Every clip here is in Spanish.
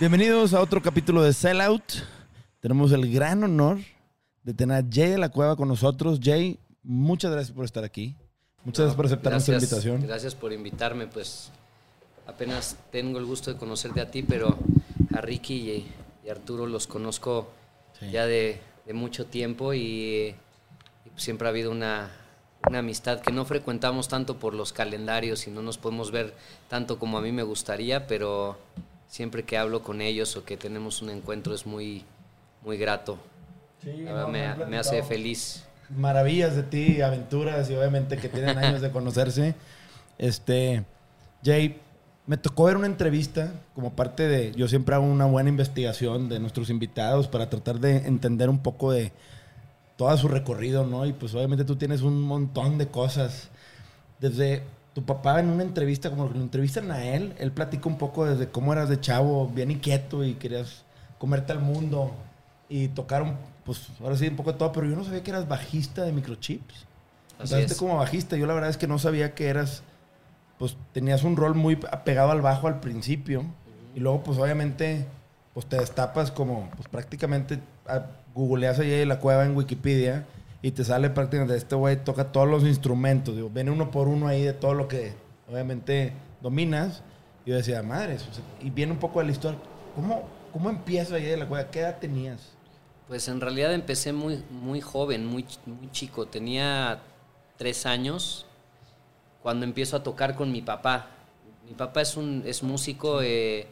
Bienvenidos a otro capítulo de Sellout. Tenemos el gran honor de tener a Jay de la Cueva con nosotros. Jay, muchas gracias por estar aquí. Muchas gracias por aceptar nuestra invitación. Gracias por invitarme, pues apenas tengo el gusto de conocerte a ti, pero a Ricky y, y Arturo los conozco Sí. ya de, de mucho tiempo y, y pues siempre ha habido una, una amistad que no frecuentamos tanto por los calendarios y no nos podemos ver tanto como a mí me gustaría, pero siempre que hablo con ellos o que tenemos un encuentro es muy, muy grato. Sí, no, me, han me hace feliz. Maravillas de ti, aventuras y obviamente que tienen años de conocerse. Este, Jay, me tocó ver una entrevista como parte de, yo siempre hago una buena investigación de nuestros invitados para tratar de entender un poco de todo su recorrido, ¿no? Y pues obviamente tú tienes un montón de cosas. Desde tu papá en una entrevista, como lo que lo entrevistan a él, él platica un poco desde cómo eras de chavo, bien inquieto y querías comerte al mundo y tocar un, pues ahora sí un poco de todo, pero yo no sabía que eras bajista de microchips. Así Empezaste es. como bajista, yo la verdad es que no sabía que eras, pues tenías un rol muy apegado al bajo al principio y luego pues obviamente pues te destapas como, pues prácticamente ah, googleas ahí la cueva en Wikipedia y te sale prácticamente este güey toca todos los instrumentos, digo, viene uno por uno ahí de todo lo que obviamente dominas. Y yo decía, madres, o sea, y viene un poco de la historia. ¿Cómo, cómo empieza ahí de la cueva? ¿Qué edad tenías? Pues en realidad empecé muy, muy joven, muy, muy chico. Tenía tres años cuando empiezo a tocar con mi papá. Mi papá es, un, es músico, eh,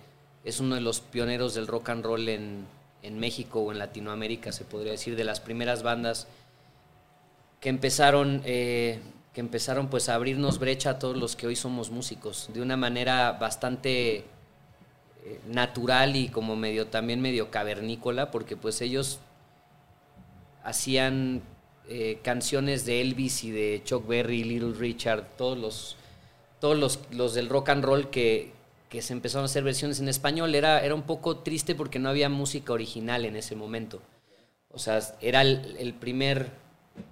es uno de los pioneros del rock and roll en, en México o en Latinoamérica, se podría decir, de las primeras bandas que empezaron, eh, que empezaron pues a abrirnos brecha a todos los que hoy somos músicos, de una manera bastante eh, natural y como medio también medio cavernícola, porque pues ellos hacían eh, canciones de Elvis y de Chuck Berry, Little Richard, todos los todos los, los del rock and roll que, que se empezaron a hacer versiones en español. Era, era un poco triste porque no había música original en ese momento. O sea, era el, primer,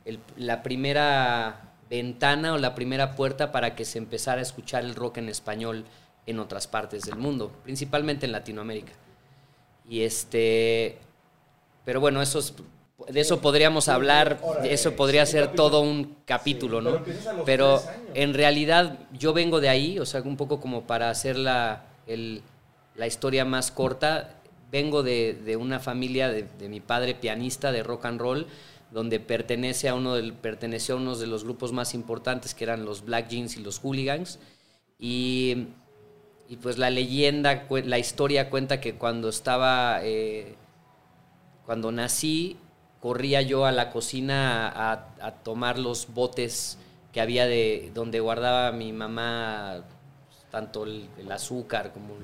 el- la primera ventana o la primera puerta para que se empezara a escuchar el rock en español en otras partes del mundo, principalmente en Latinoamérica. Y este, pero bueno, eso es- de eso podríamos hablar, eso podría ser todo un capítulo, ¿no? Pero en realidad yo vengo de ahí, o sea, un poco como para hacer la, el- la historia más corta, vengo de, de una familia de, de mi padre pianista de rock and roll, donde pertenece a uno del, perteneció a uno de los grupos más importantes que eran los Black Jeans y los Hooligans. Y, y pues la leyenda, la historia cuenta que cuando estaba, eh, cuando nací, corría yo a la cocina a, tomar los botes que había de donde guardaba mi mamá tanto el, azúcar como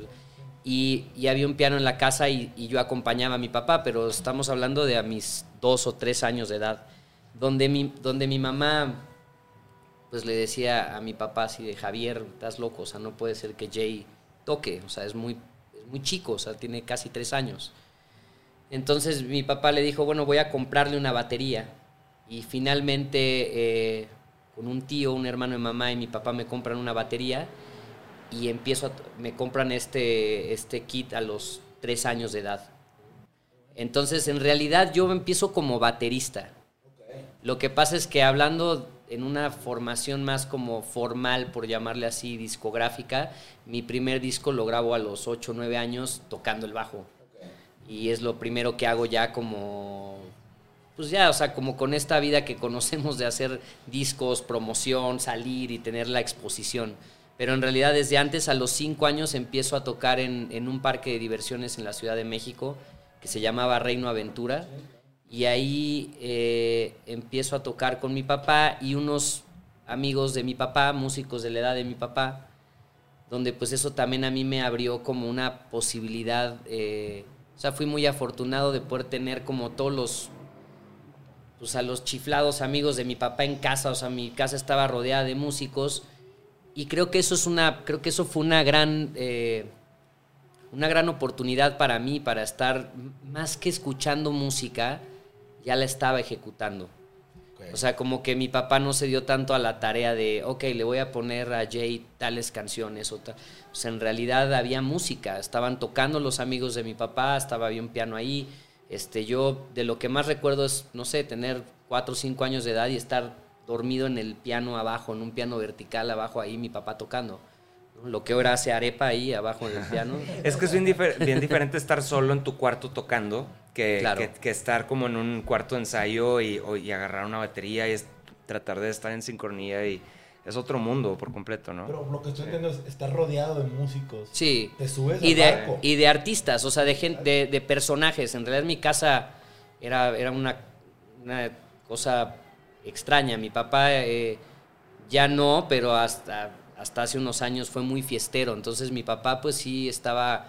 y, y había un piano en la casa y, y yo acompañaba a mi papá, pero estamos hablando de a mis dos o tres años de edad, donde mi, donde mi mamá pues le decía a mi papá así de Javier, estás loco, o sea, no puede ser que Jay toque, o sea, es muy, es muy chico, o sea, tiene casi tres años. Entonces mi papá le dijo, bueno, voy a comprarle una batería. Y finalmente, eh, con un tío, un hermano de mamá y mi papá me compran una batería y empiezo a, me compran este, este kit a los tres años de edad. Entonces, en realidad yo empiezo como baterista. Lo que pasa es que hablando en una formación más como formal, por llamarle así, discográfica, mi primer disco lo grabo a los 8 o 9 años tocando el bajo. Y es lo primero que hago ya como, pues ya, o sea, como con esta vida que conocemos de hacer discos, promoción, salir y tener la exposición. Pero en realidad desde antes, a los 5 años, empiezo a tocar en, en un parque de diversiones en la Ciudad de México que se llamaba Reino Aventura. Y ahí eh, empiezo a tocar con mi papá y unos amigos de mi papá, músicos de la edad de mi papá, donde pues eso también a mí me abrió como una posibilidad, eh, o sea, fui muy afortunado de poder tener como todos los, pues a los chiflados amigos de mi papá en casa, o sea, mi casa estaba rodeada de músicos y creo que eso es una, creo que eso fue una gran... Eh, una gran oportunidad para mí para estar más que escuchando música, ya la estaba ejecutando. O sea, como que mi papá no se dio tanto a la tarea de, ok, le voy a poner a Jay tales canciones. O, tal. sea, en realidad había música, estaban tocando los amigos de mi papá, estaba bien piano ahí. Este, yo de lo que más recuerdo es, no sé, tener cuatro o cinco años de edad y estar dormido en el piano abajo, en un piano vertical abajo ahí, mi papá tocando. Lo que ahora hace Arepa ahí abajo en el piano. es que es bien, difer bien, diferente estar solo en tu cuarto tocando que, Claro. que, que estar como en un cuarto de ensayo y, o- y agarrar una batería y es- tratar de estar en sincronía y es otro mundo por completo, ¿no? Pero lo que estoy entendiendo es estar rodeado de músicos. Sí. Te subes y al de, barco. y de artistas, o sea, de, gente, de, de personajes. En realidad mi casa era, era una, una cosa extraña. Mi papá eh, ya no, pero hasta, hasta hace unos años fue muy fiestero. Entonces mi papá pues sí estaba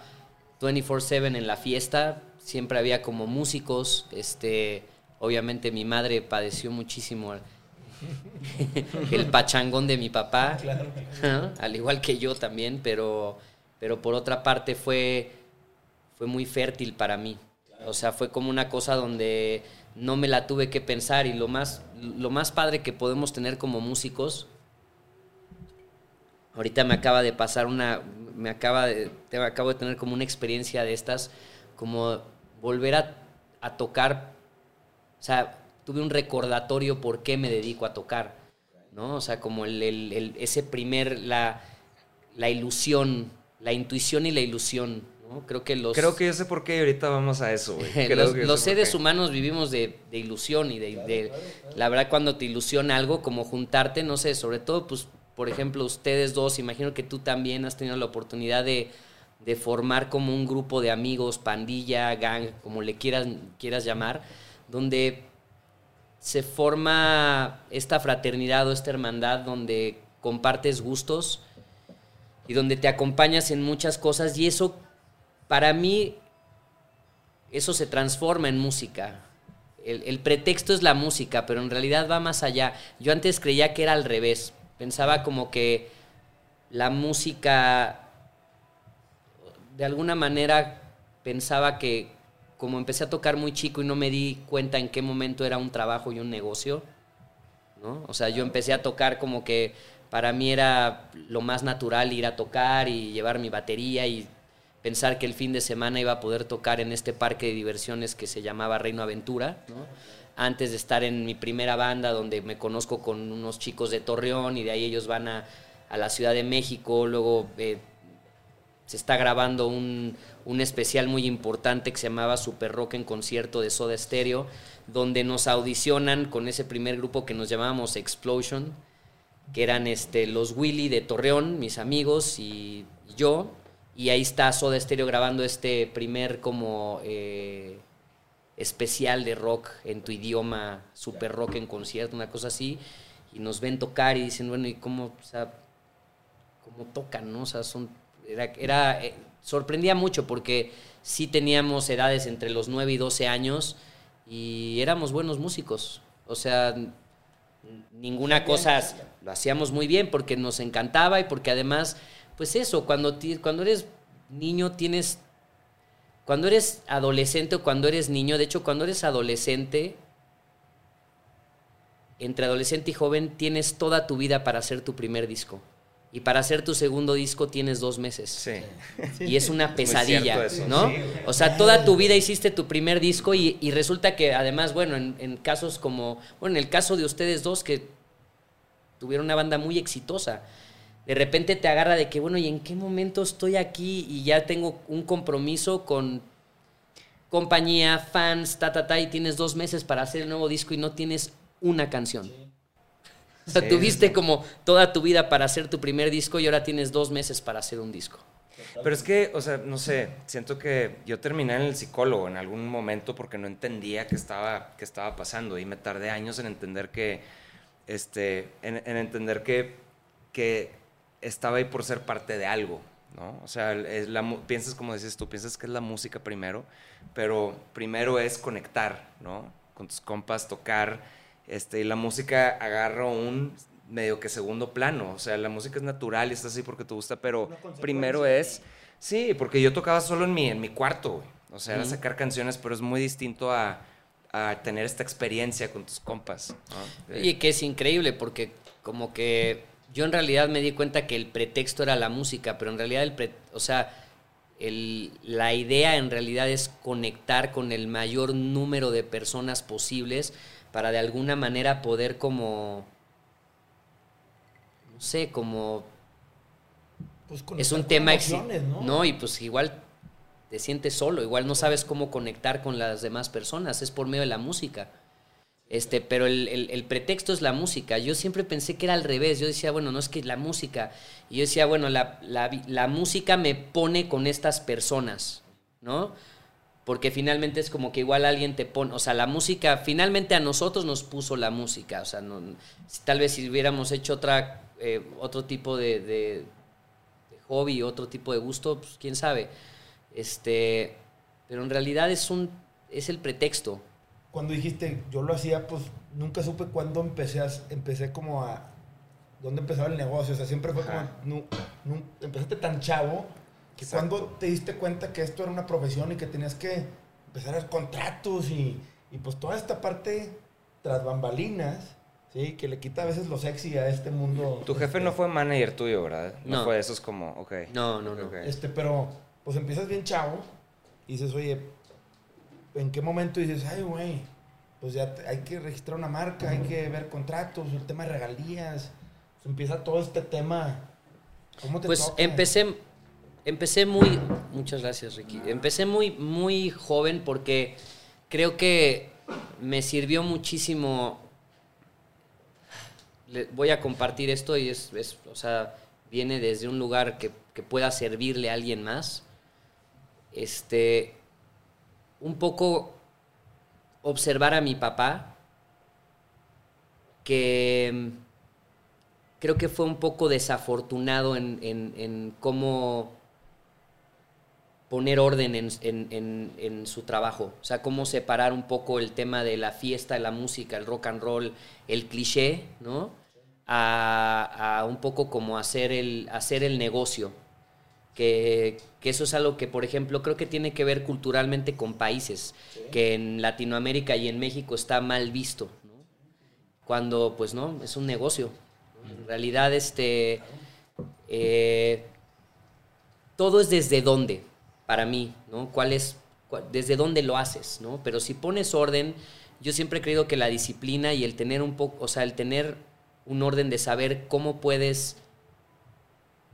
24/7 en la fiesta. Siempre había como músicos. Este, obviamente mi madre padeció muchísimo el pachangón de mi papá, Ajá, al igual que yo también, pero, pero por otra parte fue, fue muy fértil para mí. O sea, fue como una cosa donde no me la tuve que pensar y lo más, lo más padre que podemos tener como músicos, ahorita me acaba de pasar una, me acaba de, te- acabo de tener como una experiencia de estas, como volver a, a tocar o sea, tuve un recordatorio por qué me dedico a tocar, ¿no? O sea, como el, el- el- ese primer, la, la ilusión, la intuición y la ilusión, ¿no? Creo que los, Creo que yo sé por qué y ahorita vamos a eso, güey. Creo los, seres humanos vivimos de, de ilusión y de, de- la verdad cuando te ilusiona algo como juntarte, no sé, sobre todo pues por ejemplo ustedes dos, imagino que tú también has tenido la oportunidad de, de formar como un grupo de amigos, pandilla, gang, como le quieras, quieras llamar, donde se forma esta fraternidad o esta hermandad donde compartes gustos y donde te acompañas en muchas cosas y eso para mí eso se transforma en música. El, el pretexto es la música, pero en realidad va más allá. Yo antes creía que era al revés. Pensaba como que la música, de alguna manera, pensaba que como empecé a tocar muy chico y no me di cuenta en qué momento era un trabajo y un negocio, ¿no? O sea, yo empecé a tocar como que para mí era lo más natural ir a tocar y llevar mi batería y pensar que el fin de semana iba a poder tocar en este parque de diversiones que se llamaba Reino Aventura, ¿no? Antes de estar en mi primera banda donde me conozco con unos chicos de Torreón y de ahí ellos van a, a la Ciudad de México, luego eh, se está grabando un, un especial muy importante que se llamaba Super Rock en concierto de Soda Stereo, donde nos audicionan con ese primer grupo que nos llamábamos Explosion, que eran este, los Willy de Torreón, mis amigos y yo, y ahí está Soda Stereo grabando este primer como eh, especial de rock en tu idioma, Super Rock en concierto, una cosa así, y nos ven tocar y dicen, bueno, ¿y cómo, o sea, cómo tocan, no? O sea, son, era, era, eh, sorprendía mucho porque sí teníamos edades entre los 9 y 12 años y éramos buenos músicos. O sea, ninguna cosa lo hacíamos muy bien porque nos encantaba y porque además, pues eso, cuando, cuando eres niño tienes, cuando eres adolescente o cuando eres niño, de hecho cuando eres adolescente, entre adolescente y joven tienes toda tu vida para hacer tu primer disco. Y para hacer tu segundo disco tienes dos meses. Sí. Y es una pesadilla, ¿no? o sea, toda tu vida hiciste tu primer disco y, resulta que además, bueno, en, casos como, bueno, en el caso de ustedes dos que tuvieron una banda muy exitosa, de repente te agarra de que, bueno, ¿y en qué momento estoy aquí y ya tengo un compromiso con compañía, fans, ta, ta, ta, y tienes dos meses para hacer el nuevo disco y no tienes una canción? O sea, tuviste como toda tu vida para hacer tu primer disco y ahora tienes dos meses para hacer un disco. Pero es que, o sea, no sé, siento que yo terminé en el psicólogo en algún momento porque no entendía qué estaba, qué estaba pasando y me tardé años en entender que, este, en, entender que, que estaba ahí por ser parte de algo, ¿no? O sea, es la, piensas como dices tú, piensas que es la música primero, pero primero es conectar, ¿no? Con tus compas, tocar, este, la música agarra un medio que segundo plano. O sea, la música es natural y está así porque te gusta, pero primero es. Sí, porque yo tocaba solo en mi, en mi cuarto, O sea, era sacar canciones, pero es muy distinto a, tener esta experiencia con tus compas. Y que es increíble porque como que yo en realidad me di cuenta que el pretexto era la música, pero en realidad el o sea, la idea en realidad es conectar con el mayor número de personas posibles para de alguna manera poder como, no sé, como... Pues es un tema... ¿no? ¿no? Y pues igual te sientes solo, igual no sabes cómo conectar con las demás personas, es por medio de la música. Este, pero el, pretexto es la música. Yo siempre pensé que era al revés. Yo decía, bueno, no es que la música. Y yo decía, bueno, la, la, la música me pone con estas personas, ¿no? Porque finalmente es como que igual alguien te pone, o sea, la música, finalmente a nosotros nos puso la música, o sea, no, tal vez si hubiéramos hecho otra, eh, otro tipo de, de, hobby, otro tipo de gusto, pues quién sabe, este, pero en realidad es un, es el pretexto. Cuando dijiste, yo lo hacía, pues nunca supe cuándo empecé, a, empecé como a, dónde empezaba el negocio, o sea, siempre fue como, no, empezaste tan chavo, cuando te diste cuenta que esto era una profesión y que tenías que empezar a hacer contratos y, y pues toda esta parte tras bambalinas, sí, que le quita a veces lo sexy a este mundo. Tu jefe este no fue manager tuyo, ¿verdad? No, fue eso, es como, ok. No, no, no. Este, pero pues empiezas bien chavo y dices, oye, ¿en qué momento dices, ay, güey, pues ya hay que registrar una marca, hay que ver contratos, el tema de regalías, pues empieza todo este tema. ¿Cómo te Pues empecé empecé muy, muchas gracias Ricky, empecé muy, muy joven porque creo que me sirvió muchísimo, voy a compartir esto y es, o sea, viene desde un lugar que, que, pueda servirle a alguien más, este, un poco observar a mi papá, que creo que fue un poco desafortunado en, en cómo poner orden en, su trabajo. O sea, cómo separar un poco el tema de la fiesta, la música, el rock and roll, el cliché, ¿no? A, un poco como hacer el, hacer el negocio. Que, eso es algo que, por ejemplo, creo que tiene que ver culturalmente con países, que en Latinoamérica y en México está mal visto, ¿no? Cuando, pues no, es un negocio. En realidad, este, eh, todo es desde dónde para mí, ¿no? ¿Cuál es, desde dónde lo haces, ¿no? Pero si pones orden, yo siempre he creído que la disciplina y el tener un poco, o sea, el tener un orden de saber cómo puedes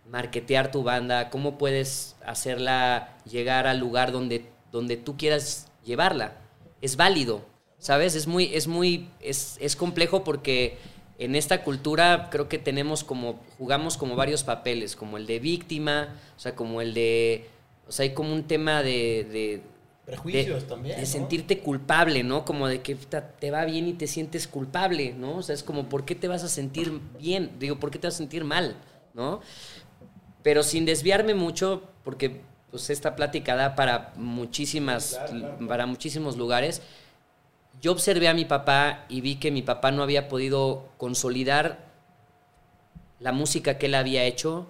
marketear tu banda, cómo puedes hacerla llegar al lugar donde, donde tú quieras llevarla. Es válido, ¿sabes? Es muy, es muy, es, es complejo porque en esta cultura creo que tenemos como, jugamos como varios papeles, como el de víctima, o sea, como el de o sea, hay como un tema de... Prejuicios también. De sentirte culpable, ¿no? Como de que te va bien y te sientes culpable, ¿no? O sea, es como, ¿por qué te vas a sentir bien? Digo, ¿por qué te vas a sentir mal? ¿No? Pero sin desviarme mucho, porque pues esta plática da para muchísimas, para muchísimos lugares. Yo observé a mi papá y vi que mi papá no había podido consolidar la música que él había hecho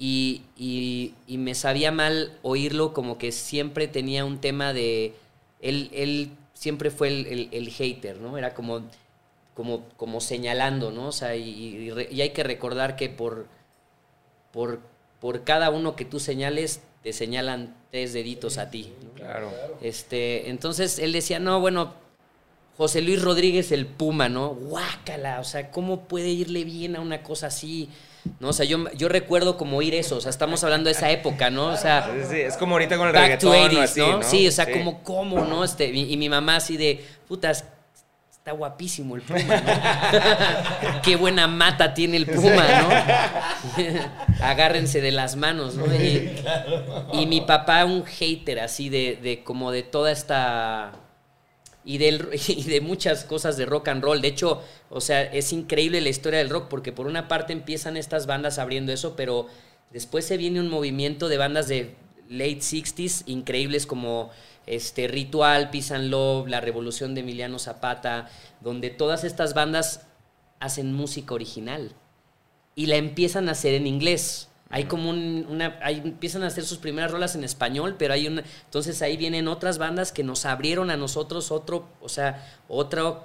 y, y- y me sabía mal oírlo como que siempre tenía un tema de... Él, él siempre fue el, el- el hater, ¿no? Era como, como, como señalando, ¿no? O sea, y, y hay que recordar que por, por, por cada uno que tú señales, te señalan tres deditos a ti. ¿no? Claro. Este, entonces él decía, no, bueno, José Luis Rodríguez el Puma, ¿no? Guácala, o sea, ¿cómo puede irle bien a una cosa así? ¿No? O sea, yo, yo recuerdo como oír eso, o sea, estamos hablando de esa época, ¿no? O sea, Sí, sí, es como ahorita con el back to reggaetón o 80s, así, ¿no? ¿no? Sí, o sea, como, ¿cómo, no? Este, y, y mi mamá así de, putas, está guapísimo el Puma, ¿no? Qué buena mata tiene el Puma, ¿no? Agárrense de las manos, ¿no? Y, y mi papá un hater así de, de como de toda esta... Y, de muchas cosas de rock and roll. De hecho, o sea, es increíble la historia del rock porque por una parte empiezan estas bandas abriendo eso, pero después se viene un movimiento de bandas de late 60s increíbles como este Ritual, Peace and Love, La Revolución de Emiliano Zapata, donde todas estas bandas hacen música original y la empiezan a hacer en inglés. Hay como un- una, hay- empiezan a hacer sus primeras rolas en español, pero hay una, entonces ahí vienen otras bandas que nos abrieron a nosotros otro, o sea, otra,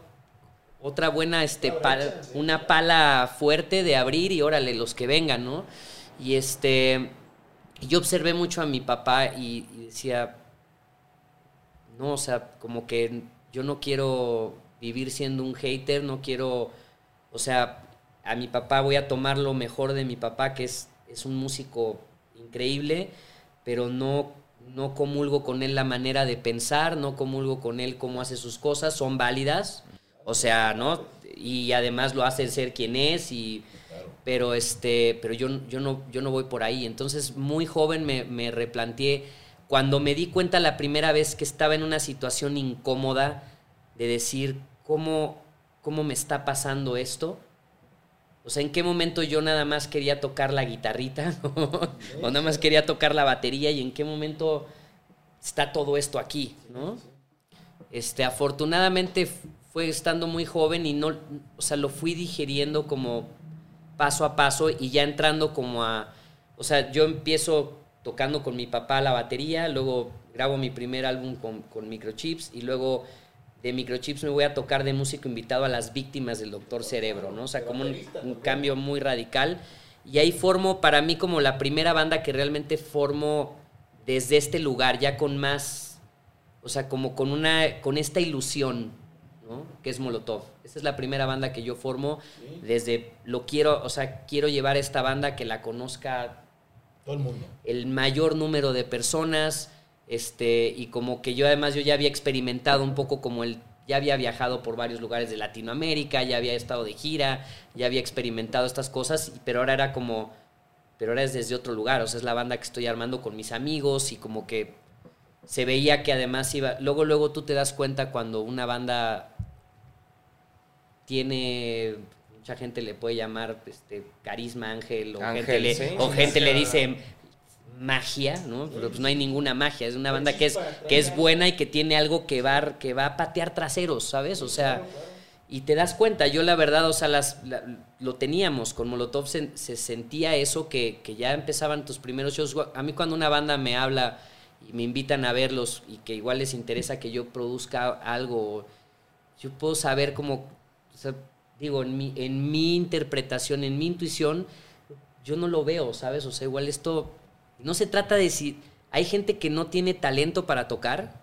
otra buena, este, pala- una pala fuerte de abrir y órale, los que vengan, ¿no? Y este, y yo observé mucho a mi papá y, y decía, no, o sea, como que yo no quiero vivir siendo un hater, no quiero, o sea, a mi papá voy a tomar lo mejor de mi papá, que es, es un músico increíble, pero no, no comulgo con él la manera de pensar, no comulgo con él cómo hace sus cosas, son válidas, o sea, ¿no? Y además lo hace ser quien es y... Pero, este, pero yo, yo, no, yo no voy por ahí. Entonces, muy joven me, me replanteé, cuando me di cuenta la primera vez que estaba en una situación incómoda de decir, ¿cómo, cómo me está pasando esto? O sea, ¿en qué momento yo nada más quería tocar la guitarrita? o nada más quería tocar la batería y en qué momento está todo esto aquí, ¿no? Este, afortunadamente fue estando muy joven y no, o sea, lo fui digiriendo como paso a paso y ya entrando como a, o sea, yo empiezo tocando con mi papá la batería, luego grabo mi primer álbum con, con Microchips y luego de Microchips me voy a tocar de músico invitado a las víctimas del Doctor Cerebro, ¿no? O sea, como un, un cambio muy radical. Y ahí formo para mí como la primera banda que realmente formo desde este lugar, ya con más, o sea, como con una, con esta ilusión, ¿no? Que es Molotov. Esta es la primera banda que yo formo desde, lo quiero, o sea, quiero llevar esta banda que la conozca Todo el mundo. el mayor número de personas, este, y como que yo además yo ya había experimentado un poco como el, ya había viajado por varios lugares de Latinoamérica, ya había estado de gira, ya había experimentado estas cosas, pero ahora era como, pero ahora es desde otro lugar, o sea, es la banda que estoy armando con mis amigos y como que se veía que además iba, luego, luego tú te das cuenta cuando una banda tiene, mucha gente le puede llamar este, carisma ángel, o Ángel, gente, le, sí. o gente le dice magia, ¿no? Pero pues no hay ninguna magia, es una banda que es, que es buena y que tiene algo que va, que va a patear traseros, ¿sabes? O sea, y te das cuenta, yo la verdad, o sea, las, la- lo teníamos, con Molotov se, se sentía eso, que, que ya empezaban tus primeros shows. A mí cuando una banda me habla y me invitan a verlos y que igual les interesa que yo produzca algo, yo puedo saber cómo, o sea, digo, en mi, en mi interpretación, en mi intuición, yo no lo veo, ¿sabes? O sea, igual esto, no se trata de si, hay gente que no tiene talento para tocar,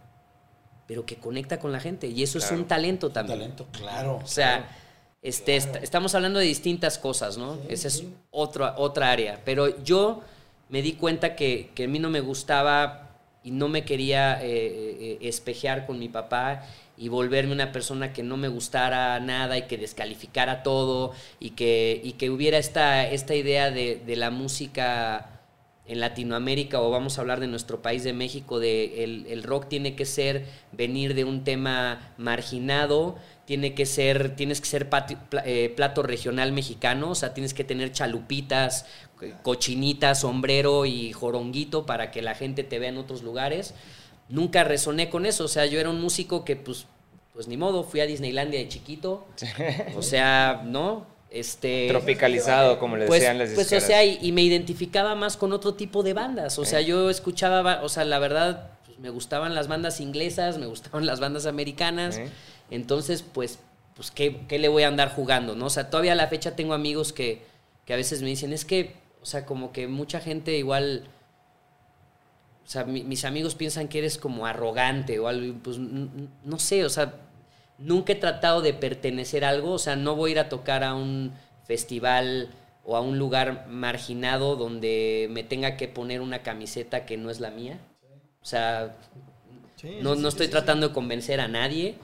pero que conecta con la gente, y eso es un talento también. Talento, claro. O sea, este, est- estamos hablando de distintas cosas, ¿no? Esa es otra, otra área. Pero yo me di cuenta que, que a mí no me gustaba y no me quería eh, eh, espejear con mi papá y volverme una persona que no me gustara nada y que descalificara todo y que, y que hubiera esta, esta idea de, de la música en Latinoamérica o vamos a hablar de nuestro país de México, de el, el rock tiene que ser venir de un tema marginado, tiene que ser, tienes que ser pati- eh, plato regional mexicano, o sea, tienes que tener chalupitas, eh, cochinitas, sombrero y joronguito para que la gente te vea en otros lugares. Nunca resoné con eso, o sea, yo era un músico que pues, pues ni modo, fui a Disneylandia de chiquito, o sea, ¿no? Este, Tropicalizado, como le pues, decían las pues o sea, y, y me identificaba más con otro tipo de bandas. O sea, yo escuchaba, ba- o sea, la verdad, pues, me gustaban las bandas inglesas, me gustaban las bandas americanas. ¿Eh? Entonces, pues, pues ¿qué, qué le voy a andar jugando? ¿no? O sea, todavía a la fecha tengo amigos que, que a veces me dicen, es que, o sea, como que mucha gente igual. O sea, mi- mis amigos piensan que eres como arrogante o algo. Pues no sé, o sea, nunca he tratado de pertenecer a algo. O sea, no voy a ir a tocar a un festival o a un lugar marginado donde me tenga que poner una camiseta que no es la mía. O sea, Sí, no, no estoy sí, tratando de convencer a nadie.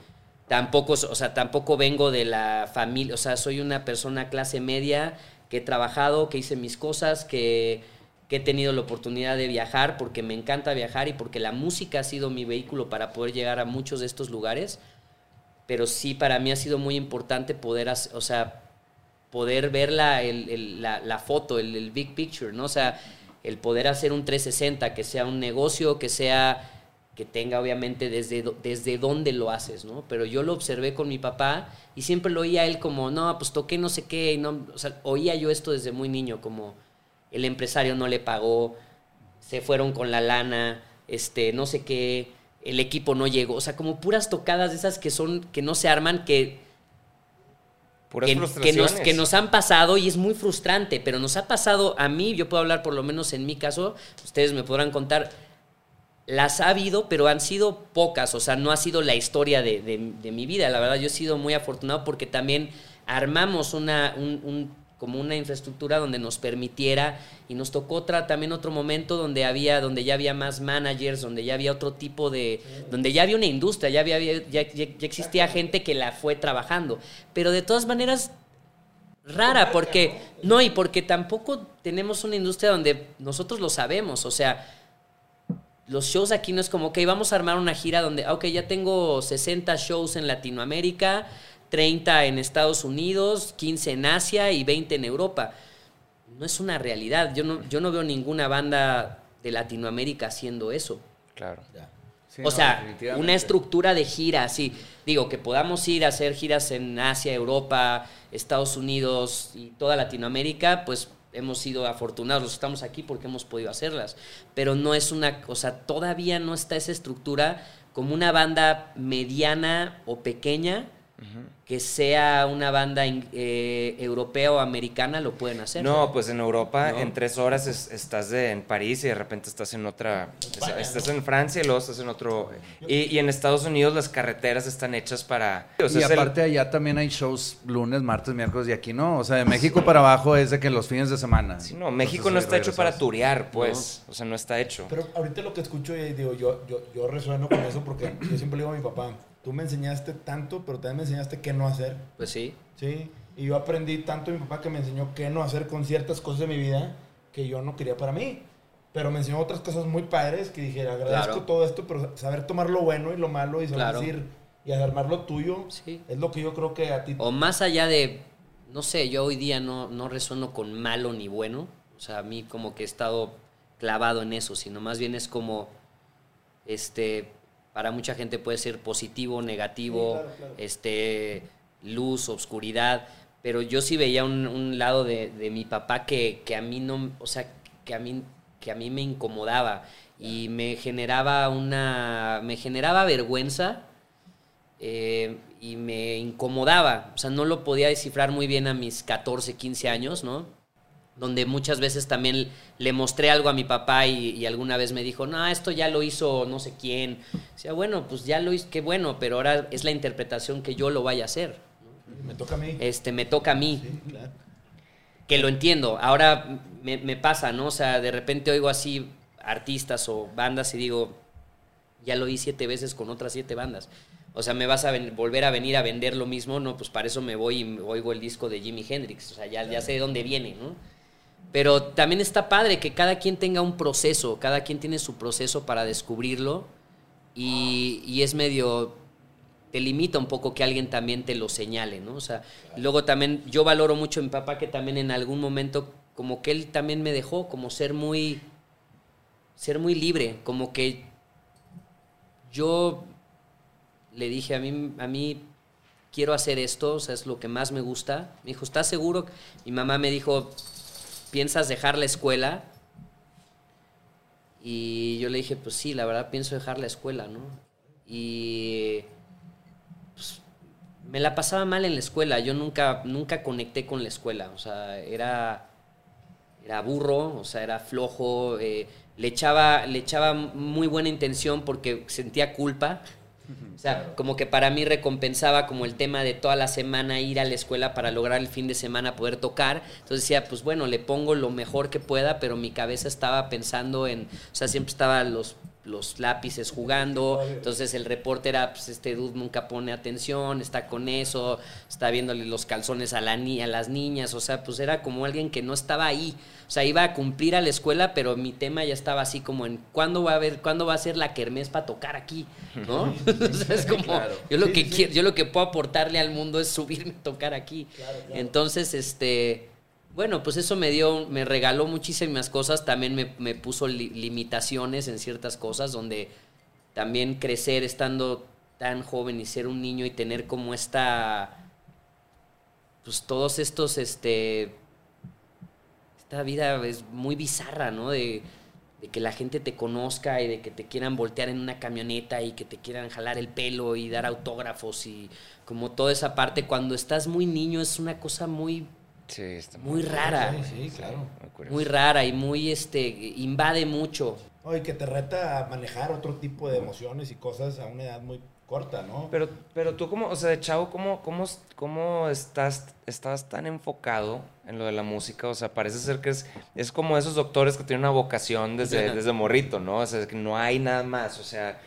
Tampoco, o sea, tampoco vengo de la familia, o sea, soy una persona clase media que he trabajado, que hice mis cosas, que, que he tenido la oportunidad de viajar porque me encanta viajar y porque la música ha sido mi vehículo para poder llegar a muchos de estos lugares. Pero sí, para mí ha sido muy importante poder, o sea, poder ver la, el- el- la, la foto, el, big picture, ¿no? O sea, el poder hacer un 360, que sea un negocio, que sea, que tenga obviamente desde, desde dónde lo haces, ¿no? Pero yo lo observé con mi papá y siempre lo oía él como, no, pues toqué no sé qué, o sea, oía yo esto desde muy niño, como el empresario no le pagó, se fueron con la lana, este, no sé qué, el equipo no llegó, o sea, como puras tocadas de esas que son, que no se arman, que Puras que, que nos, que nos han pasado y es muy frustrante, pero nos ha pasado a mí, yo puedo hablar por lo menos en mi caso, ustedes me podrán contar, las ha habido, pero han sido pocas, o sea, no ha sido la historia de, de- de mi vida, la verdad yo he sido muy afortunado porque también armamos una, un- un- como una infraestructura donde nos permitiera y nos tocó otra, también otro momento donde había, donde ya había más managers, donde ya había otro tipo de, donde ya había una industria, ya había, ya, ya- ya existía gente que la fue trabajando, pero de todas maneras rara porque no y porque tampoco tenemos una industria donde nosotros lo sabemos, o sea, los shows aquí no es como, ok, vamos a armar una gira donde, ok, ya tengo 60 shows en Latinoamérica, 30 en Estados Unidos, 15 en Asia y 20 en Europa. No es una realidad. Yo no, yo no veo ninguna banda de Latinoamérica haciendo eso. Claro. Sí, o no, sea, una estructura de gira, así. Digo, que podamos ir a hacer giras en Asia, Europa, Estados Unidos y toda Latinoamérica, pues hemos sido afortunados, estamos aquí porque hemos podido hacerlas. Pero no es una, o sea, todavía no está esa estructura como una banda mediana o pequeña que sea una banda eh, europea o americana, lo pueden hacer. No, pues en Europa No. en tres horas es- estás de, en París y de repente estás en otra... estás en Francia y luego estás en otro... Y, y en Estados Unidos las carreteras están hechas para... o sea, y el- aparte allá también hay shows lunes, martes, miércoles y aquí no. O sea, de México para abajo es de que los fines de semana. Sí, no, México Entonces, no está hecho para turear, pues. O sea, no está hecho. Pero ahorita lo que escucho y digo, yo, yo, yo resueno con eso porque yo siempre le digo a mi papá, tú me enseñaste tanto, pero también me enseñaste qué no hacer. Pues sí. Sí, y yo aprendí tanto de mi papá que me enseñó qué no hacer con ciertas cosas de mi vida que yo no quería para mí. Pero me enseñó otras cosas muy padres que dije, agradezco Claro. todo esto, pero saber tomar lo bueno y lo malo y saber Claro. decir y armar lo tuyo Sí. es lo que yo creo que a ti O más allá de, no sé, yo hoy día no, no resueno con malo ni bueno. O sea, a mí como que he estado clavado en eso, sino más bien es como, este, para mucha gente puede ser positivo, negativo, Sí, claro, claro. este, luz, obscuridad. Pero yo sí veía un, un lado de, de mi papá que, que a mí no, o sea, que a mí, que a mí me incomodaba y me generaba una, me generaba vergüenza eh, y me incomodaba. O sea, no lo podía descifrar muy bien a mis 14, 15 años, ¿no? Donde muchas veces también le mostré algo a mi papá y, y alguna vez me dijo, no, esto ya lo hizo no sé quién. Decía, bueno, pues ya lo hizo, qué bueno, pero ahora es la interpretación que yo lo vaya a hacer. me toca a mí. Este, me toca a mí Sí, claro. que lo entiendo. Ahora me, me pasa, ¿no? O sea, de repente oigo así artistas o bandas y digo, ya lo oí siete veces con otras siete bandas. O sea, ¿me vas a volver a venir a vender lo mismo? No, pues para eso me voy y oigo el disco de Jimi Hendrix. O sea, ya, ya sé de dónde viene, ¿no? Pero también está padre que cada quien tenga un proceso, cada quien tiene su proceso para descubrirlo y, y es medio, te limita un poco que alguien también te lo señale, ¿no? O sea, luego también yo valoro mucho a mi papá que también en algún momento como que él también me dejó como ser muy, ser muy libre, como que yo le dije a mí, a mí quiero hacer esto, o sea, es lo que más me gusta. Me dijo, ¿estás seguro? Mi mamá me dijo, ¿piensas dejar la escuela? Y yo le dije, pues sí, la verdad pienso dejar la escuela, ¿no? Y pues, me la pasaba mal en la escuela, yo nunca, nunca conecté con la escuela, o sea, era, era burro, o sea, era flojo, eh, le, echaba, le echaba muy buena intención porque sentía culpa. O sea, como que para mí recompensaba como el tema de toda la semana ir a la escuela para lograr el fin de semana poder tocar. Entonces decía, pues bueno, le pongo lo mejor que pueda, pero mi cabeza estaba pensando en, o sea, siempre estaba los los lápices jugando, entonces el reporte era, pues este dude nunca pone atención, está con eso, está viéndole los calzones a, la ni a las niñas, o sea, pues era como alguien que no estaba ahí, o sea, iba a cumplir a la escuela, pero mi tema ya estaba así como en, ¿cuándo va a haber, cuándo va a ser la kermés para tocar aquí? ¿No? o sea, es como, yo lo que quiero, yo lo que puedo aportarle al mundo es subirme a tocar aquí. Entonces, este bueno, pues eso me dio, me regaló muchísimas cosas, también me, me puso li- limitaciones en ciertas cosas, donde también crecer estando tan joven y ser un niño y tener como esta, pues todos estos, este, esta vida es muy bizarra, ¿no? De, de que la gente te conozca y de que te quieran voltear en una camioneta y que te quieran jalar el pelo y dar autógrafos y como toda esa parte, cuando estás muy niño es una cosa muy Sí, está muy rara, Sí, sí, claro. muy curioso. muy rara y muy este invade mucho. No, y que te reta a manejar otro tipo de emociones y cosas a una edad muy corta, ¿no? Pero, pero tú como, o sea, de chavo, ¿cómo, cómo, cómo estás, estás tan enfocado en lo de la música? O sea, parece ser que es, es como esos doctores que tienen una vocación desde, desde morrito, ¿no? O sea, es que no hay nada más. O sea,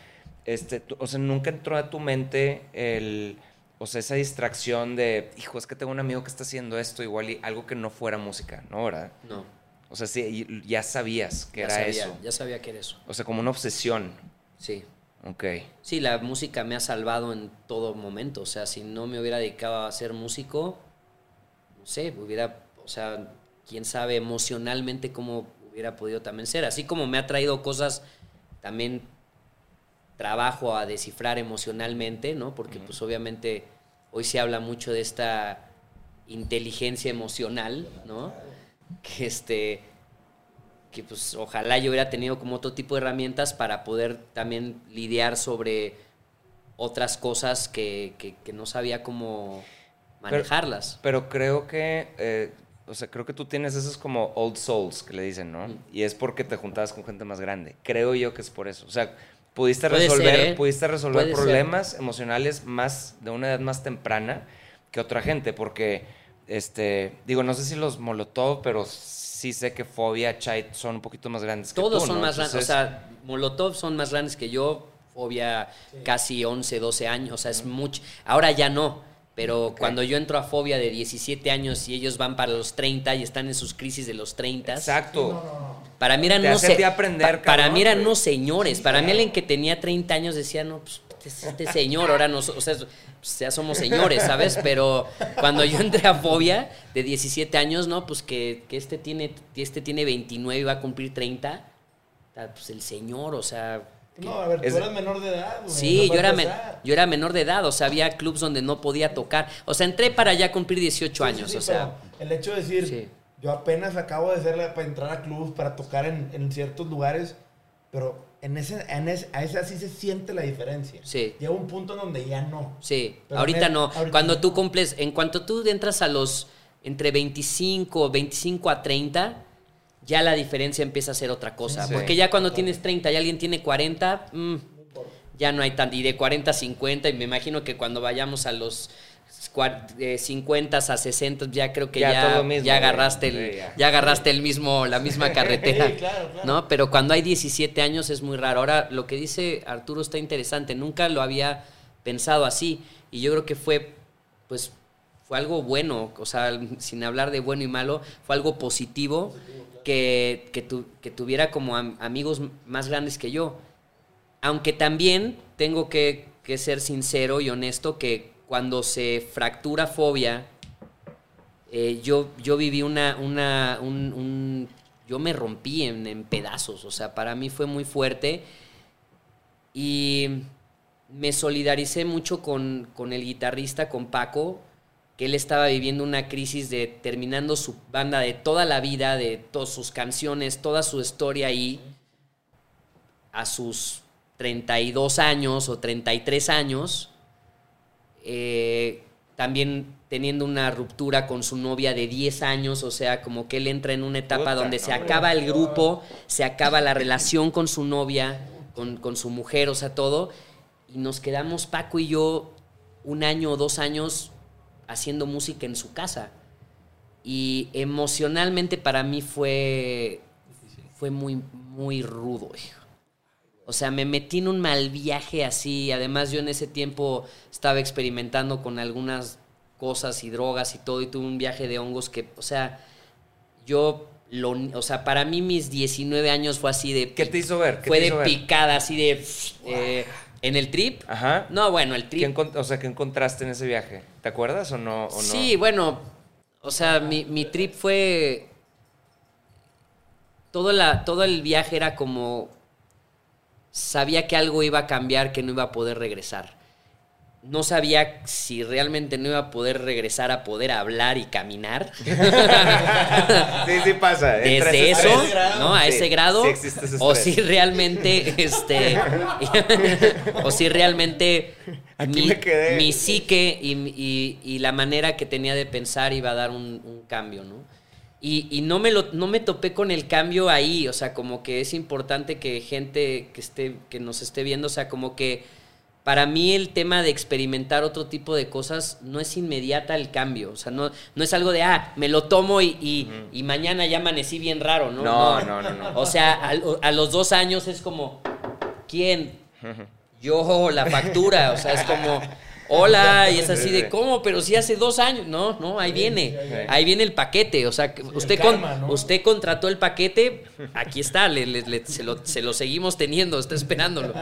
este, tú- o sea, nunca entró a tu mente el, o sea, esa distracción de, hijo, es que tengo un amigo que está haciendo esto, igual y algo que no fuera música, ¿no? ¿Verdad? No, O sea, sí, ya sabías que ya era sabía, eso. Ya sabía que era eso. O sea, como una obsesión. Sí. Ok. Sí, la música me ha salvado en todo momento. O sea, si no me hubiera dedicado a ser músico, no sé, hubiera, o sea, quién sabe emocionalmente cómo hubiera podido también ser. Así como me ha traído cosas, también trabajo a descifrar emocionalmente, ¿no? Porque pues obviamente hoy se habla mucho de esta inteligencia emocional, ¿no? Que este que pues ojalá yo hubiera tenido como otro tipo de herramientas para poder también lidiar sobre otras cosas que, que- que no sabía cómo manejarlas. Pero creo que, eh, o sea, creo que tú tienes esos como old souls que le dicen, ¿no? Mm. Y es porque te juntabas con gente más grande. Creo yo que es por eso. O sea, pudiste resolver, ser, ¿eh? pudiste resolver Puede ser. problemas emocionales más de una edad más temprana que otra gente, porque, este, digo, no sé si los Molotov, pero sí sé que Fobia, Chait son un poquito más grandes que Todos son ¿no? más grandes, o sea, Molotov son más grandes que yo, Fobia casi 11, 12 años, o sea, es mucho. Ahora ya no, pero cuando yo entro a Fobia de 17 años y ellos van para los 30 y están en sus crisis de los 30, Exacto. Para mí eran no aprender, pa- para mí eran no señores. Para mí alguien que tenía 30 años decía, no, pues este, señor, ahora no, o sea, pues, ya somos señores, ¿sabes? Pero cuando yo entré a Fobia de 17 años, no, pues que, que este tiene este tiene 29 y va a cumplir 30, ah, pues el señor, o sea, No, a ver, Es- tú eras menor de edad, güey. Sí, no yo era, men- yo era menor de edad, o sea, había clubs donde no podía tocar. O sea, entré para ya cumplir 18 Sí, años, sí, o sea, el hecho de decir, yo apenas acabo de hacerle para entrar a clubs, para tocar en, en ciertos lugares, pero en ese, en ese, a esa sí se siente la diferencia. Sí. Llega un punto en donde ya no. Sí, Pero ahorita no. ahorita Cuando no. tú cumples, en cuanto tú entras a los entre 25, 25 a 30, ya la diferencia empieza a ser otra cosa. Sí. Porque ya cuando tienes 30 y alguien tiene 40, mm, ya no hay tanto. Y de 40 a 50, y me imagino que cuando vayamos a los cua- eh, 50 a 60, ya creo que Ya ya, mismo, agarraste el, ya. ya agarraste el mismo, la misma carretera. Sí, claro, claro. ¿no? Pero cuando hay 17 años es muy raro. Ahora, lo que dice Arturo está interesante. Nunca lo había pensado así. Y yo creo que fue, pues, fue fue algo bueno, o sea, sin hablar de bueno y malo, fue algo positivo que, que, tu- que tuviera como am- amigos más grandes que yo. Aunque también tengo que, que ser sincero y honesto que cuando se fractura fobia, eh, yo, yo viví una, una un, un- yo me rompí en, en pedazos, o sea, para mí fue muy fuerte y me solidaricé mucho con, con el guitarrista, con Paco, que él estaba viviendo una crisis de terminando su banda de toda la vida, de todas sus canciones, toda su historia ahí, a sus 32 años o 33 años, eh, también teniendo una ruptura con su novia de 10 años, o sea, como que él entra en una etapa Puta, donde no, se acaba el grupo, se acaba la relación con su novia, con, con su mujer, o sea, todo, y nos quedamos Paco y yo un año o dos años haciendo música en su casa. Y emocionalmente para mí fue, fue muy, muy rudo, hijo. O sea, me metí en un mal viaje así. Además, yo en ese tiempo estaba experimentando con algunas cosas y drogas y todo, y tuve un viaje de hongos que, o sea, yo, lo, o sea, para mí mis 19 años fue así de... ¿Qué te hizo ver? ¿Qué Fue te de ver? picada, así de... eh, en el trip. Ajá. No, bueno, el ¿Qué trip. encont- o sea, ¿qué encontraste en ese viaje? ¿Te acuerdas o no? o no? Sí, bueno, o sea, mi, mi trip fue... Todo, la, todo el viaje era como... Sabía que algo iba a cambiar, que no iba a poder regresar. No sabía si realmente no iba a poder regresar a poder hablar y caminar. Sí, sí pasa. entra Desde eso. ¿no? A Sí, ese grado. Sí ese o si realmente, este, o si realmente Aquí mi, me quedé. mi psique y, y- y la manera que tenía de pensar iba a dar un, un cambio, ¿no? Y, y no, me lo, no me topé con el cambio ahí, o sea, como que es importante que gente que, esté, que nos esté viendo, o sea, como que para mí el tema de experimentar otro tipo de cosas no es inmediata el cambio, o sea, no, no es algo de, ah, me lo tomo y, y- y mañana ya amanecí bien raro, ¿no? No, no, no, no. O sea, a, a los dos años es como, ¿quién? Yo, la factura, o sea, es como, hola, y es así de, ¿cómo? Pero si hace dos años, no, no, ahí viene, ahí viene el paquete, o sea, usted, con- karma, ¿no? usted contrató el paquete, aquí está, le- le- le- se, lo, se lo seguimos teniendo, está esperándolo.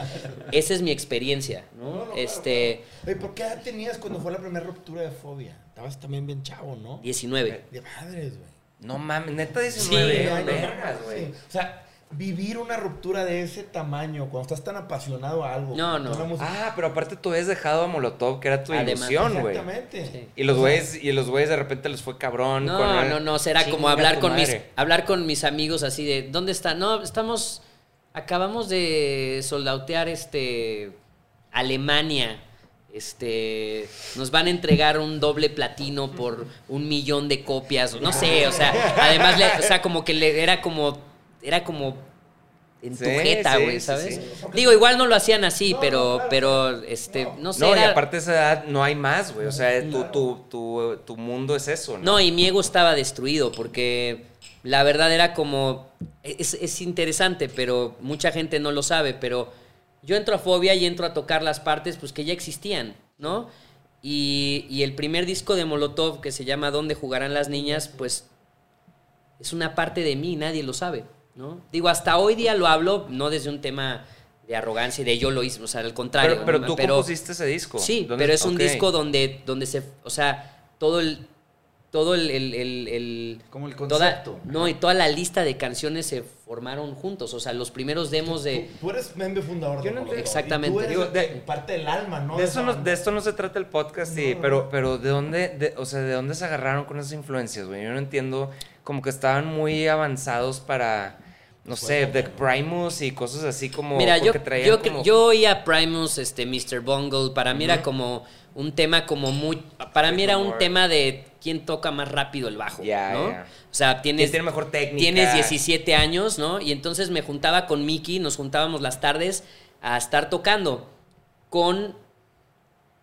Esa es mi experiencia, ¿no? Este, Oye, ¿por qué edad tenías cuando fue la primera ruptura de fobia? Estabas también bien chavo, ¿no? 19. De madres, güey. No mames, neta 19. Sí, no, no, vergas, no, güey. sí. O sea, vivir una ruptura de ese tamaño, cuando estás tan apasionado a algo. No, no. música- Ah, pero aparte tú habías dejado a Molotov, que era tu Además. ilusión, güey. Exactamente. Sí. Y los güeyes, y los güeyes de repente les fue cabrón. No, con- no, no, será como hablar con mis hablar con mis amigos así de ¿dónde está? No, estamos acabamos de soldautear este Alemania. Este, nos van a entregar un doble platino por un millón de copias, no sé, o sea, además, le- o sea, como que le, era como, era como en tu Sí, jeta, sí, güey, sí, ¿sabes? sí. Digo, igual no lo hacían así, pero, pero, este, no sé, No, y aparte de esa edad no hay más, güey. O sea, tu, tu, tu, tu mundo es eso, ¿no? No, y mi ego estaba destruido porque la verdad era como... Es, es interesante, pero mucha gente no lo sabe, pero yo entro a Fobia y entro a tocar las partes pues que ya existían, ¿no? Y, y el primer disco de Molotov que se llama ¿Dónde jugarán las niñas? Pues es una parte de mí, nadie lo sabe, ¿no? Digo, hasta hoy día lo hablo, no desde un tema de arrogancia y de yo lo hice, o sea, al contrario. pero, pero ¿no? tú compusiste ese disco. Sí, ¿Dónde- pero es un disco donde, donde se, o sea, todo el, todo el, el- el- el- Como el toda- concepto. no, y toda la lista de canciones se formaron juntos, o sea, los primeros demos de, Tú, tú eres miembro fundador Yo de no entiendo. Exactamente. y tú eres Digo, de- parte del alma, ¿no? De, eso no, de esto no se trata el podcast, sí, pero, pero ¿de dónde, de- o sea, ¿de dónde se agarraron con esas influencias, güey? Yo no entiendo, como que estaban muy avanzados para, no sé, The Primus y cosas así como... Mira, yo, yo, como- yo oía Primus, este, Mr. Bungle, para mí era como un tema como muy, para mí era un tema de quién toca más rápido el bajo, Ya, ¿no? O sea, tienes, ¿Quién tiene mejor técnica? Tienes 17 años, ¿no? Y entonces me juntaba con Mickey, nos juntábamos las tardes a estar tocando con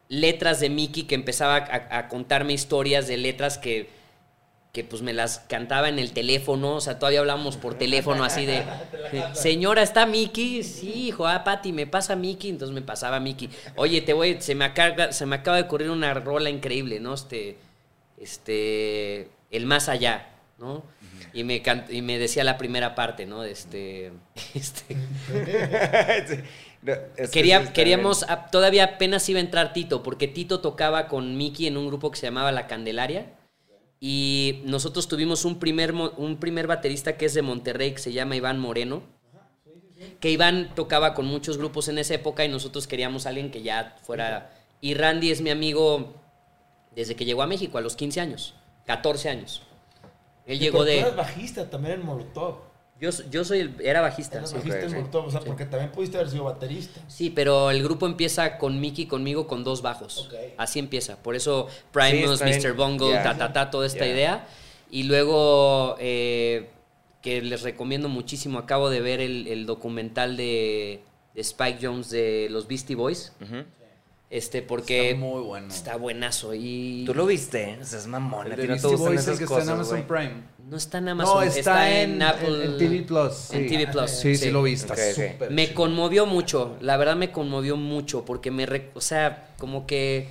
letras de Mickey que empezaba a, a contarme historias de letras que, que pues me las cantaba en el teléfono, o sea, todavía hablábamos por teléfono así de, señora, ¿está Mickey? Sí, hijo, ah, Pati, me pasa Mickey, entonces me pasaba Mickey. Oye, te voy, se me acaba, se me acaba de ocurrir una rola increíble, ¿no? Este, este, el más allá, ¿no? Y me, can- y me decía la primera parte, ¿no? Este, este, No, es que Quería- sí queríamos, a- todavía apenas iba a entrar Tito, porque Tito tocaba con Mickey en un grupo que se llamaba La Candelaria. Y nosotros tuvimos un primer, un primer baterista que es de Monterrey, que se llama Iván Moreno. Que Iván tocaba con muchos grupos en esa época y nosotros queríamos a alguien que ya fuera... Y Randy es mi amigo desde que llegó a México, a los 15 años, 14 años. Él llegó Pero tú de... eras bajista también en Molotov. Yo, yo soy el, era bajista. Eras sí. bajista Ok, en sí. Molotov, o sea, porque también pudiste haber sido baterista. Sí, pero el grupo empieza con Mickey conmigo con dos bajos. Así empieza. Por eso Primus, Sí, Mr. Bungle, ta, ta, ta, toda esta idea. Y luego, eh, que les recomiendo muchísimo, acabo de ver el, el documental de, de Spike Jones de los Beastie Boys. Ujú. Este, porque Está muy bueno. está buenazo. Y Tú lo viste, o sea, es mamón. El de no te gustan esas que está en cosas, Amazon. Prime. no está en Amazon, No, está, en, Apple. en TV Plus. en sí. TV Plus, Sí, sí, sí. lo vi. Está Ok, ok. súper Me conmovió mucho, la verdad me conmovió mucho, porque me, re- o sea, como que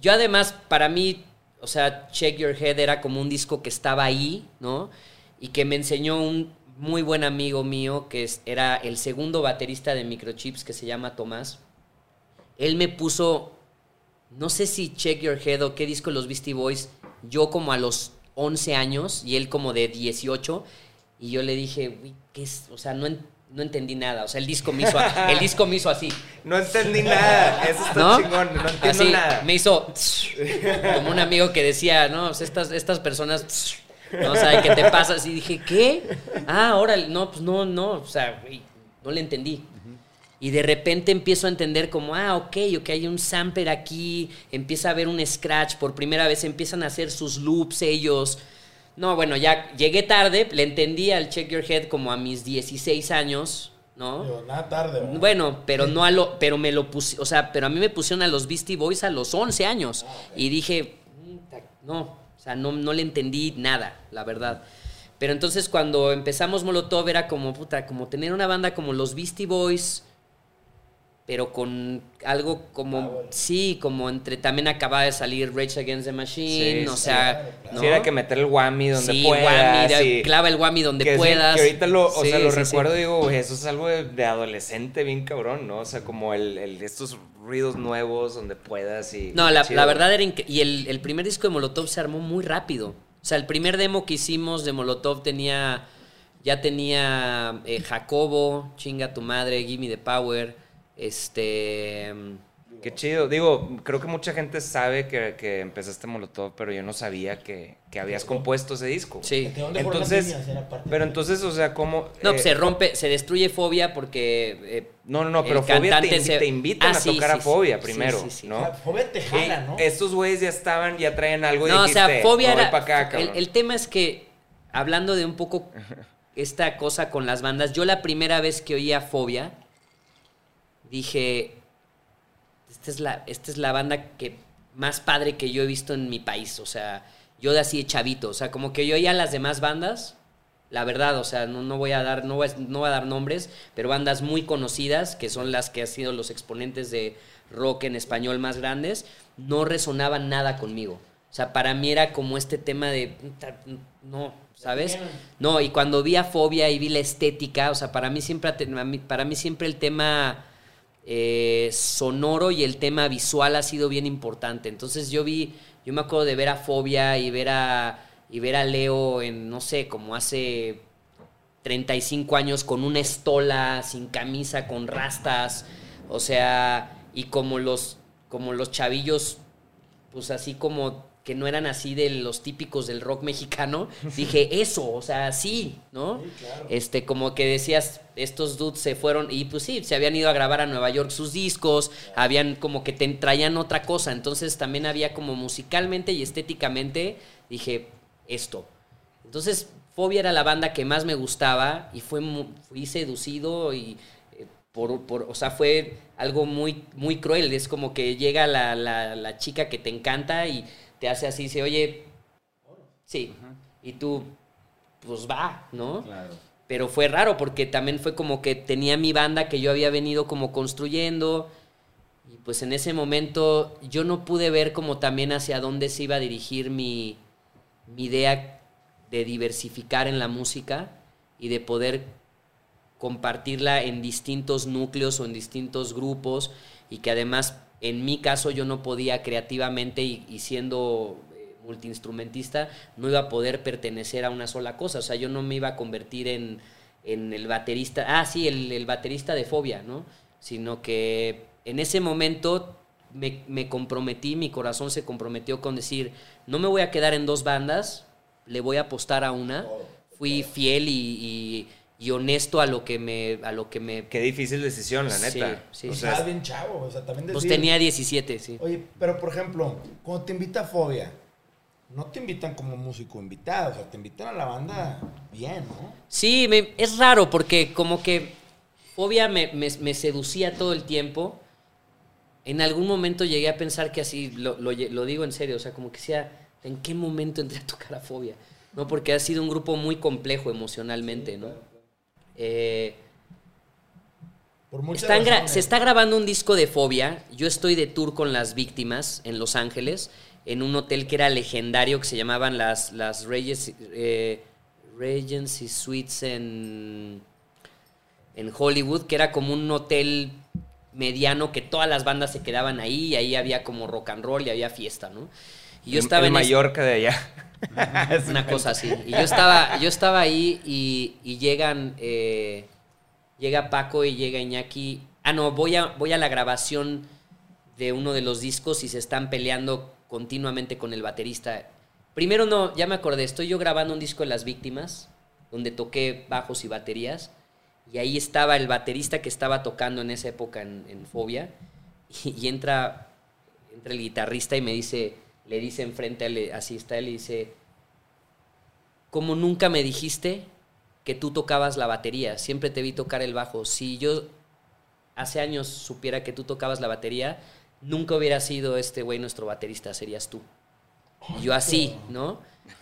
yo además, para mí, o sea, Check Your Head era como un disco que estaba ahí, ¿no? Y que me enseñó un muy buen amigo mío, que es- era el segundo baterista de Microchips, que se llama Tomás. Él me puso, no sé si Check Your Head o qué disco los Beastie Boys, yo como a los 11 años y él como de 18, y yo le dije, "Güey, ¿qué es? O sea, no, en- no entendí nada, o sea, el disco me hizo, el disco me hizo así. No entendí nada, eso está ¿no? chingón, no entiendo Así, nada. Me hizo como un amigo que decía, no, pues estas, estas personas no saben qué te pasa. Y dije, ¿qué? Ah, órale, no, pues no, no, o sea, güey, no le entendí. Y de repente empiezo a entender como, ah, ok, ok, hay un sampler aquí, empieza a haber un scratch, por primera vez empiezan a hacer sus loops ellos. No, bueno, ya llegué tarde, le entendí al Check Your Head como a mis 16 años, ¿no? Digo, nada tarde. ¿verdad? Bueno, pero no a lo, pero me lo puse, o sea, pero a mí me pusieron a los Beastie Boys a los 11 años y dije, "Puta, no, o sea, no, no le entendí nada, la verdad. Pero entonces cuando empezamos Molotov era como, puta, como tener una banda como los Beastie Boys, pero con algo como, sí, como entre, también acaba de salir Rage Against the Machine, Sí, o sí, sea, ¿no? Sí, era que meter el whammy donde Sí, puedas. whammy, y- clava el whammy donde que sí, puedas. que ahorita lo, o Sí, sea, lo sí, sí. recuerdo y digo, eso es algo de, de adolescente bien cabrón, ¿no? O sea, como el, el- estos ruidos nuevos donde puedas y... No, la, verdad era Y el, el primer disco de Molotov se armó muy rápido. O sea, el primer demo que hicimos de Molotov tenía. Ya tenía eh, Jacobo, Chinga tu madre, Gimme the Power. Este. Qué chido. Digo, creo que mucha gente sabe que, que empezaste Molotov, pero yo no sabía que, que habías compuesto ese disco. Sí. ¿De dónde fueron las Entonces, líneas? Pero entonces, o sea, ¿cómo...? No, eh, pues se rompe, se destruye Fobia porque. eh, No, no, no, pero Fobia te, se- te invitan Ah, a sí, tocar a sí, sí. Fobia Sí, primero, sí, sí. O ¿no? sea, Fobia te jala, ¿no? Y estos güeyes ya estaban, ya traen algo y No, o dijiste, sea, Fobia "Me voy era. acá, el, cabrón". el tema es que, hablando de un poco esta cosa con las bandas, yo la primera vez que oía Fobia, dije. Esta es la, esta es la banda que más padre que yo he visto en mi país. O sea, yo de así de chavito. O sea, como que yo oía las demás bandas. La verdad, o sea, no, no voy a dar, no voy a, no voy a dar nombres, pero bandas muy conocidas, que son las que han sido los exponentes de rock en español más grandes, no resonaban nada conmigo. O sea, para mí era como este tema de, "Puta, no, ¿sabes? No, y cuando vi a Fobia y vi la estética, o sea, para mí siempre, para mí siempre el tema eh, sonoro y el tema visual ha sido bien importante. Entonces yo vi, yo me acuerdo de ver a Fobia y ver a, y ver a Leo en, no sé, como hace 35 años con una estola, sin camisa, con rastas, o sea, y como los, como los chavillos, pues así como que no eran así de los típicos del rock mexicano, dije, eso, o sea, sí, ¿no? Este, como que decías, estos dudes se fueron, y pues sí, se habían ido a grabar a Nueva York sus discos, habían como que te traían otra cosa, entonces también había como musicalmente y estéticamente, dije, esto. Entonces, Fobia era la banda que más me gustaba y fue fui seducido y eh, por, por- o sea, fue algo muy, muy cruel. Es como que llega la, la- la chica que te encanta y te hace así, dice, oye, sí. Y tú, pues va, ¿no? Pero fue raro porque también fue como que tenía mi banda que yo había venido como construyendo Y pues en ese momento yo no pude ver como también hacia dónde se iba a dirigir mi, mi idea de diversificar en la música y de poder compartirla en distintos núcleos o en distintos grupos y que además en mi caso yo no podía creativamente y, y siendo eh, multiinstrumentista no iba a poder pertenecer a una sola cosa, o sea, yo no me iba a convertir en, en el baterista, ah, sí, el, el baterista de Fobia, ¿no? Sino que en ese momento me, me comprometí, mi corazón se comprometió con decir, no me voy a quedar en dos bandas, le voy a apostar a una. Fui fiel y, y- y honesto a lo que me... A lo que me Qué difícil decisión, la Sí, neta. sí. O Y sea, bien chavo, o sea, también decir... pues tenía 17, sí. Oye, pero por ejemplo, cuando te invita a Fobia, no te invitan como músico invitado, o sea, te invitan a la banda bien, ¿no? Sí, me- es raro porque como que Fobia me, me- me seducía todo el tiempo. En algún momento llegué a pensar que así, lo, lo digo en serio, o sea, como que sea, ¿en qué momento entré a tocar a Fobia? ¿No? Porque ha sido un grupo muy complejo emocionalmente, ¿no? Eh, Por muchas están gra- razones. se está grabando un disco de Fobia. Yo estoy de tour con las víctimas en Los Ángeles, en un hotel que era legendario, que se llamaban las, las Regency, eh, Regency Suites en, en Hollywood, que era como un hotel mediano que todas las bandas se quedaban ahí y ahí había como rock and roll y había fiesta, ¿no? Y yo el- estaba el en Mallorca de allá. una cosa así. Y yo estaba, yo estaba ahí y, y llegan, eh, llega Paco y llega Iñaki. Ah, no, voy a, voy a la grabación de uno de los discos y se están peleando continuamente con el baterista. Primero no, ya me acordé, estoy yo grabando un disco de Las Víctimas, donde toqué bajos y baterías. Y ahí estaba el baterista que estaba tocando en esa época en, en Fobia. Y, y entra, entra el guitarrista y me dice, le dice enfrente, así está él, dice, como nunca me dijiste que tú tocabas la batería, siempre te vi tocar el bajo. Si yo hace años supiera que tú tocabas la batería, nunca hubiera sido este güey nuestro baterista, serías tú. Y yo así, ¿no?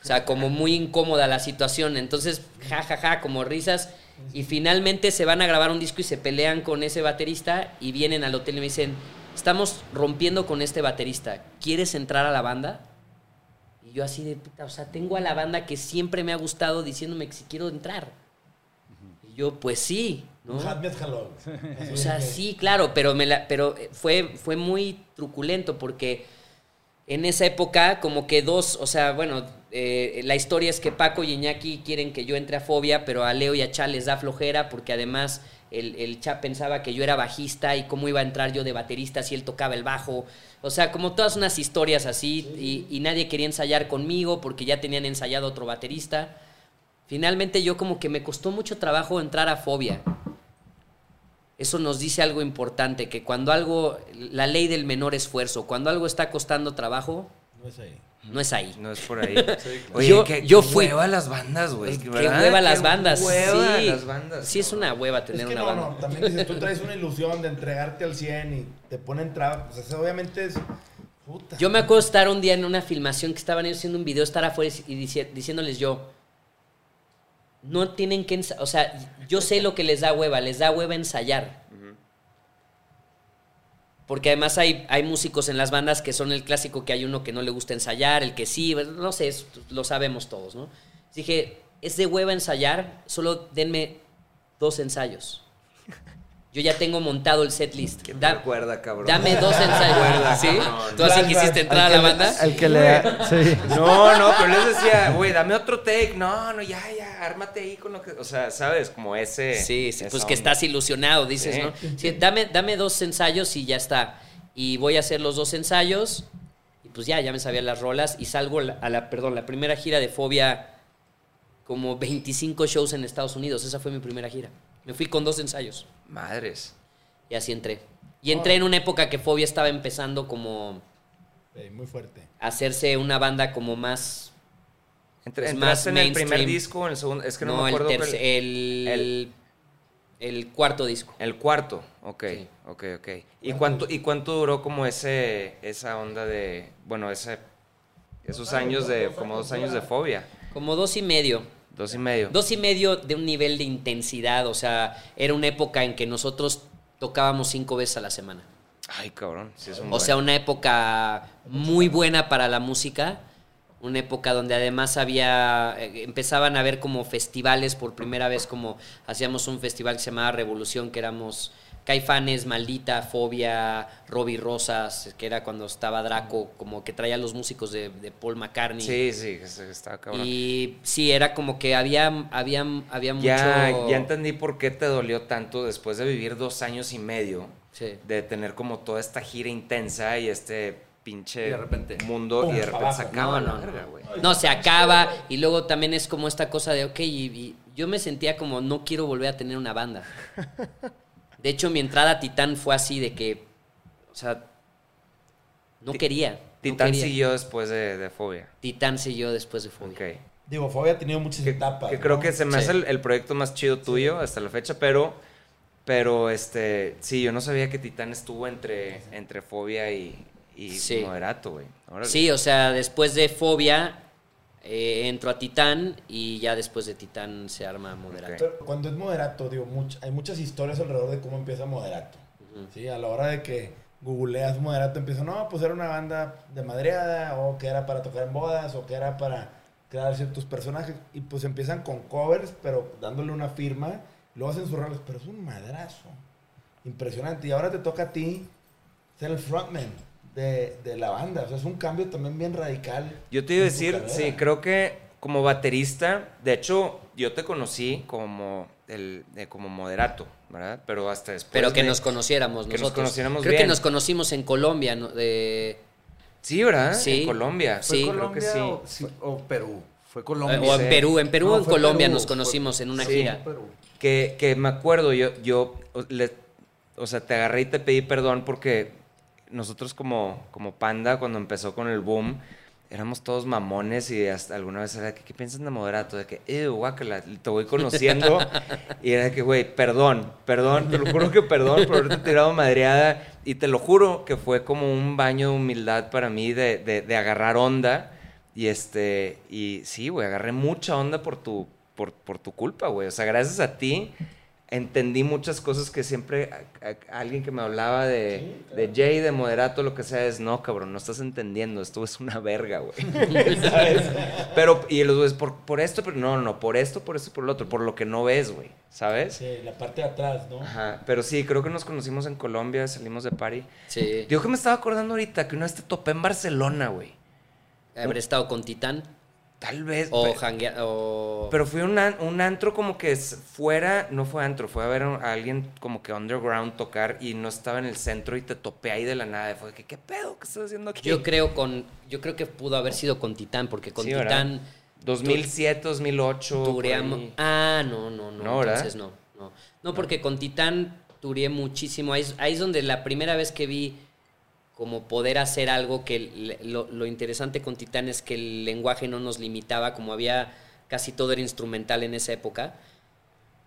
O sea, como muy incómoda la situación. Entonces, ja, ja, ja, como risas. Y finalmente se van a grabar un disco y se pelean con ese baterista y vienen al hotel y me dicen, estamos rompiendo con este baterista, ¿quieres entrar a la banda? Y yo así de puta, o sea, tengo a la banda que siempre me ha gustado diciéndome que si quiero entrar. Y yo, pues sí, ¿no? O sea, sí, claro, pero, me la, pero eh, fue, fue muy truculento porque en esa época como que dos, o sea, bueno, eh, la historia es que Paco y Iñaki quieren que yo entre a Fobia, pero a Leo y a Chá les da flojera porque además el, el Chá pensaba que yo era bajista y cómo iba a entrar yo de baterista si él tocaba el bajo. O sea, como todas unas historias así y, y nadie quería ensayar conmigo porque ya tenían ensayado otro baterista. Finalmente yo como que me costó mucho trabajo entrar a Fobia eso nos dice algo importante, que cuando algo, la ley del menor esfuerzo, cuando algo está costando trabajo, No es ahí. No es ahí. No es por ahí. Oye, Yo- qué, yo qué fui- hueva las bandas, güey. Qué ¿verdad? hueva las bandas. hueva sí, las bandas. sí es una hueva tener es que una no, banda. no, también dices, tú traes una ilusión de entregarte al 100 y te ponen trabas, pues eso obviamente es... Puta. Yo me acuerdo estar un día en una filmación que estaban ellos haciendo un video, estar afuera y dici- diciéndoles yo, no tienen que ensayar, o sea, yo sé lo que les da hueva, les da hueva ensayar. Porque además hay, hay músicos en las bandas que son el clásico que hay uno que no le gusta ensayar, el que sí, no sé, lo sabemos todos, ¿no? Dije, es de hueva ensayar, solo denme dos ensayos. Yo ya tengo montado el set list. ¿Quién Da- recuerda, cabrón? Dame dos ensayos. Recuerda, ¿Sí? cabrón. ¿Tú así quisiste entrar a la banda? El que le... Sí. No, no, pero les decía, güey, dame otro take. No, no, ya, ya, ármate ahí con lo que. O sea, ¿sabes? Como ese. Sí, sí, pues que estás ilusionado, dices, Sí. ¿no? Sí, dame, dame dos ensayos y ya está. Y voy a hacer los dos ensayos. Y pues ya, ya me sabía las rolas. Y salgo la- a la, perdón, la primera gira de Fobia, como 25 shows en Estados Unidos. Esa fue mi primera gira. Me fui con dos ensayos. Madres. Y así entré. Y entré en una época que Fobia estaba empezando como Sí, muy fuerte. a hacerse una banda como más... Entre, Pues ¿Entraste más en el primer disco o en el segundo? Es que no, no, me el, acuerdo. cuál- el, el- el cuarto disco. El cuarto, ok, Sí. ok, ok. ¿Y cuánto, ¿Y cuánto duró como ese, esa onda de, bueno, ese, esos años de, como dos años de fobia? Como dos y medio. Dos y medio. Dos y medio de un nivel de intensidad, o sea, era una época en que nosotros tocábamos cinco veces a la semana. Ay, cabrón. Sí, es un O buen. sea, una época muy buena para la música. Una época donde además había. eh, empezaban a haber como festivales por primera vez, como hacíamos un festival que se llamaba Revolución, que éramos Caifanes, Maldita, Fobia, Robbie Rosas, que era cuando estaba Draco, como que traía los músicos de, de Paul McCartney. Sí, sí, que se- estaba cabrón. Y sí, era como que había, había, había mucho. Ya, ya entendí por qué te dolió tanto después de vivir dos años y medio. Sí. De tener como toda esta gira intensa y este pinche Y de repente, mundo pum, y de repente se acaba No, la no, verga, no. güey. No, se acaba y luego también es como esta cosa de, ok, y, y yo me sentía como no quiero volver a tener una banda. De hecho, mi entrada a Titán fue así de que, o sea, no Ti- quería. no Titán quería. siguió después de, de Fobia. Titán siguió después de Fobia. Ok. Digo, Fobia ha tenido muchas Que, etapas. que ¿no? creo que se me Sí. hace el, el proyecto más chido tuyo hasta la fecha, pero, pero este, sí, yo no sabía que Titán estuvo entre, entre Fobia y, y Sí. Moderato, güey. Sí, o sea, después de Fobia eh, entro a Titán y ya después de Titán se arma Moderato. Pero cuando es moderato, digo, much- hay muchas historias alrededor de cómo empieza moderato. Sí, a la hora de que googleas moderato, empieza, no, pues era una banda de madreada, o que era para tocar en bodas, o que era para crear ciertos personajes. Y pues empiezan con covers, pero dándole una firma, luego hacen sus roles, pero es un madrazo. Impresionante. Y ahora te toca a ti ser el frontman de, de la banda. O sea, es un cambio también bien radical. Yo te iba a decir, sí, creo que como baterista, de hecho, yo te conocí como, el, eh, como moderato, ¿verdad? Pero hasta después. Pero que de- nos conociéramos que nos conociéramos Creo que nos conocimos en Colombia, ¿no? De- Sí, ¿verdad? Sí. En Colombia. ¿Fue Sí, creo que sí. o, sí, o Perú? Fue Colombia. o en sí. Perú, en Perú No, o en Colombia Perú, nos fue- conocimos en una sí. gira. Perú. Que, que me acuerdo, yo, yo le- o sea, te agarré y te pedí perdón porque nosotros como, como panda, cuando empezó con el boom, éramos todos mamones y hasta alguna vez era que, ¿qué piensas de moderato? De que, eh, guácala, te voy conociendo. y era que, güey, perdón, perdón, te lo juro que perdón por haberte tirado madreada. Y te lo juro que fue como un baño de humildad para mí de, de, de agarrar onda. Y este, y sí, güey, agarré mucha onda por tu, por, por tu culpa, güey. O sea, gracias a ti entendí muchas cosas que siempre a- a- alguien que me hablaba de, de Jay, de moderato, lo que sea, es no, cabrón, no estás entendiendo, esto es una verga, güey. ¿Sabes? Pero, y los güeyes, por, por esto, pero no, no, por esto, por esto, por lo otro, por lo que no ves, güey, ¿sabes? Sí, la parte de atrás, ¿no? Ajá, pero sí, creo que nos conocimos en Colombia, salimos de party. Sí. Digo que me estaba acordando ahorita que una vez te topé en Barcelona, güey. Haber estado con Titán Tal vez. o pe- janguea- o Pero fue un, an- un antro como que fuera, no fue antro, fue a ver a alguien como que underground tocar y no estaba en el centro y te topé ahí de la nada. Fue que, ¿qué pedo? ¿Qué estás haciendo aquí? yo creo con yo creo que pudo haber sido con Titán porque con Sí. Titán 2007, 2008. por tureamos. Ah, no, no, no. Entonces no, no. No, porque con Titán tureé muchísimo. Ahí, ahí es donde la primera vez que vi como poder hacer algo que lo, interesante con Titán es que el lenguaje no nos limitaba, como había casi todo era instrumental en esa época.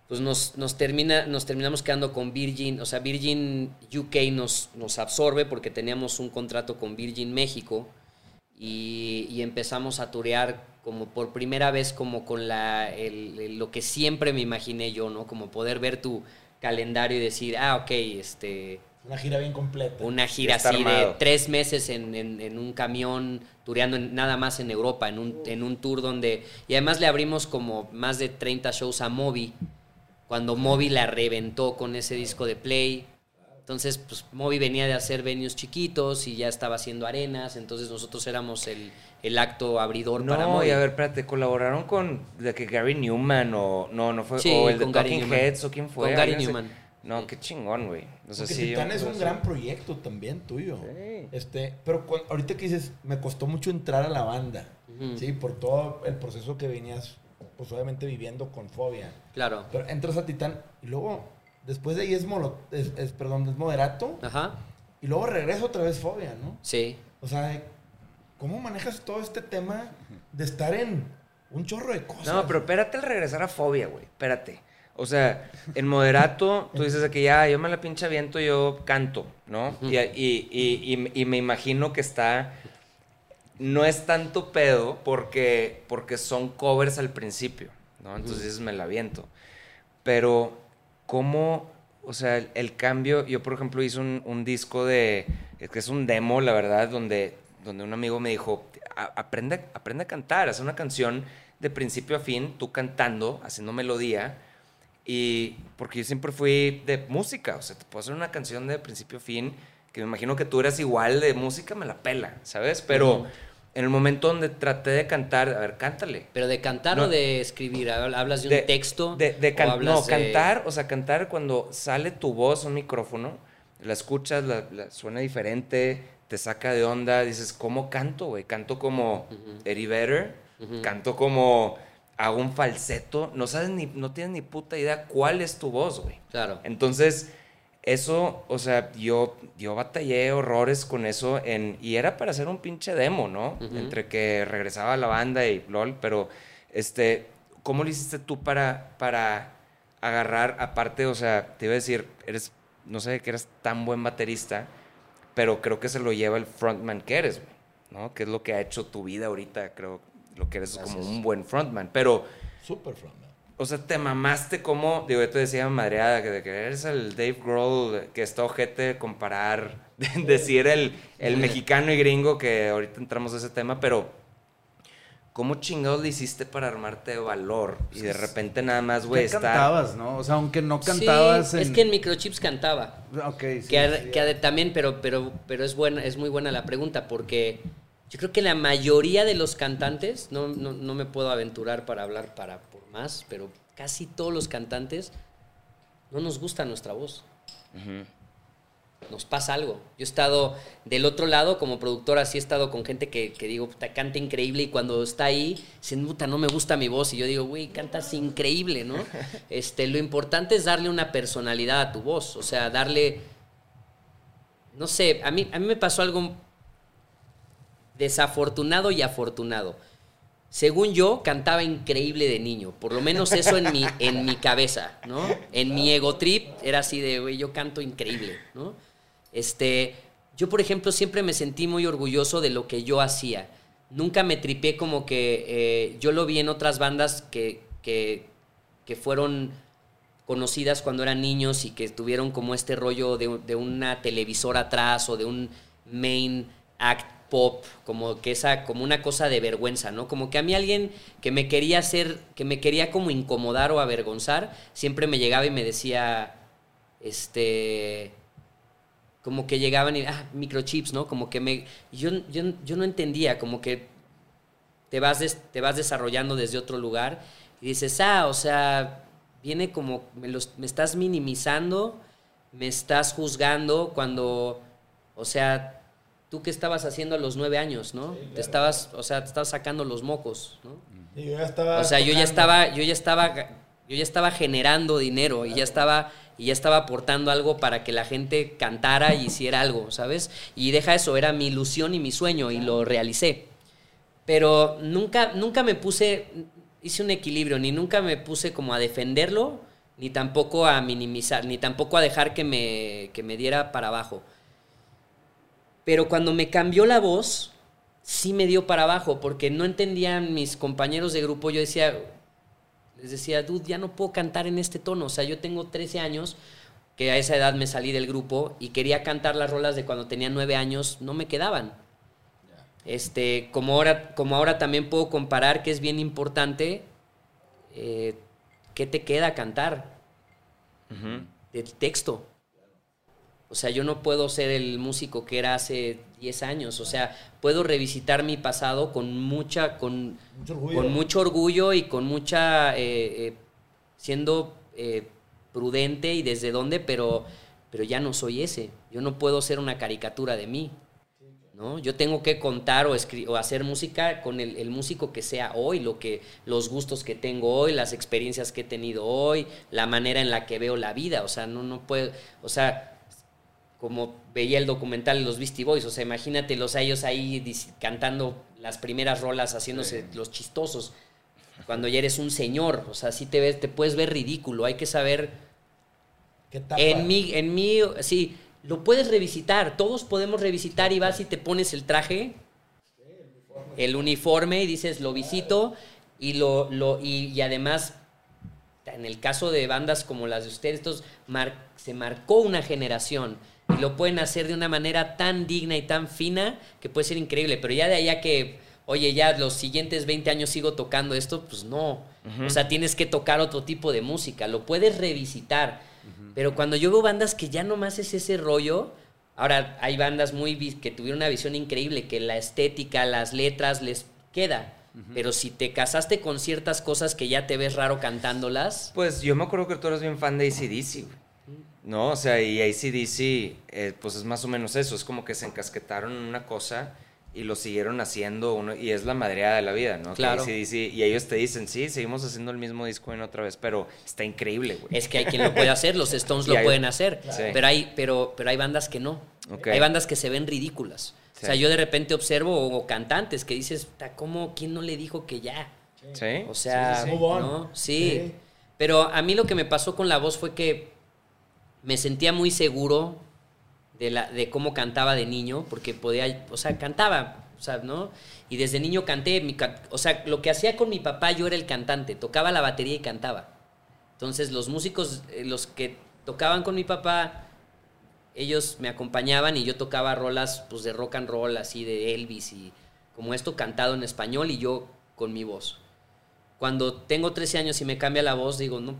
Pues nos, nos, termina, nos terminamos quedando con Virgin, o sea, Virgin UK nos, nos absorbe porque teníamos un contrato con Virgin México y, empezamos a turear como por primera vez como con la, el- lo que siempre me imaginé yo, ¿no? Como poder ver tu calendario y decir, ah, ok, este, Una gira bien completa. una gira así de tres meses en, en- en un camión, tureando en- nada más en Europa, en un, en un tour donde... Y además le abrimos como más de 30 shows a Moby, cuando Moby la reventó con ese disco de Play. Entonces, pues Moby venía de hacer venues chiquitos y ya estaba haciendo arenas, entonces nosotros éramos el, el acto abridor para No, Moby. y a ver, espérate, colaboraron con de que Gary Newman o no, no fue Sí, o el de con Gary Talking Newman. Heads o quién fue. Con Gary Newman. No, qué chingón, güey. O sea, Porque sí, Titán es un gran proyecto también tuyo. Sí. Este, pero ahorita que dices, me costó mucho entrar a la banda. Sí, por todo el proceso que venías, pues obviamente viviendo con fobia. Claro. Pero entras a Titán y luego, después de ahí es, molo- es, es, perdón, es moderato. Ajá. Y luego regresa otra vez fobia, ¿no? Sí. O sea, ¿cómo manejas todo este tema de estar en un chorro de cosas? No, pero espérate al regresar a Fobia, güey. Espérate. O sea, en moderato, tú dices que ya, yo me la pinche aviento, yo canto, ¿no? y, y- y- y- y me imagino que está. No es tanto pedo porque, porque son covers al principio, ¿no? Entonces dices, me la aviento. Pero, ¿cómo, o sea, el, el cambio, yo por ejemplo hice un, un disco de, es que es un demo, la verdad, donde, donde un amigo me dijo, "A- aprende, aprende a cantar, haz una canción de principio a fin, tú cantando, haciendo melodía, y porque yo siempre fui de música, o sea, te puedo hacer una canción de principio a fin, que me imagino que tú eras igual de música, me la pela, ¿sabes? Pero en el momento donde traté de cantar, a ver, cántale. Pero de cantar No. o de escribir, ¿hablas de un texto? De, de o can- hablas no, de- cantar, o sea, cantar cuando sale tu voz a un micrófono, la escuchas, la, la- suena diferente, te saca de onda, dices, ¿cómo canto, güey? Canto como Eddie Vedder, canto como hago un falseto, no sabes ni, no tienes ni puta idea cuál es tu voz, güey. Claro. Entonces, eso, o sea, yo, yo batallé horrores con eso en, y era para hacer un pinche demo, ¿no? Entre que regresaba a la banda y lol, pero, este, ¿cómo lo hiciste tú para, para agarrar, aparte, o sea, te iba a decir, eres, no sé que eres tan buen baterista, pero creo que se lo lleva el frontman que eres, güey, ¿no? Que es lo que ha hecho tu vida ahorita, creo, lo que eres como un buen frontman, pero... Super frontman. O sea, te mamaste como, digo, yo te decía madreada, que, de que eres el Dave Grohl, que está ojete comparar, de decir el, el mexicano y gringo, que ahorita entramos a ese tema, pero ¿cómo chingados le hiciste para armarte de valor? Y de repente nada más, güey, ¿Qué estar... cantabas, no? O sea, aunque no Sí, cantabas es que en Microchips cantaba. Ok, sí, que, sí. también, pero, pero, pero es buena, es muy buena la pregunta, porque yo creo que la mayoría de los cantantes, no, no, no me puedo aventurar para hablar para por más, pero casi todos los cantantes no nos gusta nuestra voz. Nos pasa algo. Yo he estado del otro lado como productor, así he estado con gente que, que digo, puta, canta increíble y cuando está ahí, dicen, puta, no me gusta mi voz. Y yo digo, güey, cantas increíble, ¿no? Este, lo importante es darle una personalidad a tu voz, o sea, darle, no sé, a mí, a mí me pasó algo desafortunado y afortunado. Según yo, cantaba increíble de niño. Por lo menos eso en mi, en mi cabeza, ¿no? En mi ego trip era así de, güey, yo canto increíble, ¿no? Este, yo, por ejemplo, siempre me sentí muy orgulloso de lo que yo hacía. Nunca me tripé como que eh, yo lo vi en otras bandas que, que, que fueron conocidas cuando eran niños y que tuvieron como este rollo de, de una televisora atrás o de un main act pop, como que esa, como una cosa de vergüenza, ¿no? Como que a mí alguien que me quería hacer, que me quería como incomodar o avergonzar, siempre me llegaba y me decía, este, como que llegaban y, ah, microchips, ¿no? Como que me, yo, yo, yo no entendía, como que te vas, te vas desarrollando desde otro lugar y dices, ah, o sea, viene como, me, los- me estás minimizando, me estás juzgando cuando, o sea, tú qué estabas haciendo a los nueve años, ¿no? Te estabas, o sea, te estabas sacando los mocos, ¿no? Y yo ya estaba O sea, yo ya estaba, yo ya estaba, yo ya estaba generando dinero y ya estaba, y ya estaba aportando algo para que la gente cantara y hiciera algo, ¿sabes? Y deja eso, era mi ilusión y mi sueño y lo realicé. Pero nunca, nunca me puse, hice un equilibrio, ni nunca me puse como a defenderlo, ni tampoco a minimizar, ni tampoco a dejar que me, que me diera para abajo. Pero cuando me cambió la voz, sí me dio para abajo, porque no entendían mis compañeros de grupo. Yo decía, les decía, dude, ya no puedo cantar en este tono. O sea, yo tengo 13 años, que a esa edad me salí del grupo y quería cantar las rolas de cuando tenía 9 años, no me quedaban. Este, como ahora, como ahora también puedo comparar que es bien importante, eh, ¿qué te queda cantar? El texto. O sea, yo no puedo ser el músico que era hace 10 años. O sea, puedo revisitar mi pasado con mucha, con Mucho orgullo. con mucho orgullo y con mucha, eh, eh, siendo eh, prudente y desde dónde, pero, pero ya no soy ese. Yo no puedo ser una caricatura de mí. ¿no? Yo tengo que contar o, o hacer música con el, el músico que sea hoy, lo que, los gustos que tengo hoy, las experiencias que he tenido hoy, la manera en la que veo la vida. O sea, no, no puedo, o sea, como veía el documental de los Beastie Boys, o sea, imagínate los a ellos ahí cantando las primeras rolas, haciéndose los chistosos, cuando ya eres un señor, o sea, sí te ves, te puedes ver ridículo, hay que saber, ¿Qué etapa? en mí, en mí, sí, lo puedes revisitar, todos podemos revisitar y vas y te pones el traje, el uniforme y dices, lo visito, y, lo, lo, y, y además en el caso de bandas como las de ustedes, estos mar- se marcó una generación y lo pueden hacer de una manera tan digna y tan fina que puede ser increíble. Pero ya de allá que, oye, ya los siguientes 20 años sigo tocando esto, pues no. O sea, tienes que tocar otro tipo de música, lo puedes revisitar. Pero cuando yo veo bandas que ya nomás es ese rollo, ahora hay bandas muy que tuvieron una visión increíble, que la estética, las letras les queda. Pero si te casaste con ciertas cosas que ya te ves raro cantándolas, Pues yo me acuerdo que tú eres bien fan de ACDC, güey. ¿No? O sea, y ACDC, eh, pues es más o menos eso. Es como que se encasquetaron en una cosa y lo siguieron haciendo uno, y es la madreada de la vida, ¿no? Que Claro. AC/DC, y ellos te dicen, sí, seguimos haciendo el mismo disco en otra vez, pero está increíble, güey. es que hay quien lo puede hacer, los Stones lo hay- pueden hacer, Sí. pero, hay, pero, pero hay bandas que no. Hay bandas que se ven ridículas. Sí. O sea, yo de repente observo o, o cantantes que dices, "Ta, ¿cómo? ¿Quién no le dijo que ya? ¿Sí? O sea, Sí, sí, sí. Move on. ¿no? Sí. Sí. Pero a mí lo que me pasó con la voz fue que me sentía muy seguro de, la, de cómo cantaba de niño, porque podía, o sea, cantaba, o sea, ¿no? Y desde niño canté, mi o sea, lo que hacía con mi papá, yo era el cantante, tocaba la batería y cantaba. Entonces los músicos, eh, los que tocaban con mi papá, ellos me acompañaban y yo tocaba rolas pues de rock and roll, así de Elvis y como esto cantado en español y yo con mi voz. Cuando tengo 13 años y me cambia la voz, digo, no,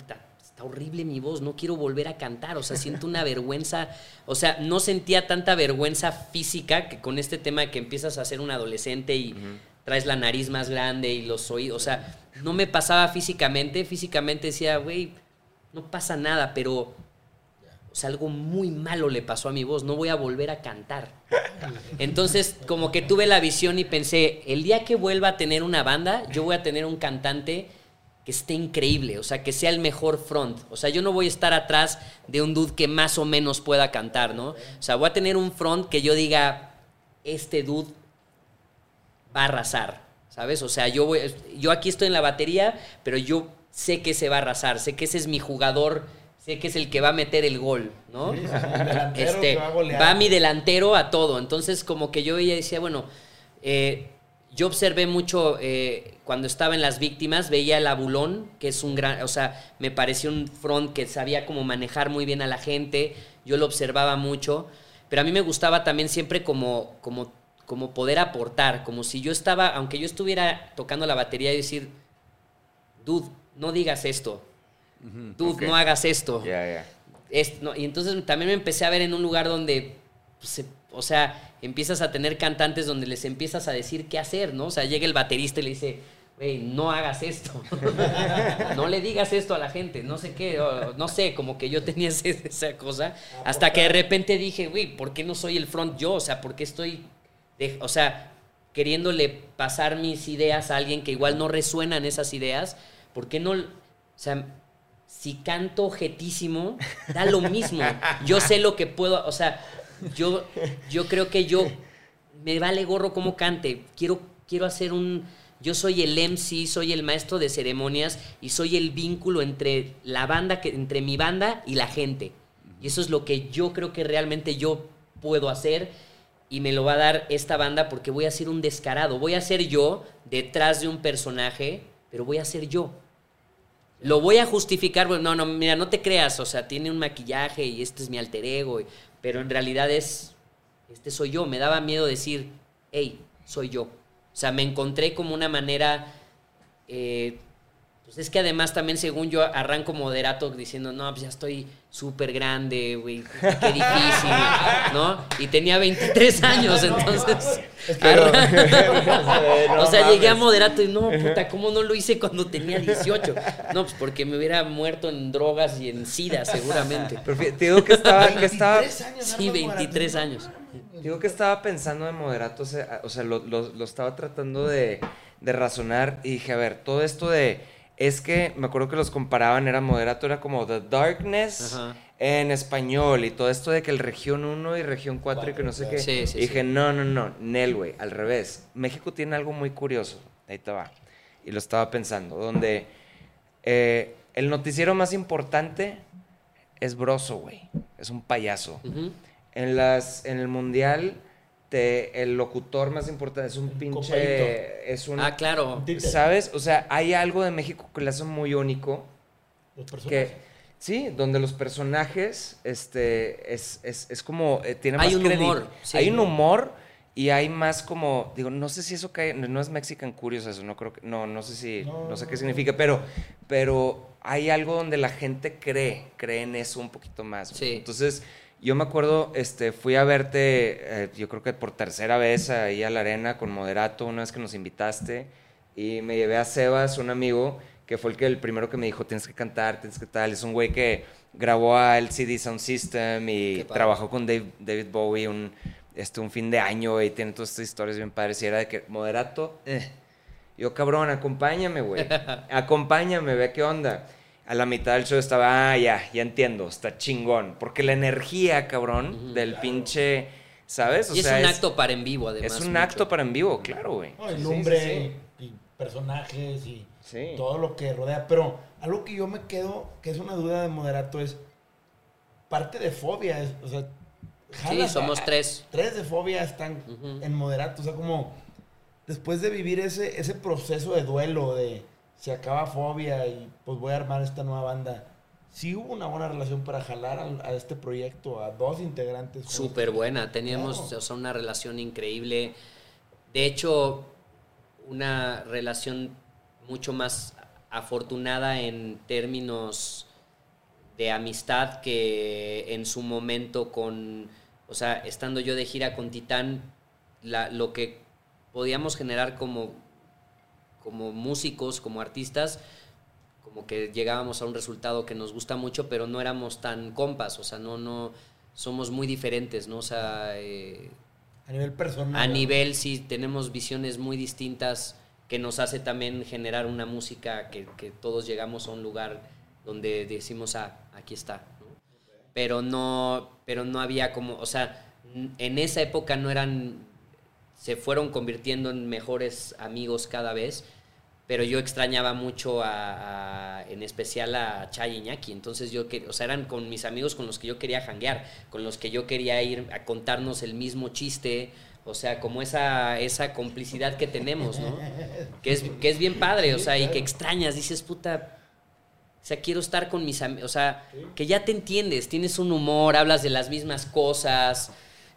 está horrible mi voz, no quiero volver a cantar, o sea, siento una vergüenza, o sea, no sentía tanta vergüenza física que con este tema de que empiezas a ser un adolescente y traes la nariz más grande y los oídos, o sea, no me pasaba físicamente, físicamente decía, güey, no pasa nada, pero o sea, algo muy malo le pasó a mi voz, no voy a volver a cantar. Entonces, como que tuve la visión y pensé, el día que vuelva a tener una banda, yo voy a tener un cantante que esté increíble, o sea, que sea el mejor front. O sea, yo no voy a estar atrás de un dude que más o menos pueda cantar, ¿no? O sea, voy a tener un front que yo diga, este dude va a arrasar, ¿sabes? O sea, yo, voy, yo aquí estoy en la batería, pero yo sé que se va a arrasar, sé que ese es mi jugador, sé que es el que va a meter el gol, ¿no? Sí, Este, va a va mi delantero a todo. Entonces, como que yo veía y decía, bueno, eh, yo observé mucho eh, cuando estaba en las víctimas, veía el abulón, que es un gran, o sea, me pareció un front que sabía cómo manejar muy bien a la gente, yo lo observaba mucho, pero a mí me gustaba también siempre como, como, como poder aportar, como si yo estaba, aunque yo estuviera tocando la batería y decir, dude, no digas esto, dude, no hagas esto. Ya, ya. Es- no, y entonces también me empecé a ver en un lugar donde, se- o sea, empiezas a tener cantantes donde les empiezas a decir qué hacer, ¿no? O sea, llega el baterista y le dice, güey, no hagas esto. no le digas esto a la gente, no sé qué, no sé, como que yo tenía esa cosa. Hasta que de repente dije, güey, ¿por qué no soy el front yo? O sea, ¿por qué estoy, de- o sea, queriéndole pasar mis ideas a alguien que igual no resuenan esas ideas? ¿Por qué no, o sea, si canto objetísimo, da lo mismo. Yo sé lo que puedo, o sea, yo, yo creo que yo me vale gorro cómo cante. Quiero, quiero hacer un. Yo soy el MC, soy el maestro de ceremonias y soy el vínculo entre la banda, que, entre mi banda y la gente. Y eso es lo que yo creo que realmente yo puedo hacer y me lo va a dar esta banda porque voy a ser un descarado. Voy a ser yo detrás de un personaje, pero voy a ser yo. Lo voy a justificar, bueno, no, no, mira, no te creas, o sea, tiene un maquillaje y este es mi alter ego, y- pero en realidad es, este soy yo. Me daba miedo decir, hey, soy yo. O sea, me encontré como una manera, eh, pues es que además también según yo arranco moderato diciendo, no, pues ya estoy súper grande, güey, qué difícil, ¿no? Y tenía 23 años, entonces... arran- o sea, llegué a moderato y no, puta, ¿cómo no lo hice cuando tenía 18? No, pues porque me hubiera muerto en drogas y en sida, seguramente. Pero te digo que estaba, que estaba, 23 años, Sí, Arnold 23 Morato. años. digo que estaba pensando de moderato, o sea, o sea, lo, lo- lo estaba tratando de, de razonar y dije, a ver, todo esto de, es que me acuerdo que los comparaban, era moderato, era como The Darkness Ajá. en español y todo esto de que el región 1 y región 4 y que no sé qué. Sí, sí, y dije, sí. no, no, no, Nel, güey, al revés. México tiene algo muy curioso, ahí te va, y lo estaba pensando, donde eh, el noticiero más importante es Broso, güey, es un payaso. En, las, en el mundial, te, el locutor más importante es un pinche. Es un. Ah, claro. ¿Sabes? O sea, hay algo de México que le hace muy único. Los personajes. que sí, donde los personajes este es, es, es como eh, tiene Hay más un humor, sí. Hay un humor y hay más como digo, no sé si eso cae no es Mexican Curious eso, no creo que no no sé si no, No, sé qué significa, pero pero hay algo donde la gente cree, cree en eso un poquito más. Sí. Entonces, yo me acuerdo, este, fui a verte, eh, yo creo que por tercera vez ahí a la arena con Moderato, una vez que nos invitaste, y me llevé a Sebas, un amigo, que fue el que el primero que me dijo, tienes que cantar, tienes que tal. Es un güey que grabó a LCD Sound System y trabajó con Dave- David Bowie un, este, un fin de año y tiene todas estas historias bien padres. Y era de que Moderato, eh. Yo, cabrón, acompáñame, güey. Acompáñame, ve qué onda. A la mitad del show estaba, ah, ya, ya entiendo, está chingón. Porque la energía, cabrón, del pinche, ¿sabes? O y es sea, un acto para en vivo, además. Es un mucho. acto para en vivo, claro, güey. No, el Sí, lumbre sí, sí. y personajes y Sí. todo lo que rodea. Pero algo que yo me quedo, que es una duda de moderato, es parte de fobia. Es, o sea, jala- somos tres. Tres de fobia están en moderato. O sea, como después de vivir ese, ese proceso de duelo, de se acaba fobia y pues voy a armar esta nueva banda. Sí hubo una buena relación para jalar al- a, este proyecto, a dos integrantes. Súper buena. Teníamos Claro. o sea, una relación increíble. De hecho, una relación mucho más afortunada en términos de amistad que en su momento con, o sea, estando yo de gira con Titán, la- lo que podíamos generar como, como músicos, como artistas, como que llegábamos a un resultado que nos gusta mucho, pero no éramos tan compas, o sea, no, no, somos muy diferentes, ¿no? O sea, eh, A nivel personal. a nivel sí tenemos visiones muy distintas que nos hace también generar una música que, que todos llegamos a un lugar donde decimos, ah, aquí está, ¿no? Pero no, pero no había como, o sea, en esa época no eran, se fueron convirtiendo en mejores amigos cada vez, pero yo extrañaba mucho a, a- en especial a Chay Iñaki, entonces yo, que, o sea, eran con mis amigos con los que yo quería janguear, con los que yo quería ir a contarnos el mismo chiste, o sea, como esa, esa complicidad que tenemos, ¿no? Que es, que es bien padre, o sea, y que extrañas, dices, puta, o sea, quiero estar con mis amigos, o sea, que ya te entiendes, tienes un humor, hablas de las mismas cosas,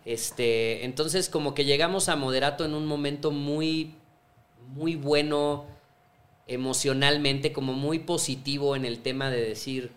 este, entonces como que llegamos a Moderato en un momento muy, muy bueno emocionalmente, como muy positivo en el tema de decir,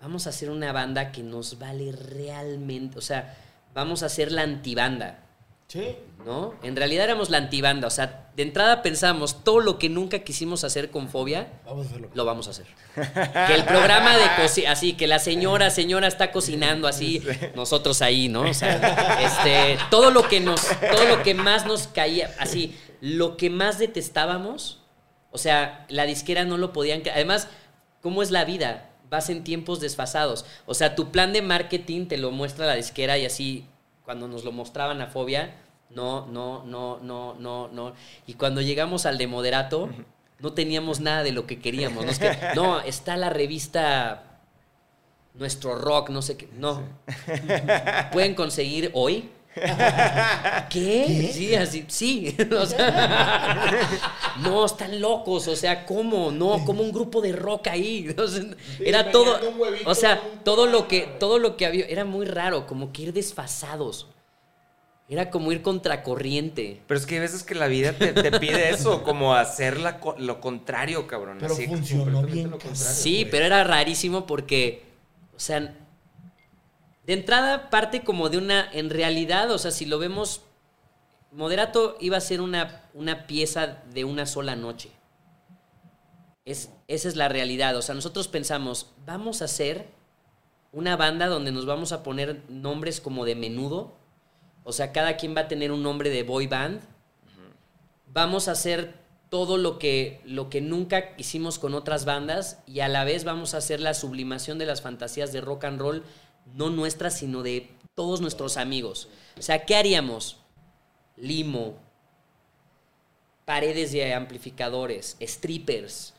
vamos a hacer una banda que nos vale realmente, o sea, vamos a hacer la antibanda. Sí. ¿no? En realidad éramos la antibanda, o sea, de entrada pensamos todo lo que nunca quisimos hacer con fobia, Vamos a hacerlo. lo vamos a hacer. Que el programa de cocina, así, que la señora, señora está cocinando así, nosotros ahí, ¿no? O sea, este, todo lo que nos, todo lo que más nos caía, así, lo que más detestábamos, o sea, la disquera no lo podían, además, ¿cómo es la vida? Vas en tiempos desfasados. O sea, tu plan de marketing te lo muestra la disquera y así, cuando nos lo mostraban a Fobia, no, no, no, no, no, no. Y cuando llegamos al de Moderato, no teníamos nada de lo que queríamos. No, es que, no, está la revista Nuestro Rock, no sé qué. No. Pueden conseguir hoy. ¿Qué? Sí, así, sí. O sea, no, están locos. O sea, ¿cómo? No, como un grupo de rock ahí. O sea, era todo. O sea, todo lo que, todo lo que había, era muy raro, como que ir desfasados. Era como ir contracorriente. Pero es que hay veces que la vida te, te pide eso, como hacer la lo contrario, cabrón. Pero así, funcionó completamente bien, lo. Sí, güey. pero era rarísimo porque, o sea, de entrada parte como de una, en realidad, o sea, si lo vemos, Moderato iba a ser una, una pieza de una sola noche. Es, esa es la realidad, o sea, nosotros pensamos, vamos a hacer una banda donde nos vamos a poner nombres como de menudo, o sea, cada quien va a tener un nombre de boy band, vamos a hacer todo lo que, lo que nunca hicimos con otras bandas y a la vez vamos a hacer la sublimación de las fantasías de rock and roll, no nuestras, sino de todos nuestros amigos. O sea, ¿qué haríamos? Limo, paredes de amplificadores, strippers,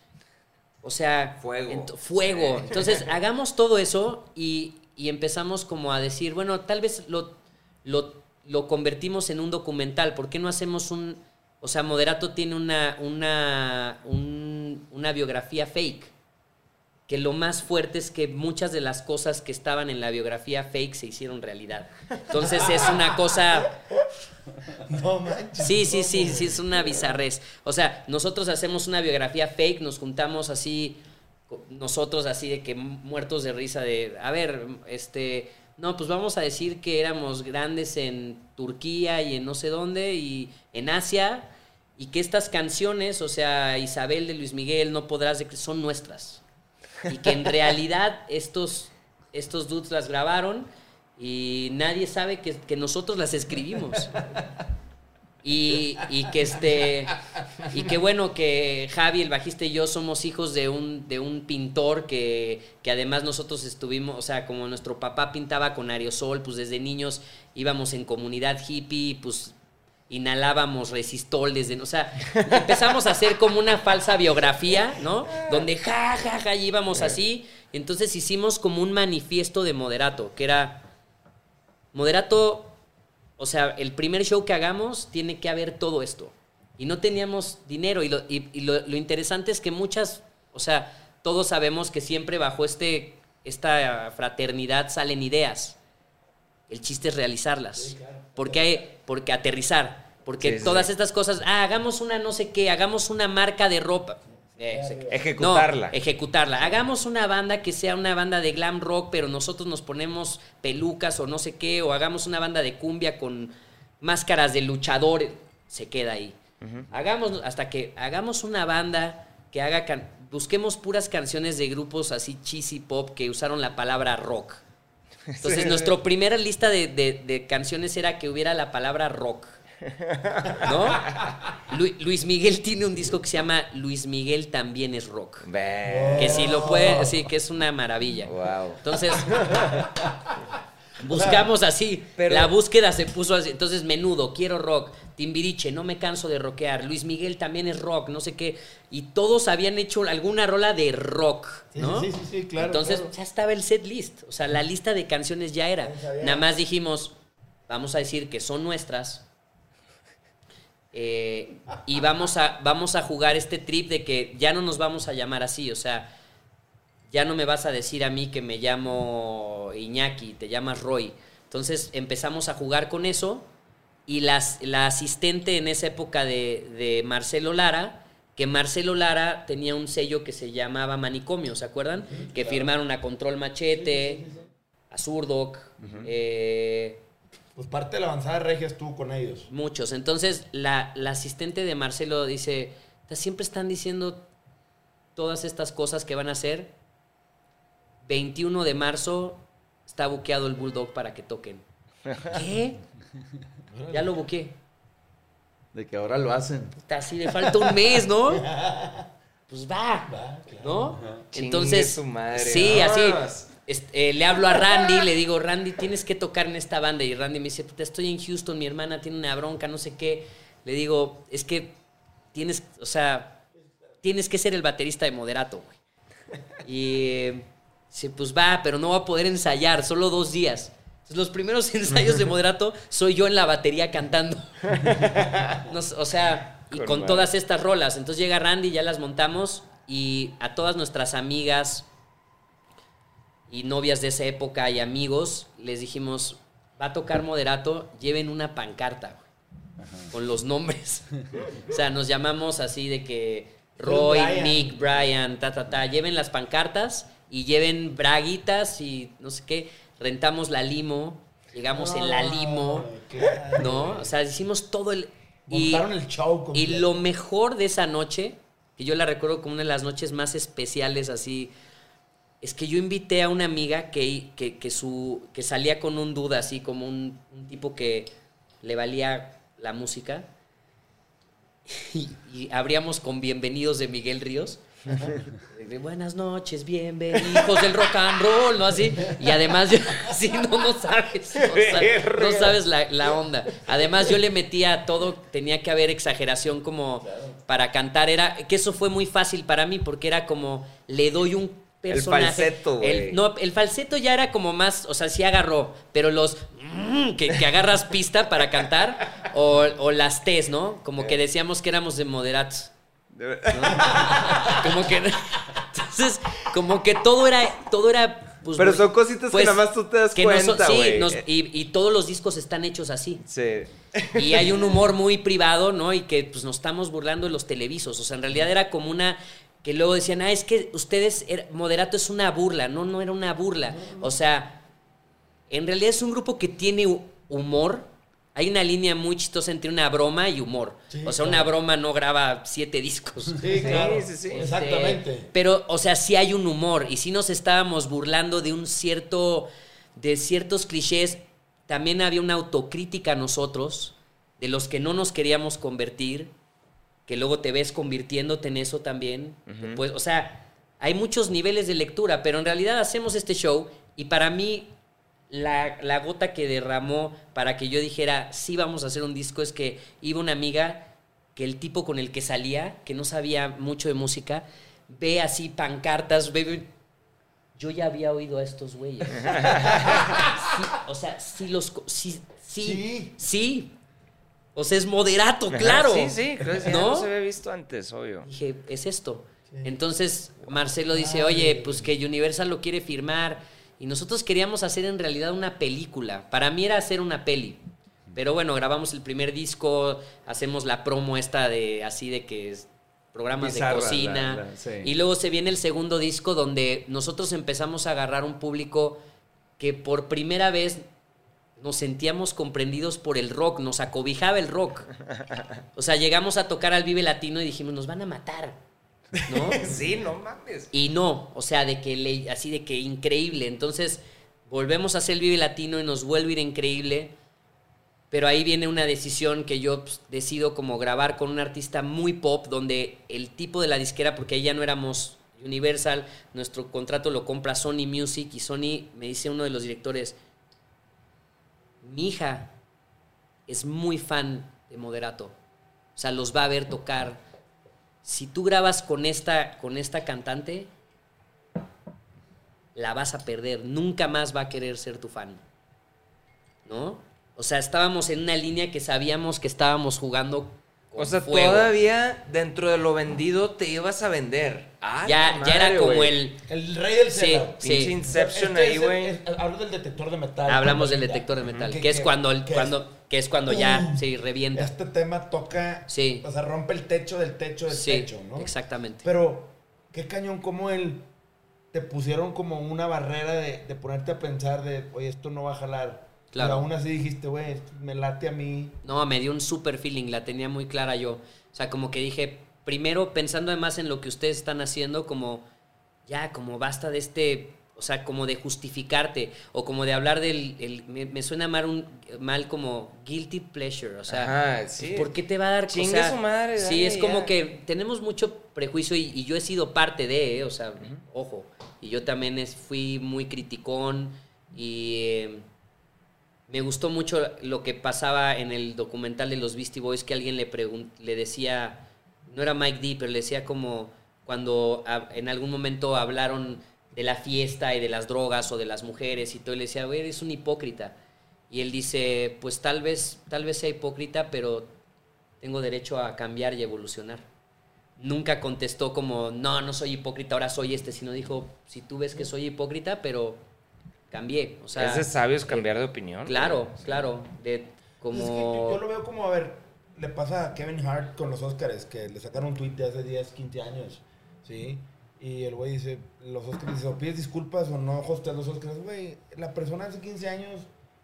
o sea, Fuego. ent- fuego. Entonces, hagamos todo eso y, y empezamos como a decir, bueno, tal vez lo, lo, lo convertimos en un documental. ¿Por qué no hacemos un... O sea, Moderato tiene una, una, un- una biografía fake. Que lo más fuerte es que muchas de las cosas que estaban en la biografía fake se hicieron realidad. Entonces es una cosa... No manches. Sí, sí, sí, sí, es una bizarrez. O sea, nosotros hacemos una biografía fake, nos juntamos así, nosotros así de que muertos de risa de, a ver, este, no, pues vamos a decir que éramos grandes en Turquía y en no sé dónde y en Asia y que estas canciones, o sea, Isabel de Luis Miguel, no podrás, de- son nuestras. Y que en realidad estos, estos dudes las grabaron y nadie sabe que, que nosotros las escribimos. Y, y que este y que bueno que Javi el bajista y yo somos hijos de un de un pintor que, que además nosotros estuvimos o sea como nuestro papá pintaba con aerosol pues desde niños íbamos en comunidad hippie pues inhalábamos resistol desde o sea empezamos a hacer como una falsa biografía no donde ja ja ja íbamos así entonces hicimos como un manifiesto de moderato que era moderato o sea, el primer show que hagamos tiene que haber todo esto. Y no teníamos dinero. Y, lo, y- y lo- lo interesante es que muchas, o sea, todos sabemos que siempre bajo este, esta fraternidad salen ideas. El chiste es realizarlas. Porque hay, porque aterrizar. Porque Sí, todas sí. estas cosas, ah, hagamos una no sé qué, hagamos una marca de ropa. Eh, Ejecutarla. no, ejecutarla. Hagamos una banda que sea una banda de glam rock, pero nosotros nos ponemos pelucas o no sé qué, o hagamos una banda de cumbia con máscaras de luchadores. Se queda ahí. Hagamos, hasta que hagamos una banda que haga, can- busquemos puras canciones de grupos así cheesy pop que usaron la palabra rock. Entonces, nuestra primera lista de, de- de canciones era que hubiera la palabra rock. ¿No? Lu- Luis Miguel tiene un disco que se llama Luis Miguel también es rock. Ve. Que si lo puede, sí, que es una maravilla. Wow. Entonces, buscamos así. Pero- la búsqueda se puso así. Entonces, menudo, quiero rock. Timbiriche, no me canso de rockear. Luis Miguel también es rock, no sé qué. Y todos habían hecho alguna rola de rock, ¿no? sí, sí, sí, sí, claro, Entonces, claro. ya estaba el set list. O sea, la lista de canciones ya era. Nada más dijimos, vamos a decir que son nuestras. eh, y vamos a, vamos a jugar este trip de que ya no nos vamos a llamar así. O sea, ya no me vas a decir a mí que me llamo Iñaki, te llamas Roy. Entonces empezamos a jugar con eso y las, la asistente en esa época de, de Marcelo Lara, que Marcelo Lara tenía un sello que se llamaba Manicomio, ¿se acuerdan? que firmaron a Control Machete, a Zurdoc, eh, Pues parte de la avanzada regia estuvo con ellos. muchos. Entonces la, la asistente de Marcelo dice, "Ta- siempre están diciendo todas estas cosas que van a hacer. 21 de marzo está buqueado el Bulldog para que toquen. ¿Qué? Ya lo buqué. De que ahora lo hacen. Está así de falta un mes, ¿no? Pues va, ¿no? Chingue Entonces, su madre, sí, así. este, eh, le hablo a Randy, le digo, Randy, tienes que tocar en esta banda. Y Randy me dice, "Puta, estoy en Houston, mi hermana tiene una bronca, no sé qué. Le digo, es que tienes, o sea, tienes que ser el baterista de Moderato, güey. Y dice, pues va, pero no va a poder ensayar, solo dos días. Entonces, los primeros ensayos de Moderato soy yo en la batería cantando. No o sea, y Con todas estas rolas. Entonces llega Randy, ya las montamos y a todas nuestras amigas y novias de esa época y amigos les dijimos, va a tocar moderato, lleven una pancarta con los nombres. o sea, nos llamamos así de que Roy, Brian. Nick, Brian, ta, ta, ta, lleven las pancartas y lleven braguitas y no sé qué. Rentamos la limo, llegamos en la limo. Claro. ¿No? O sea, hicimos todo el. Y, Montaron el show y completo. lo mejor de esa noche, que yo la recuerdo como una de las noches más especiales, así, es que yo invité a una amiga que, que, que su, que salía con un duda, así como un, un tipo que le valía la música. Y, y abríamos con Bienvenidos de Miguel Ríos. Buenas noches, bienvenidos del rock and roll, ¿no? Así. Y además, yo, no, no sabes. No sabes, no sabes la, la onda. Además, yo le metía a todo, tenía que haber exageración como para cantar. Era, que eso fue muy fácil para mí porque era como, le doy un personaje. falseto, güey. El- no, el falseto ya era como más, o sea, sí agarró, pero los mm, que, que agarras pista para cantar o, o las T's, ¿no? Como que decíamos que éramos de moderatos. ¿No? Como que Entonces, como que todo era, todo era. pues, Pero muy- son cositas pues, que nada más tú te das que no cuenta, sí, nos- y, y todos los discos están hechos así. Sí. Y hay un humor muy privado, ¿no? Y que pues nos estamos burlando de los televisos. O sea, en realidad era como una que luego decían, ah, es que ustedes, era- Moderato es una burla. No, no era una burla. O sea, en realidad es un grupo que tiene hu- humor. Hay una línea muy chistosa entre una broma y humor. Sí, o sea, claro. una broma no graba siete discos. Sí, claro. sí, sí. Exactamente. Este, pero, o sea, sí hay un humor. Y sí nos estábamos burlando de un cierto. de ciertos clichés. También había una autocrítica a nosotros, de los que no nos queríamos convertir, que luego te ves convirtiéndote en eso también. Pues, o sea, hay muchos niveles de lectura, pero en realidad hacemos este show y para mí la, la gota que derramó para que yo dijera, sí vamos a hacer un disco, es que iba una amiga que el tipo con el que salía, que no sabía mucho de música, ve así pancartas, ve, yo ya había oído a estos güeyes. Sí, o sea, sí los... Sí, sí, Sí. sí. O sea, es moderato, claro. Sí, sí, creo que no se había visto antes, obvio. Dije, es esto. Entonces Marcelo dice, oye, pues que Universal lo quiere firmar. Y nosotros queríamos hacer en realidad una película. Para mí era hacer una peli. Pero bueno, grabamos el primer disco, hacemos la promo esta de así de que es programas de cocina. la- la- sí. Y luego se viene el segundo disco donde nosotros empezamos a agarrar un público que por primera vez nos sentíamos comprendidos por el rock, nos acobijaba el rock. O sea, llegamos a tocar al Vive Latino y dijimos, nos van a matar. ¿No? Sí, no mames. Y no, o sea, de que le- así de que increíble. Entonces, volvemos a hacer el Vive Latino y nos vuelve a ir increíble. Pero ahí viene una decisión que yo pues, decido como grabar con un artista muy pop, donde el tipo de la disquera, porque ahí ya no éramos Universal, nuestro contrato lo compra Sony Music y Sony me dice uno de los directores, mi hija es muy fan de Moderato. O sea, los va a ver tocar. Si tú grabas con esta, con esta cantante, la vas a perder. Nunca más va a querer ser tu fan. ¿No? O sea, estábamos en una línea que sabíamos que estábamos jugando con O sea, fuego. todavía dentro de lo vendido te ibas a vender. Ah, Ya, ya era como el... El rey del Sí, sí. Pinche Inception Este ahí, güey. Hablo del detector de metal. Hablamos del detector de metal, Que- que es que- cuando, el- que es- cuando, que es cuando ya se revienta. Este tema toca, Sí. o sea, rompe el techo del techo del Sí, techo, ¿no? exactamente. Pero, qué cañón como él te pusieron como una barrera de, de ponerte a pensar de, oye, esto no va a jalar. Claro. Pero aún así dijiste, güey, me late a mí. No, me dio un super feeling, la tenía muy clara yo. O sea, como que dije, primero pensando además en lo que ustedes están haciendo, como ya, como basta de este, o sea, como de justificarte, o como de hablar del, el- me, me suena mal, un, mal como guilty pleasure, o sea, Ajá, sí. ¿por qué te va a dar Chingue o sea, su madre, Sí, dale, es como ya. que tenemos mucho prejuicio y, y yo he sido parte de, eh, o sea, ojo, y yo también es- fui muy criticón y... eh, me gustó mucho lo que pasaba en el documental de los Beastie Boys, que alguien le, le decía, no era Mike D, pero le decía como cuando a- en algún momento hablaron de la fiesta y de las drogas o de las mujeres y todo, y le decía, güey, eres un hipócrita. Y él dice, pues tal vez, tal vez sea hipócrita, pero tengo derecho a cambiar y evolucionar. Nunca contestó como, no, no soy hipócrita, ahora soy este, sino dijo, si tú ves que soy hipócrita, pero cambié. O sea, es de sabios cambiar de opinión. Claro, claro. De Pues es que como. yo, yo lo veo como, a ver, le pasa a Kevin Hart con los Oscars, que le sacaron un tweet de hace 10, 15 años, ¿sí? Y el güey dice, los Oscars, dice, o pides disculpas o no hosteas los Oscars. Güey, la persona hace 15 años,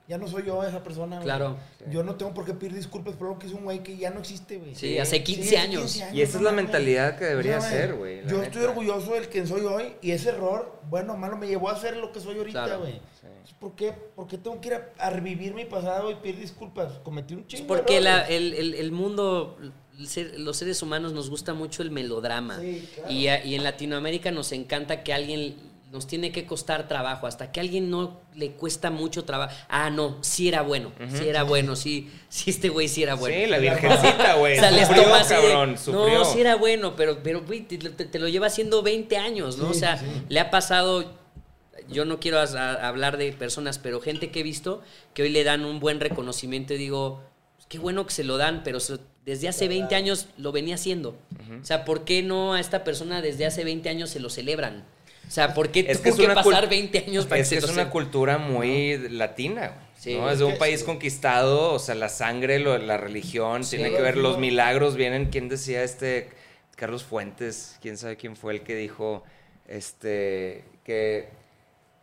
ya no soy yo esa persona, güey. Claro. Yo no tengo por qué pedir disculpas por algo que es un güey que ya no existe, güey. Sí, hace 15 hace años. Y esa es la mentalidad que debería ser, güey, Yo neta. estoy orgulloso del que soy hoy y ese error, bueno o malo, me llevó a ser lo que soy ahorita, Claro. güey. ¿Por qué? ¿Por qué tengo que ir a, a revivir mi pasado y pedir disculpas? Cometí un chingo de Porque la- el, el- el mundo, el ser- los seres humanos nos gusta mucho el melodrama. Sí, claro. y, a- y en Latinoamérica nos encanta que alguien nos tiene que costar trabajo. Hasta que a alguien no le cuesta mucho trabajo. Ah, no, sí era bueno. Sí era bueno. Sí, sí este güey sí era bueno. Sí, la virgencita, güey. O sea, les sufrió, toma así de, cabrón, sufrió. No, sí era bueno, pero, pero güey, te, te- te lo lleva haciendo 20 años, ¿no? Sí, o sea, sí. le ha pasado, yo no quiero a- hablar de personas, pero gente que he visto que hoy le dan un buen reconocimiento y digo, pues, qué bueno que se lo dan, pero se- desde hace 20 años lo venía haciendo. O sea, ¿por qué no a esta persona desde hace 20 años se lo celebran? O sea, ¿por qué Es tuvo que es que, una pasar cul- 20 años para es que que se es lo una cultura muy latina, Sí. ¿no? Es de un país sí. conquistado, o sea, la sangre, lo- la religión, Sí. tiene que ver, los milagros vienen, ¿quién decía este? Carlos Fuentes, quién sabe quién fue el que dijo, este, que,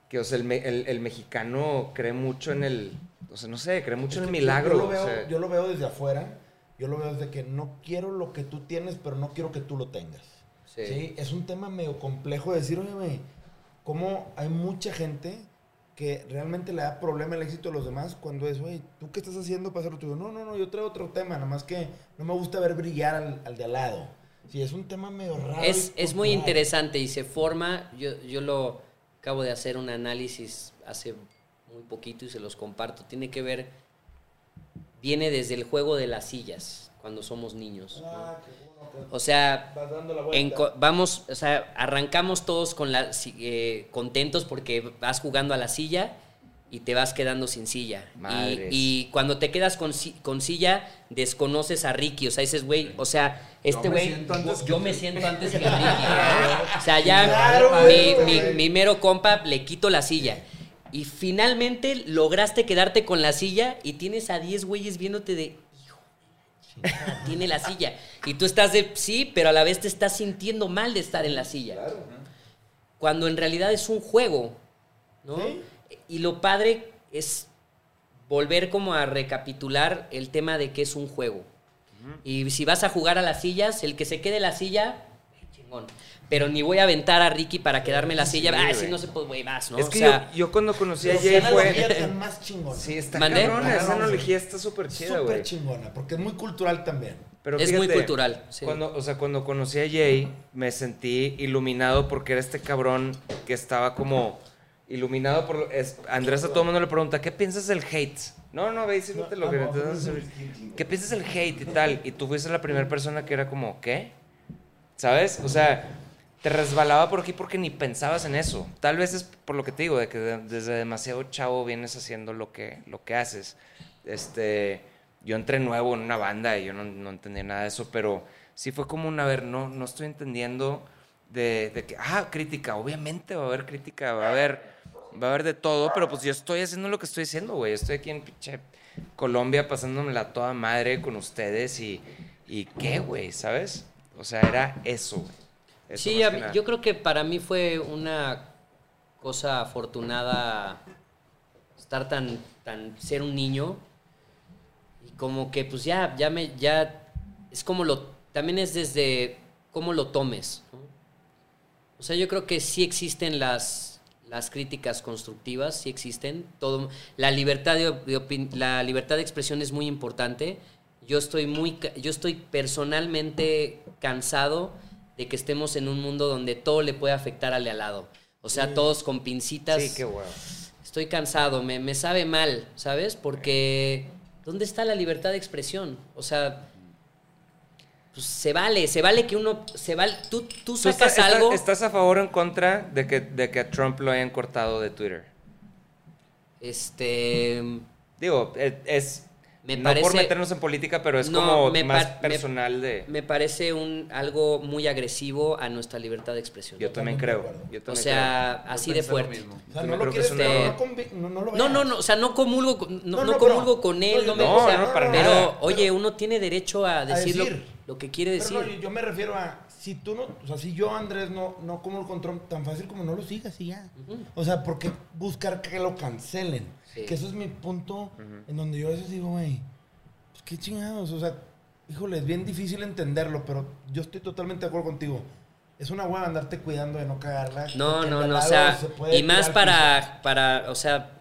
que o sea, el, el- el mexicano cree mucho en el, o sea, no sé, cree mucho en el Yo- milagro. Yo, lo o veo, sea, yo lo veo desde afuera. Yo lo veo desde que no quiero lo que tú tienes, pero no quiero que tú lo tengas. Sí. Sí. Es un tema medio complejo de decir, oye, güey, cómo hay mucha gente que realmente le da problema el éxito de los demás cuando es, oye, ¿tú qué estás haciendo para hacer lo tuyo? No, no, no, yo traigo otro tema, nada más que no me gusta ver brillar al, al de al lado. Sí, es un tema medio raro. Es, es muy interesante y se forma, yo, yo lo acabo de hacer un análisis hace muy poquito y se los comparto, tiene que ver, viene desde el juego de las sillas, cuando somos niños. ¿no? Ah, qué bueno O sea, en vamos, o sea, arrancamos todos con la, eh, contentos porque vas jugando a la silla y te vas quedando sin silla. Y, cuando te quedas con, con silla, desconoces a Ricky. O sea, dices, güey, o sea, este me güey, siento antes yo que- me siento antes que Ricky. O sea, ya Claro, mi, mi- mi mero compa le quito la silla. Y finalmente lograste quedarte con la silla y tienes a 10 güeyes viéndote de, hijo, tiene la silla. Y tú estás de, sí, pero a la vez te estás sintiendo mal de estar en la silla. Cuando en realidad es un juego, ¿no? Sí. Y lo padre es volver como a recapitular el tema de que es un juego. Y si vas a jugar a las sillas, el que se quede en la silla, chingón. Pero ni voy a aventar a Ricky para quedarme en la silla. ah, si no se puede, güey, vas, ¿no? es O que sea, yo, yo cuando conocí a Jay fue... tan más chingona. Sí, está ¿Mandé? cabrón, esa analogía está súper chida, güey. Súper chingona, porque es muy cultural también. Pero Es muy cultural, sí. Cuando, o sea, cuando conocí a Jay, me sentí iluminado porque era este cabrón que estaba como iluminado por... Es, Andrés a todo el mundo le pregunta, ¿qué piensas del hate? No, no, ve, diciéndote lo No, que... te- ¿Qué piensas del hate y tal? Y tú fuiste la primera persona que era como, ¿qué? ¿Sabes? O sea, te resbalaba por aquí porque ni pensabas en eso. Tal vez es por lo que te digo, de que de- desde demasiado chavo vienes haciendo lo que, lo que haces. Este, yo entré nuevo en una banda y yo no, no entendía nada de eso, pero sí fue como un, a ver, no, no estoy entendiendo de, de que, ah, crítica, obviamente va a haber crítica, va a haber, va a haber de todo, pero pues yo estoy haciendo lo que estoy haciendo, güey. Estoy aquí en pinche Colombia pasándomela toda madre con ustedes y, y ¿qué, güey? ¿Sabes? O sea, era eso, güey. Eso Sí, mí- yo creo que para mí fue una cosa afortunada estar tan, tan, ser un niño y como que pues ya, ya me, ya, es como lo, también es desde cómo lo tomes, ¿no? O sea, yo creo que sí existen las, las críticas constructivas, sí existen. Todo, la, libertad de, la libertad de expresión es muy importante. Yo estoy, muy, yo estoy personalmente cansado de que estemos en un mundo donde todo le puede afectar al de al lado. O sea, todos con pincitas. Sí, qué huevo. Estoy cansado, me, me sabe mal, ¿sabes? Porque ¿dónde está la libertad de expresión? O sea, pues se vale, se vale que uno, se vale, tú, tú ¿Tú sacas algo. ¿Estás a favor o en contra de que, de que a Trump lo hayan cortado de Twitter? Este. Digo, e- es... Me no parece- por meternos en política, pero es No, como me más par- me- personal de... Me parece un algo muy agresivo a nuestra libertad de expresión. Yo también creo. o sea, así de fuerte. O sea, no lo quieres no, no, no lo No, no, veas. no, o sea, no comulgo, con- no, No, no no, comulgo pero- con él, no, me, no, o sea, no, para pero, nada. oye, uno tiene derecho a decir, lo- decir. Lo, que quiere decir. Pero no, yo- me refiero a, si tú no, o sea, si yo, Andrés, no, no como el control tan fácil como no lo sigas y ya. O sea, ¿por qué buscar que lo cancelen? Sí. Que eso es mi punto en donde yo a veces digo, güey, pues qué chingados, o sea, híjole, es bien difícil entenderlo, pero yo estoy totalmente de acuerdo contigo. Es una hueva andarte cuidando de no cagarla. no, porque no, no, o sea, se y más para, para, o sea,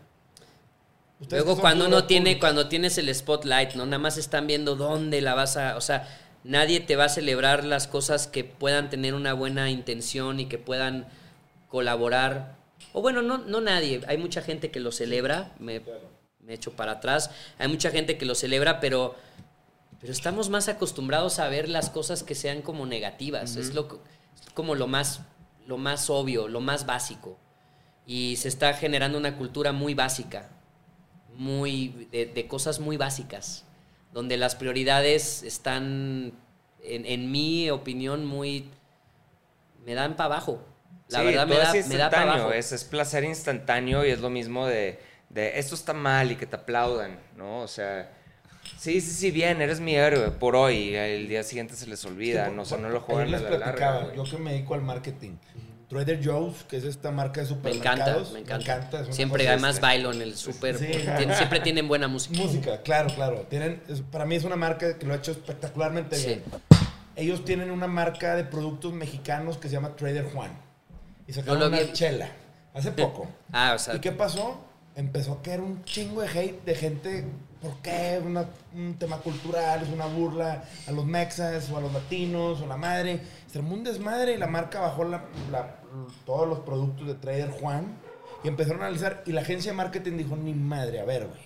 Luego cuando uno tiene, cuando tienes el spotlight, ¿no? Nada más están viendo dónde la vas a, o sea, nadie te va a celebrar las cosas que puedan tener una buena intención y que puedan colaborar. O bueno, no, no nadie. Hay mucha gente que lo celebra, me, me echo para atrás. Hay mucha gente que lo celebra, pero, pero estamos más acostumbrados a ver las cosas que sean como negativas. Es lo, es como lo más, lo más obvio, lo más básico. Y se está generando una cultura muy básica muy de, de cosas muy básicas donde las prioridades están, en, en mi opinión, muy... me dan para abajo. La Sí, verdad me da, es me da para instantáneo, abajo. es, es placer instantáneo y es lo mismo de, de esto está mal y que te aplaudan, ¿no? O sea, sí, sí, sí, bien, eres mi héroe por hoy el día siguiente se les olvida, Sí, no, o sea, no lo juegan a la larga. Yo que me dedico al marketing. Trader Joe's, que es esta marca de Me encanta, supermercados. me encanta. una siempre, además, este- bailo en el súper. Sí. Siempre tienen buena música. Música, claro, claro. Tienen, para mí es una marca que lo ha hecho espectacularmente Sí. bien. Ellos tienen una marca de productos mexicanos que se llama Trader Juan. Y sacaron No una vi. chela hace poco. Ah, o sea, ¿Y qué pasó? Empezó a caer un chingo de hate de gente. ¿Por qué? Una- un tema cultural, es una burla a los mexas o a los latinos o la madre. Se armó un desmadre y la marca bajó la- la- todos los productos de Trader Juan y empezaron a analizar. Y la agencia de marketing dijo: Ni madre, a ver, güey.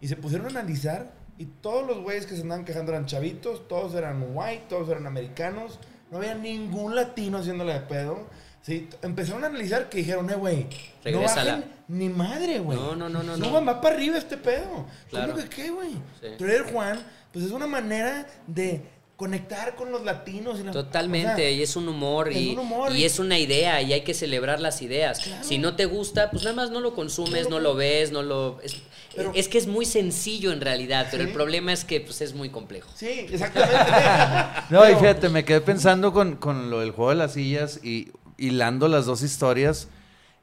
Y se pusieron a analizar y todos los güeyes que se andaban quejando eran chavitos, todos eran white, todos eran americanos. No había ningún latino haciéndole de pedo. Sí, empezaron a analizar que dijeron, eh, güey, no Regrésala. bajen ni madre, güey. No, no, no, no, no. Suban, va para arriba este pedo. Claro. ¿Cómo que qué, güey? Sí. Trader Juan, pues es una manera de conectar con los latinos. Y la- Totalmente, o sea, y es un humor, es y, un humor y y- es una idea, y hay que celebrar las ideas. Claro. Si no te gusta, pues nada más no lo consumes, No no lo- ves, no lo... Es, Pero- es que es muy sencillo en realidad, pero Sí. el problema es que pues, es muy complejo. Sí, exactamente. No, y fíjate, me quedé pensando con, con lo del juego de las sillas y hilando las dos historias.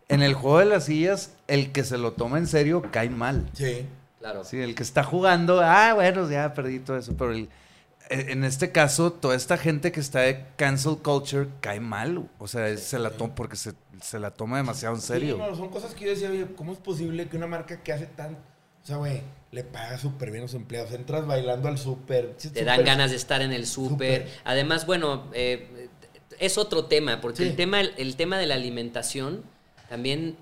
En el juego de las sillas, el que se lo toma en serio cae mal. Sí. Claro. Sí, el que está jugando, ah, bueno, ya perdí todo eso, pero el- e- en este caso, toda esta gente que está de cancel culture cae mal. O sea, es- se la toma porque se, se la toma demasiado en serio. Sí, no, son cosas que yo decía, oye, ¿cómo es posible que una marca que hace tan... O sea, güey, le paga súper bien a los empleados. Entras bailando al súper. sí, Te dan ganas de estar en el. Súper. Además, bueno, eh, es otro tema, porque Sí. el, tema, el tema de la alimentación también,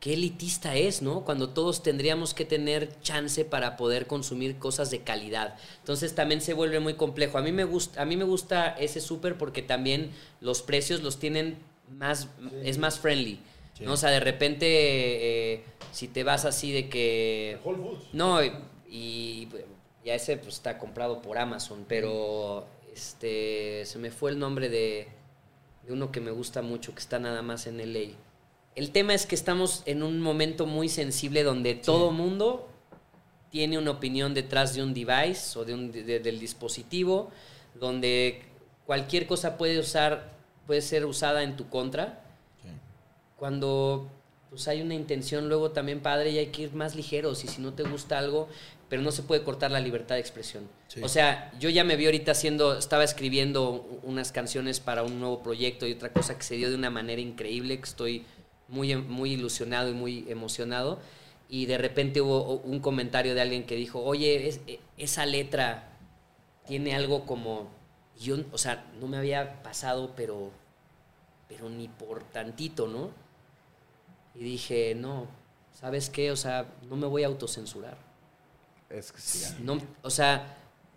qué elitista es, ¿no? Cuando todos tendríamos que tener chance para poder consumir cosas de calidad. Entonces también se vuelve muy complejo. A mí me gusta, a mí me gusta ese súper porque también los precios los tienen más, es más friendly. Sí. ¿no? O sea, de repente, eh, si te vas así de que... Whole Foods. No, y, y ya ese pues, está comprado por Amazon, pero este se me fue el nombre de, de uno que me gusta mucho, que está nada más en LA. El tema es que estamos en un momento muy sensible donde todo mundo tiene una opinión detrás de un device o de un, de- del dispositivo, donde cualquier cosa puede usar, puede ser usada en tu contra. Cuando pues hay una intención luego también padre y hay que ir más ligeros y si no te gusta algo, pero no se puede cortar la libertad de expresión. Sí. O sea, yo ya me vi ahorita haciendo, estaba escribiendo unas canciones para un nuevo proyecto y otra cosa que se dio de una manera increíble, que estoy muy, em- muy ilusionado y muy emocionado. Y de repente hubo un comentario de alguien que dijo, oye, es- e- esa letra tiene algo como... Yo, o sea, no me había pasado, pero, pero ni por tantito, ¿no? Y dije, no, ¿sabes qué? O sea, no me voy a autocensurar. Es que sí. No, o sea,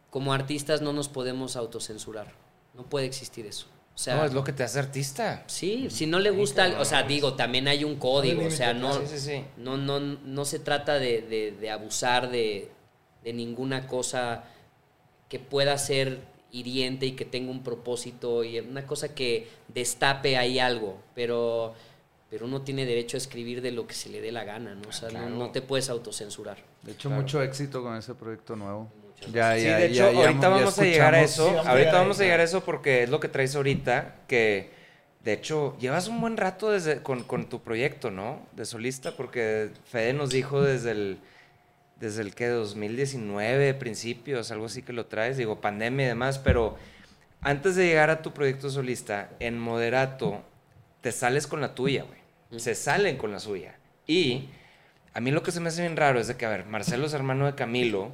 como artistas no nos podemos autocensurar. No puede existir eso. O sea, no, es lo que te hace artista. sí, si no le gusta, o sea, digo, también hay un código, o sea, no, Sí, sí, sí. no, no, no se trata de, de- de abusar de, de ninguna cosa que pueda ser hiriente y que tenga un propósito y una cosa que destape ahí algo, pero, pero uno tiene derecho a escribir de lo que se le dé la gana, ¿no? O sea, no- claro. no, te puedes autocensurar. De hecho, Claro. mucho éxito con ese proyecto nuevo. Muchas Ya, Sí, ya, de hecho, ya- ya- ahorita ya vamos a llegar a eso. Sí, vamos a ahorita vamos a llegar a eso porque es lo que traes ahorita, que de hecho llevas un buen rato desde, con, con tu proyecto, ¿no? De solista, porque Fede nos dijo desde el, desde el que 2019, principios, algo así que lo traes, digo, pandemia y demás, pero antes de llegar a tu proyecto solista, en Moderato, te sales con la tuya, güey. Se salen con la suya. Y a mí lo que se me hace bien raro es de que, a ver, Marcelo es hermano de Camilo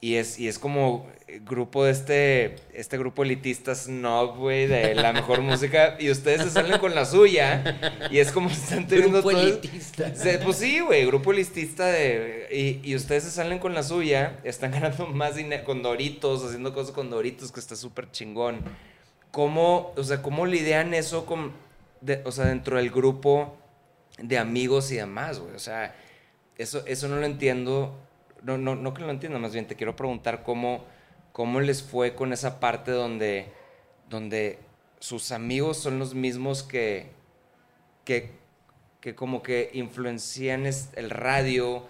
y es, y es como eh, grupo de este, este grupo elitista snob, güey, de la mejor música y ustedes se salen con la suya y es como si están teniendo Grupo todo- elitista. Se- pues sí, güey, grupo elitista de... Y, y ustedes se salen con la suya, están ganando más dinero con Doritos, haciendo cosas con Doritos, que está súper chingón. ¿Cómo, o sea, cómo lidian eso con, de- o sea, dentro del grupo de amigos y demás, güey? O sea, eso, eso no lo entiendo. no, no, no que lo entienda, más bien te quiero preguntar cómo, cómo les fue con esa parte donde, donde sus amigos son los mismos que, que, que como que influencian el radio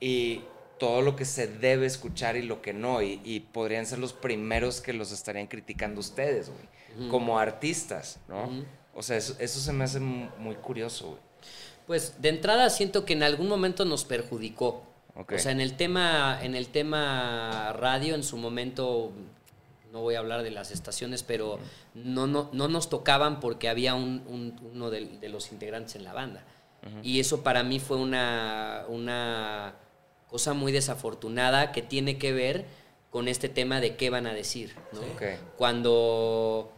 y todo lo que se debe escuchar y lo que no, y, y podrían ser los primeros que los estarían criticando ustedes, güey, como artistas, ¿no? O sea, eso, eso se me hace mu- muy curioso, güey. Pues de entrada siento que en algún momento nos perjudicó. O sea, en el tema, en el tema radio, en su momento, no voy a hablar de las estaciones, pero no, no, no nos tocaban porque había un- un- uno de, de los integrantes en la banda. Y eso para mí fue una, una cosa muy desafortunada que tiene que ver con este tema de qué van a decir. ¿no? Cuando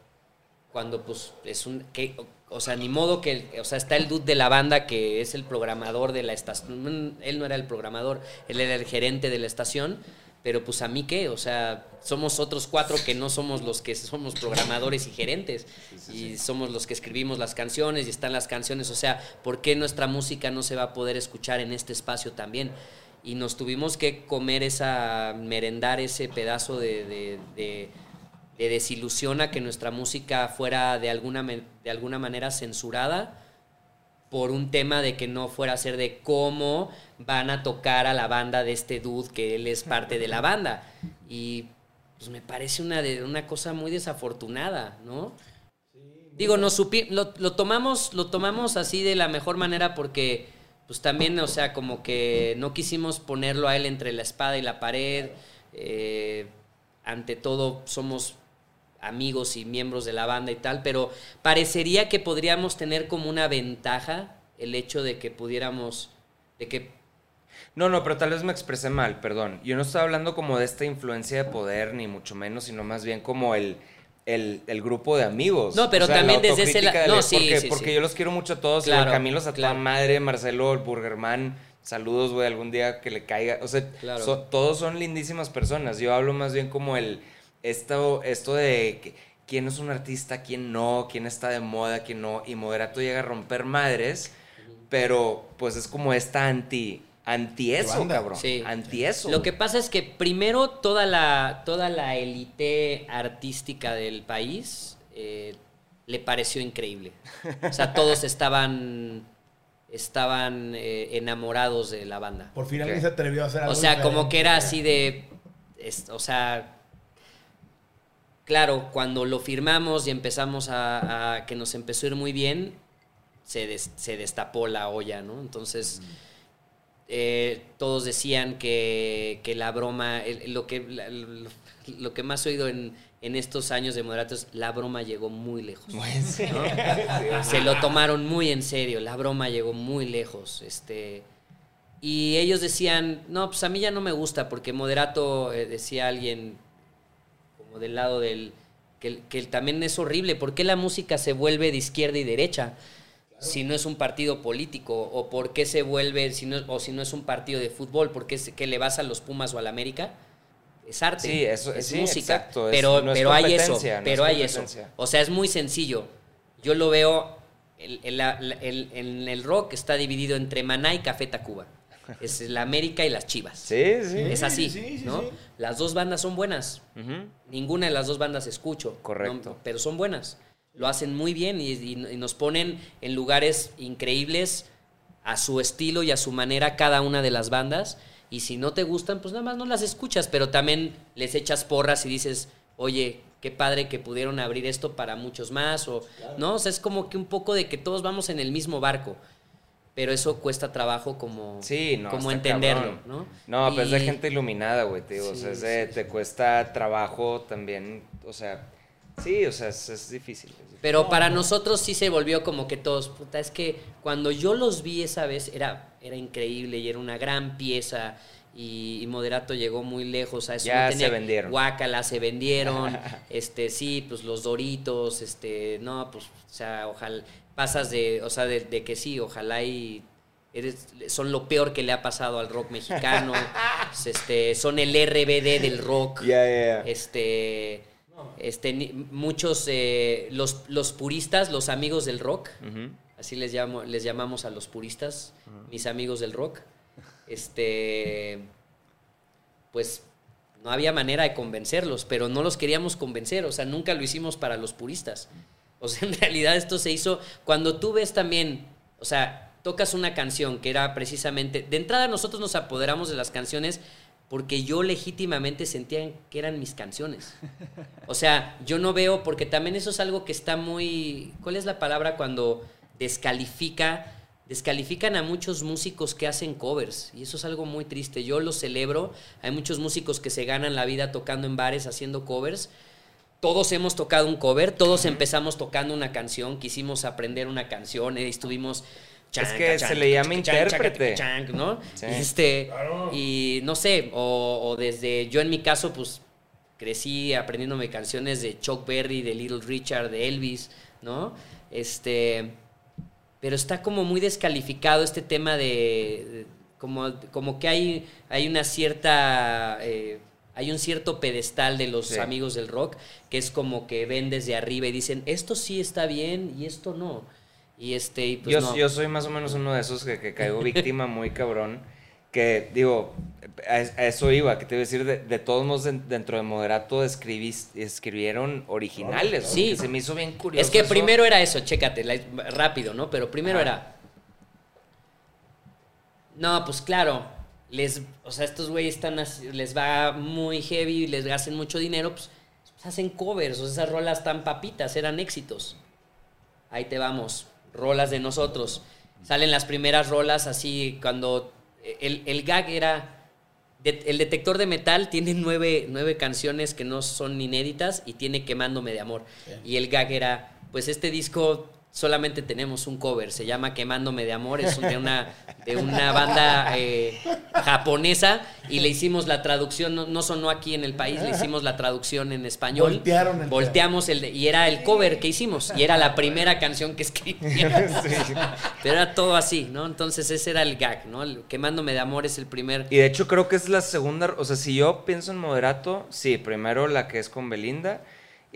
cuando pues es un que o sea ni modo que o sea está el dude de la banda que es el programador de la estación él no era el programador él era el gerente de la estación pero pues a mí qué o sea somos otros cuatro que no somos los que somos programadores y gerentes y somos los que escribimos las canciones y están las canciones o sea por qué nuestra música no se va a poder escuchar en este espacio también y nos tuvimos que comer esa merendar ese pedazo de, de- de- de desilusión a que nuestra música fuera de alguna, de alguna manera censurada por un tema de que no fuera a ser de cómo van a tocar a la banda de este dude que él es parte de la banda. Y pues me parece una, una cosa muy desafortunada, ¿no? Digo, nos supi- lo, lo tomamos, lo tomamos así de la mejor manera porque, pues también, o sea, como que no quisimos ponerlo a él entre la espada y la pared. eh, ante todo, somos amigos y miembros de la banda y tal, pero parecería que podríamos tener como una ventaja el hecho de que pudiéramos, de que No, no, pero tal vez me expresé mal, perdón. Yo no estaba hablando como de esta influencia de poder, ni mucho menos, sino más bien como el, el, el grupo de amigos. No, pero O sea, la también desde ese autocrítica la- de no, sí, porque, sí, porque sí. yo los quiero mucho a todos. Claro, Camilo a claro. madre, Marcelo, el Burgerman. Saludos, güey, algún día que le caiga. O sea, Claro. so- todos son lindísimas personas. Yo hablo más bien como el esto, esto de que- quién es un artista, quién no, quién está de moda, quién no. Y Moderato llega a romper madres, pero pues es como esta anti, anti eso, banda. cabrón. Sí. Anti eso. Lo que pasa es que primero toda la, toda la élite artística del país eh, le pareció increíble. O sea, todos estaban, estaban eh, enamorados de la banda. Por fin alguien se atrevió a hacer algo O sea, como que era así de. es- o sea. Claro, cuando lo firmamos y empezamos a, a- que nos empezó a ir muy bien, se, des- se destapó la olla, ¿no? Entonces, eh, todos decían que, que la broma, el- lo, que, la- lo, lo que más he oído en, en estos años de moderatos, la broma llegó muy lejos. ¿no? Se lo tomaron muy en serio, la broma llegó muy lejos. Este, y ellos decían, no, pues a mí ya no me gusta, porque moderato, eh, decía alguien, del lado del, que, que también es horrible, ¿por qué la música se vuelve de izquierda y derecha? Si no es un partido político, o por qué se vuelve, si no, o si no es un partido de fútbol, ¿por qué que le vas a los Pumas o al América? Es arte, Sí, eso- es sí, música, exacto, es- pero, no pero hay eso, no pero es hay eso. O sea, es muy sencillo. Yo lo veo, el, el- el- en el rock está dividido entre Maná y Café Tacuba. Es la América y las Chivas. Sí, sí. Es así, sí, sí, ¿no? sí. Las dos bandas son buenas. Ninguna de las dos bandas escucho. Correcto. ¿no? Pero son buenas. Lo hacen muy bien y, y- y nos ponen en lugares increíbles a su estilo y a su manera cada una de las bandas. Y si no te gustan, pues nada más no las escuchas, pero también les echas porras y dices, oye, qué padre que pudieron abrir esto para muchos más. O, ¿no? O sea, es como que un poco de que todos vamos en el mismo barco. Pero eso cuesta trabajo como, Sí, no. como entenderlo, cabrón. ¿no? No, pues es de Y- gente iluminada, güey, te digo. o Sí, sea, es de- sí, te cuesta trabajo también. O sea, sí, o sea, es, es difícil. es difícil. Pero para nosotros sí se volvió como que todos, puta, es que cuando yo los vi esa vez era, era increíble y era una gran pieza y, y Moderato llegó muy lejos, a eso Ya no se vendieron. guácala, se vendieron, este, sí, pues los Doritos, este, no, pues, o sea, ojalá, pasas de, o sea, de, de que sí, ojalá y eres, son lo peor que le ha pasado al rock mexicano, este, son el RBD del rock. Este, este, muchos, eh, los, los puristas, los amigos del rock, así les, llamo, les llamamos a los puristas, mis amigos del rock, este, pues no había manera de convencerlos, pero no los queríamos convencer, o sea, nunca lo hicimos para los puristas. O sea, en realidad esto se hizo cuando tú ves también, o sea, tocas una canción que era precisamente, de entrada nosotros nos apoderamos de las canciones porque yo legítimamente sentía que eran mis canciones. O sea, yo no veo, porque también eso es algo que está muy, ¿cuál es la palabra cuando descalifica? Descalifican a muchos músicos que hacen covers y eso es algo muy triste. Yo lo celebro. Hay muchos músicos que se ganan la vida tocando en bares haciendo covers. Todos hemos tocado un cover, todos empezamos tocando una canción, quisimos aprender una canción, eh, estuvimos es que se le llama intérprete. ¿no? Y, este, y no sé, o, o, desde, yo en mi caso, pues crecí aprendiéndome canciones de Chuck Berry, de Little Richard, de Elvis, ¿no? Este, pero está como muy descalificado este tema de, como, como que hay, hay una cierta... Eh, hay un cierto pedestal de los amigos del rock que es como que ven desde arriba y dicen, esto sí está bien y esto no. Y este, pues yo, yo soy más o menos uno de esos que, que caigo víctima muy cabrón. Que digo, a, eso iba, que te iba a decir, de, todos modos dentro de Moderato escribieron originales. Sí. Se me hizo bien curioso. Es que primero era eso, chécate, rápido, ¿no? Pero primero era... No, pues claro, les, o sea, estos güeyes están, les va muy heavy, les hacen mucho dinero, pues, pues hacen covers, o sea, esas rolas tan papitas, eran éxitos. Ahí te vamos rolas de nosotros. Salen las primeras rolas así cuando el, el gag era... el detector de metal tiene nueve, nueve, canciones que no son inéditas y tiene Quemándome de Amor. Y el gag era, pues este disco solamente tenemos un cover, se llama Quemándome de Amor, es de una, de una banda eh, japonesa y le hicimos la traducción, no, sonó aquí en el país, le hicimos la traducción en español. Voltearon el Volteamos el y era el cover que hicimos y era la primera canción que escribí. Pero era todo así, ¿no? Entonces ese era el gag, ¿no? Quemándome de Amor es el primer. Y de hecho creo que es la segunda, o sea, si yo pienso en Moderato, sí, primero la que es con Belinda.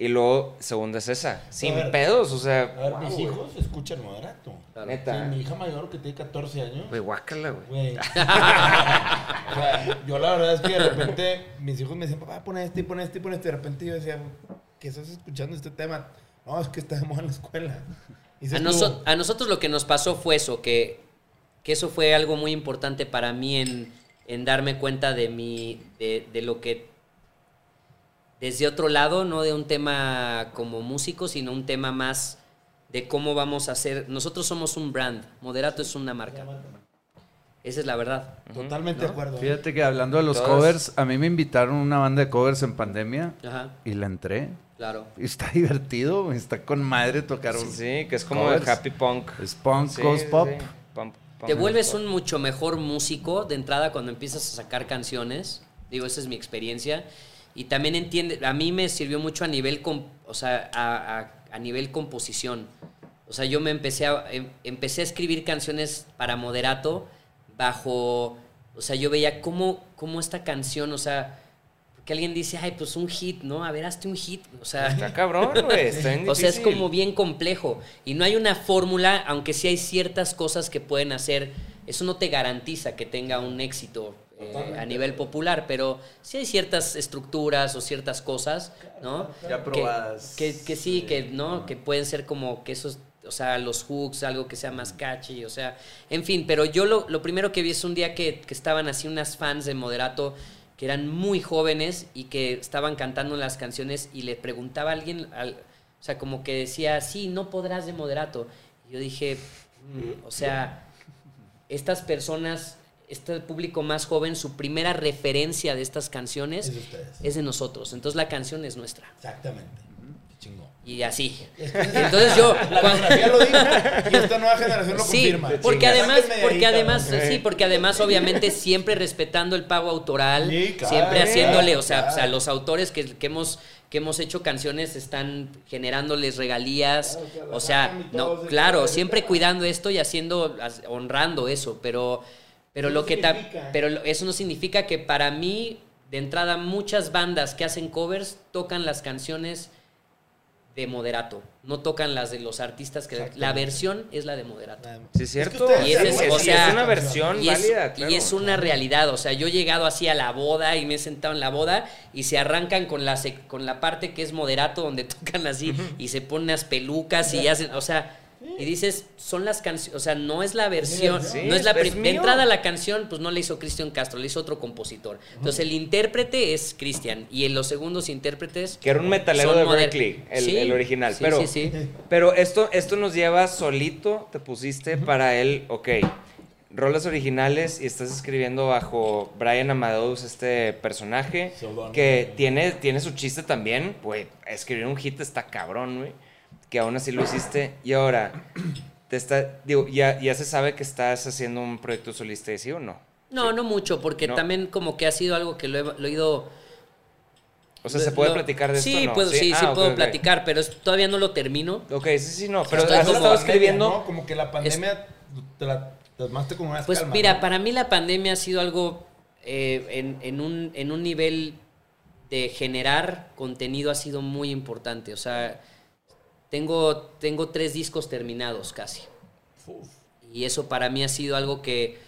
Y luego, segunda es esa. Sin pedos, o sea. A ver, mis hijos escuchan moderato. Neta. mi hija mayor, que tiene 14 años. Güey, guácala, güey. o sea, yo la verdad es que de repente mis hijos me decían, papá, pon este y pon este y pon este. Y de repente yo decía, ¿qué estás escuchando este tema? No, es que está de moda en la escuela. A, a, nosotros lo que nos pasó fue eso, que, que eso fue algo muy importante para mí en, en darme cuenta de, mi, de, de lo que desde otro lado, no de un tema como músico, sino un tema más de cómo vamos a hacer. Nosotros somos un brand, Moderato es una marca. Esa es la verdad. Totalmente de acuerdo. Fíjate que hablando de los covers, a mí me invitaron a una banda de covers en pandemia y la entré. Claro. Y está divertido, está con madre tocar un. Sí, que es como el happy punk. Es punk, ghost pop. Te vuelves un mucho mejor músico de entrada cuando empiezas a sacar canciones. Digo, esa es mi experiencia y también entiende, a mí me sirvió mucho a nivel, o sea, a, nivel composición. O sea, yo me empecé a, em, empecé a escribir canciones para moderato bajo, o sea, yo veía cómo, cómo esta canción, o sea, que alguien dice, ay, pues un hit, ¿no? A ver, hazte un hit. O sea, está cabrón, güey. Está o sea, es como bien complejo. Y no hay una fórmula, aunque sí hay ciertas cosas que pueden hacer. Eso no te garantiza que tenga un éxito eh, a nivel popular, pero sí hay ciertas estructuras o ciertas cosas, ¿no? Ya probadas. Que, que, sí, que no, que pueden ser como que esos, o sea, los hooks, algo que sea más catchy, o sea, en fin, pero yo lo, lo primero que vi es un día que, que, estaban así unas fans de Moderato que eran muy jóvenes y que estaban cantando las canciones y le preguntaba a alguien, al, o sea, como que decía, sí, no podrás de Moderato. Y yo dije, mm, o sea, estas personas este público más joven, su primera referencia de estas canciones es, de nosotros. Entonces la canción es nuestra. Exactamente. Y así. Entonces yo. La cuando... lo dijo. Y esta nueva generación lo sí, confirma. Porque además, porque además, sí, porque además, obviamente, siempre respetando el pago autoral, siempre haciéndole, o sea, o sea, los autores que, que hemos que hemos hecho canciones están generándoles regalías, o sea, no, claro, siempre cuidando esto y haciendo, honrando eso, pero pero, lo que pero eso no significa que para mí, de entrada, muchas bandas que hacen covers tocan las canciones de moderato. No tocan las de los artistas que la versión es la de moderato. Sí, es cierto. Y es, es- o es sea, una versión Y es, válida, claro. y es una realidad, o sea, yo he llegado así a la boda y me he sentado en la boda y se arrancan con la, con la parte que es moderato, donde tocan así y se ponen las pelucas y hacen, o sea, y dices, son las canciones, o sea, no es la versión, Sí, no es la es de entrada la canción, pues no la hizo Cristian Castro, la hizo otro compositor. Entonces el intérprete es Cristian y en los segundos intérpretes Que era un metalero de Berkeley, el, Sí, el original. sí, pero, sí, sí. pero esto, esto nos lleva solito, te pusiste para él, ok, rolas originales y estás escribiendo bajo Brian Amadeus, este personaje, que tiene, tiene su chiste también, pues escribir un hit está cabrón, güey, que aún así lo hiciste. Y ahora, te está, digo, ya, ya se sabe que estás haciendo un proyecto solista, ¿sí o no? No, no mucho, porque No. también como que ha sido algo que lo he, lo he ido... O sea, ¿se puede lo- platicar de sí, esto no? Puedo, sí, sí, Ah, ok, puedo platicar, pero todavía no lo termino. Ok, sí, sí, no, pero Estoy has como estado escribiendo... ¿no? Como que la pandemia te la te tomaste como unas Pues mira, ¿no? para mí la pandemia ha sido algo eh, en, en un, en un nivel de generar contenido ha sido muy importante. O sea, tengo, tengo tres discos terminados casi. Y eso para mí ha sido algo que,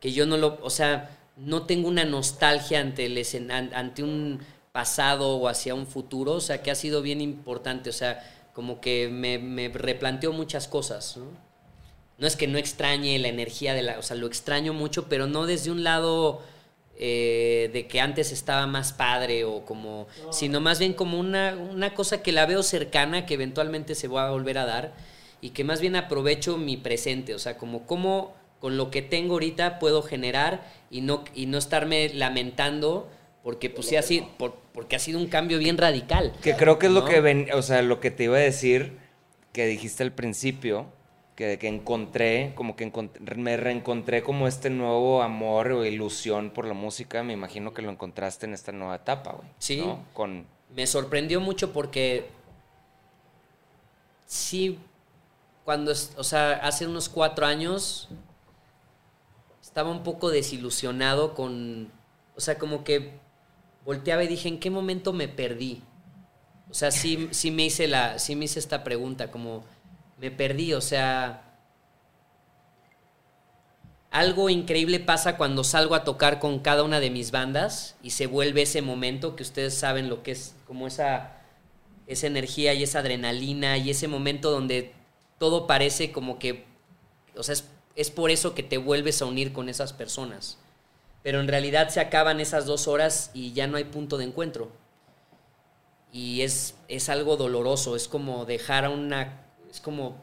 que yo no lo, o sea, no tengo una nostalgia ante, el ante un pasado o hacia un futuro, o sea, que ha sido bien importante, o sea, como que me, me replanteó muchas cosas, ¿no? No es que no extrañe la energía de la, o sea, lo extraño mucho, pero no desde un lado eh, de que antes estaba más padre o como, sino más bien como una, una cosa que la veo cercana, que eventualmente se va a volver a dar y que más bien aprovecho mi presente, o sea, como cómo con lo que tengo ahorita puedo generar y no, y no estarme lamentando porque pues sí ha sido, por- porque ha sido un cambio bien radical. Que creo que es lo ¿no? que ven, o sea, lo que te iba a decir, que dijiste al principio, que, que encontré, como que me reencontré como este nuevo amor o ilusión por la música, me imagino que lo encontraste en esta nueva etapa, güey. Sí. ¿no? Con, me sorprendió mucho porque sí, cuando, o sea, hace unos cuatro años estaba un poco desilusionado con, o sea, como que volteaba y dije, ¿en qué momento me perdí? O sea, sí, sí me hice la, sí me hice esta pregunta, como me perdí, o sea, algo increíble pasa cuando salgo a tocar con cada una de mis bandas y se vuelve ese momento que ustedes saben lo que es, como esa, esa energía y esa adrenalina y ese momento donde todo parece como que, o sea, es, es por eso que te vuelves a unir con esas personas. Pero en realidad se acaban esas dos horas y ya no hay punto de encuentro. Y es, es algo doloroso, es como dejar a una... Es como...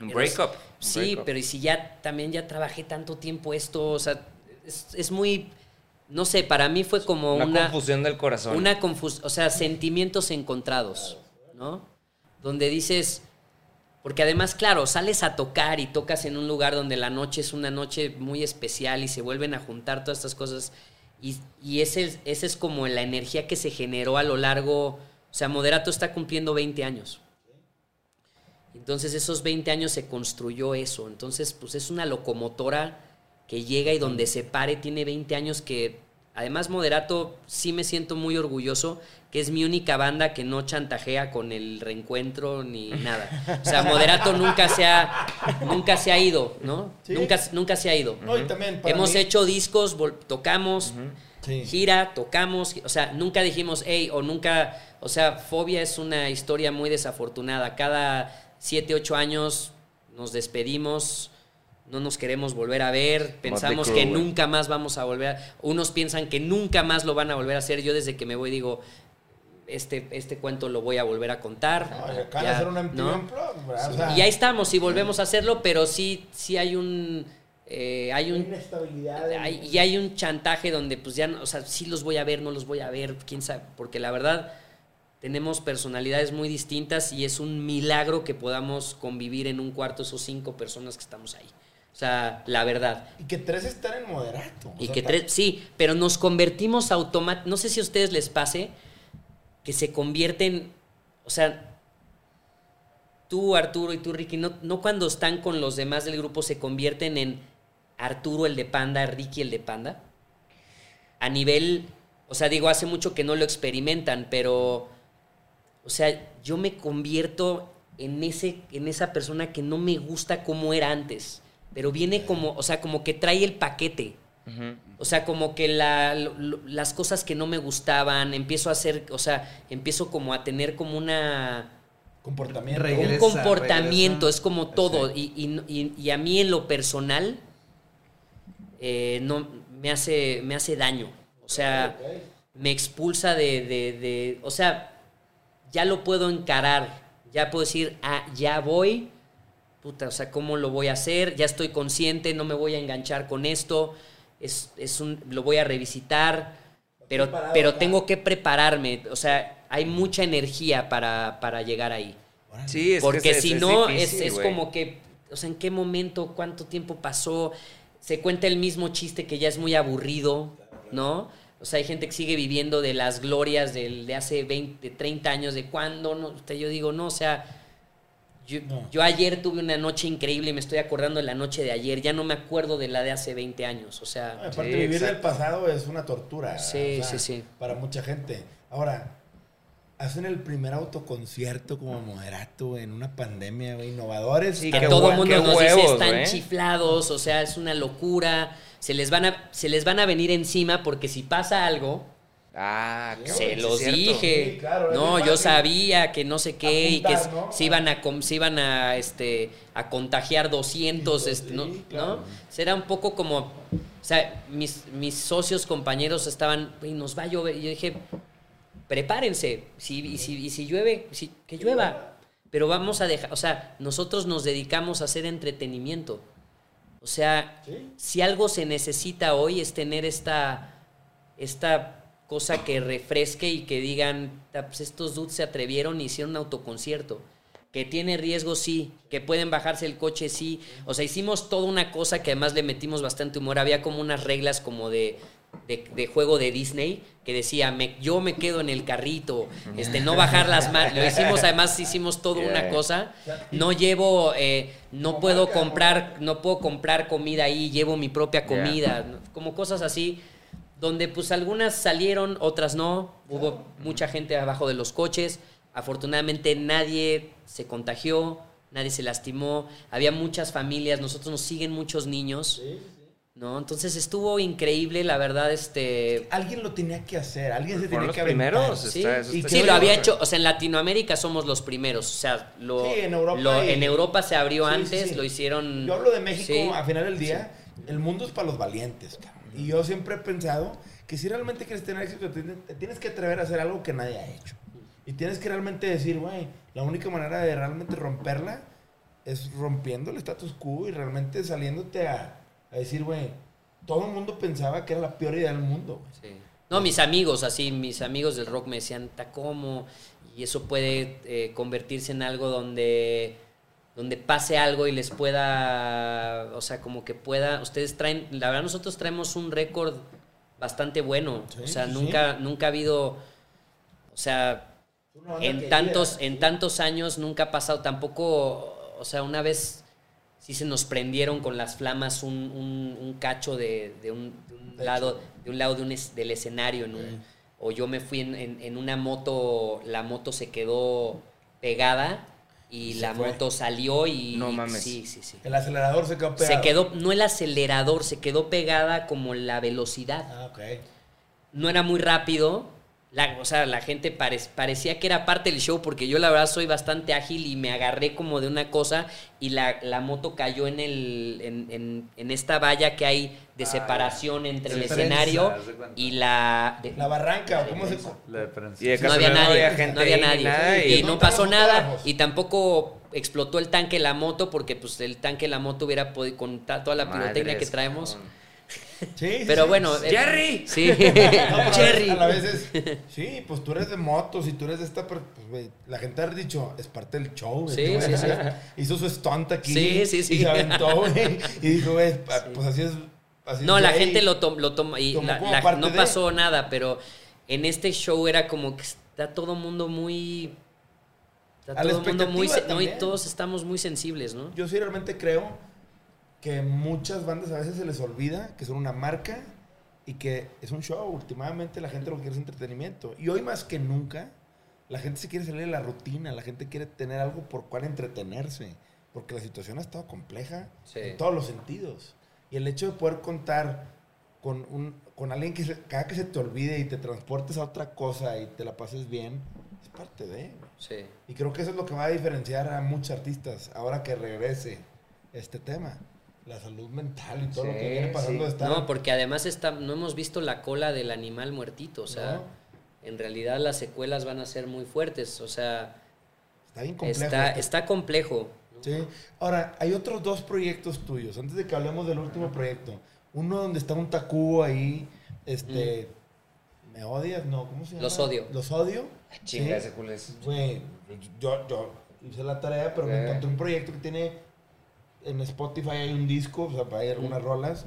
Un breakup, Sí, pero y si ya también ya trabajé tanto tiempo esto, o sea, es, es muy... No sé, para mí fue como una, una... confusión del corazón. Una confusión, o sea, sentimientos encontrados, ¿no? Donde dices, porque además, claro, sales a tocar y tocas en un lugar donde la noche es una noche muy especial y se vuelven a juntar todas estas cosas. Y, y ese, es- ese es como la energía que se generó a lo largo, o sea, Moderato está cumpliendo 20 años. Entonces esos 20 años se construyó eso. Entonces, pues es una locomotora que llega y donde se pare tiene 20 años que además Moderato sí me siento muy orgulloso que es mi única banda que no chantajea con el reencuentro ni nada. O sea, Moderato nunca se ha nunca se ha ido, ¿no? Sí. Nunca nunca se ha ido. No, y también para Hemos mí- hecho discos, tocamos, Sí. gira, tocamos, o sea, nunca dijimos, hey, o nunca, o sea, Fobia es una historia muy desafortunada. Cada 7, 8 años nos despedimos, no nos queremos volver a ver, pensamos que nunca más vamos a volver a, unos piensan que nunca más lo van a volver a hacer. Yo desde que me voy digo, este, este cuento lo voy a volver a contar. No, y acaban de Ya, hacer MTV ¿no? Y ahí estamos y volvemos a hacerlo, pero sí, sí hay un... eh, hay un hay- y hay un chantaje donde pues ya, no- o sea, sí los voy a ver, no los voy a ver, quién sabe, porque la verdad tenemos personalidades muy distintas y es un milagro que podamos convivir en un cuarto esos cinco personas que estamos ahí. O sea, la verdad. Y que tres están en moderato. o Y sea, que tres, sí, pero nos convertimos automáticamente, no sé si a ustedes les pase, que se convierten, o sea, tú Arturo y tú Ricky, no, no cuando están con los demás del grupo se convierten en Arturo el de Panda, Ricky el de Panda. A nivel, o sea, digo, hace mucho que no lo experimentan, pero, o sea, yo me convierto en, ese, en esa persona que no me gusta como era antes. Pero viene como, o sea, como que trae el paquete. O sea, como que la- lo- lo- las cosas que no me gustaban, empiezo a hacer, o sea, empiezo como a tener como una Comportamiento. Regresa, un comportamiento, regresa. es como todo. Y, y- y- y a mí en lo personal, eh, no, me, hace, me hace daño. O sea, me expulsa de, de- de- O sea, ya lo puedo encarar. Ya puedo decir, ah, ya voy. Puta, o sea, ¿cómo lo voy a hacer? Ya estoy consciente, no me voy a enganchar con esto. Es, es un, lo voy a revisitar. Pero, pero tengo que prepararme. O sea, hay mucha energía para, para llegar ahí. Sí, es que Porque es- si es no, difícil, es, es como que, o sea, ¿en qué momento, cuánto tiempo pasó? Se cuenta el mismo chiste que ya es muy aburrido, ¿no? O sea, hay gente que sigue viviendo de las glorias del, de hace 20, 30 años, de cuándo, no, sea, yo digo, no, o sea, yo, No. yo ayer tuve una noche increíble y me estoy acordando de la noche de ayer, ya no me acuerdo de la de hace 20 años, o sea, Aparte, Sí, vivir del exacto. pasado es una tortura. Sí, o sea, sí, sí. Para mucha gente. Ahora, hacen el primer autoconcierto como moderato en una pandemia, güey, innovadores. Sí, que qué todo el mundo nos dice huevos, están güey". chiflados, o sea, es una locura. Se les van a, se les van a venir encima porque si pasa algo, Ah, se los dije. Sí, claro, es no, yo sabía que no sé qué y que se iban a se iban a este a contagiar 200, este, Sí, ¿no? claro. ¿no? Será un poco como o sea, mis, mis socios, compañeros estaban, "Güey, nos va a llover. Y yo dije, prepárense. Si, y, si, y si llueve, si- que llueva. Pero vamos a dejar, o sea, nosotros nos dedicamos a hacer entretenimiento. O sea, si algo se necesita hoy es tener esta, esta cosa que refresque y que digan, "Ta, pues estos dudes se atrevieron y hicieron un autoconcierto. Que tiene riesgo, sí. Que pueden bajarse el coche, sí. O sea, hicimos toda una cosa que además le metimos bastante humor. Había como unas reglas como de, de, de juego de Disney que decía, me, yo me quedo en el carrito, este, no bajar las manos. Lo hicimos, además hicimos toda una Yeah. cosa. No llevo, eh, no puedo comprar, no puedo comprar comida ahí, llevo mi propia comida. ¿no? Como cosas así donde pues algunas salieron, otras no. Hubo mucha gente abajo de los coches. Afortunadamente nadie se contagió, nadie se lastimó. Había muchas familias, nosotros nos siguen muchos niños. ¿No? Entonces estuvo increíble, la verdad, este... Alguien lo tenía que hacer, alguien se tenía los que aventar. primeros. Sí, está- eso Y está sí, lo había hecho, o sea, en Latinoamérica somos los primeros, o sea, lo, Sí, en Europa lo- y- en Europa se abrió Sí, antes, sí. lo hicieron... Yo hablo de México, sí. a final del día, el mundo es para los valientes, cabrón. Y yo siempre he pensado que si realmente quieres tener éxito, te tienes que atrever a hacer algo que nadie ha hecho. Y tienes que realmente decir, güey, la única manera de realmente romperla es rompiendo el status quo y realmente saliéndote a, a decir, güey, todo el mundo pensaba que era la peor idea del mundo. Sí. No, mis amigos, así, mis amigos del rock me decían, ¿ta cómo? Y eso puede eh, convertirse en algo donde, donde pase algo y les pueda, o sea, como que pueda, ustedes traen, la verdad nosotros traemos un récord bastante bueno, Sí, o sea, sí, nunca, nunca ha habido, o sea, en tantos, en tantos años nunca ha pasado tampoco, o sea, una vez sí se nos prendieron con las flamas un, un- un cacho de, de un, de un De lado, de un lado de un es- del escenario, en un- o yo me fui en, en- en una moto, la moto se quedó pegada y Se la fue. moto salió y No mames. sí, sí, sí. El acelerador se quedó pegado. Se quedó, no el acelerador, se quedó pegada como la velocidad Ah, ok. no era muy rápido. La, o sea, la gente parec- parecía que era parte del show porque yo la verdad soy bastante ágil y me agarré como de una cosa y la, la moto cayó en, el, en, en- en esta valla que hay de Ah, separación entre el De escenario y la... de- La barranca, ¿cómo se...? La de prensa. Y de no había nadie, gente no había nadie. nada, y y- no pasó nada y tampoco explotó el tanque de la moto porque pues el tanque de la moto hubiera podido con ta- toda la pirotecnia que traemos. Sí, Pero sí. bueno, eh, ¡Jerry! Sí. No, pero a la vez- Jerry. A la vez es, sí, pues tú eres de motos y tú eres de esta, pero, pues, la gente ha dicho, es parte del show. güey, Sí, sí, sí. Hizo su stunt aquí. Sí, sí, sí. Y se aventó, güey. Y dijo, güey, pues así es. Así No, es la gente lo, tom- lo toma y la- la- no de- pasó nada, pero en este show era como que está todo mundo muy... Está A la todo mundo muy... no, y todos estamos muy sensibles, ¿no? Yo sí realmente creo que muchas bandas a veces se les olvida que son una marca y que es un show. Últimamente la gente lo que quiere es entretenimiento. Y hoy más que nunca, La gente se quiere salir de la rutina, la gente quiere tener algo por cual entretenerse, porque la situación ha estado compleja Sí. en todos los sentidos. Y el hecho de poder contar con, un, con alguien que se- cada que se te olvide y te transportes a otra cosa y te la pases bien, es parte de. Sí. Y creo que eso es lo que va a diferenciar a muchos artistas ahora que regrese este tema. La salud mental y todo lo que viene pasando sí. estar. No, porque además está, no hemos visto la cola del animal muertito. O sea, No. en realidad las secuelas van a ser muy fuertes. O sea, Está bien complejo. está, está complejo. Sí. Ahora, hay otros dos proyectos tuyos. Antes de que hablemos del último proyecto. Uno donde está un Tacubo ahí. Este. ¿Me odias? No, ¿cómo se llama? Los odio. ¿Los odio? Chinga, Sí. ese culo es. Güey, yo, yo hice la tarea, pero me Eh. encontré un proyecto que tiene en Spotify hay un disco, o sea, hay algunas rolas,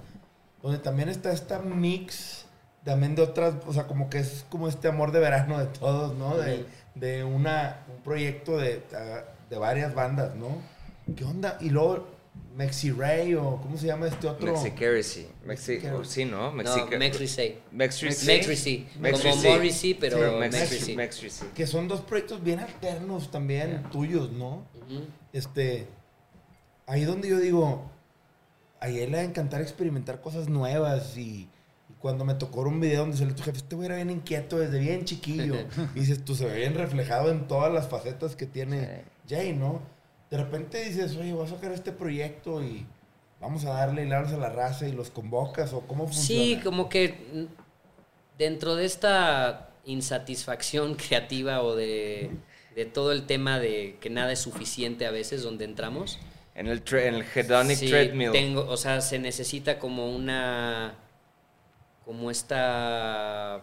donde también está esta mix también de otras, o sea, como que es como este amor de verano de todos, ¿no? De, de una, un proyecto de, de varias bandas, ¿no? ¿Qué onda? Y luego Mexi Ray o ¿cómo se llama este otro? Mexicaracy. Mexi Mexicaracy. sí, ¿no? No, Mexica Mexricey. Mexricey. Mexricey. Como. Morrissey, pero. Mexricey. Que son dos proyectos bien alternos también, tuyos, ¿no? Este ahí donde yo digo a él le va a encantar experimentar cosas nuevas y, y cuando me tocó un video donde salió tu jefe este güey era bien inquieto desde bien chiquillo. Y dices tú se ve bien reflejado en todas las facetas que tiene Jay no de repente dices oye voy a sacar este proyecto y vamos a darle y a la raza y los convocas o cómo funciona Sí, como que dentro de esta insatisfacción creativa o de, de todo el tema de que nada es suficiente a veces donde entramos. En el, tre- en el hedonic sí, treadmill. Tengo, o sea, se necesita como una. como esta.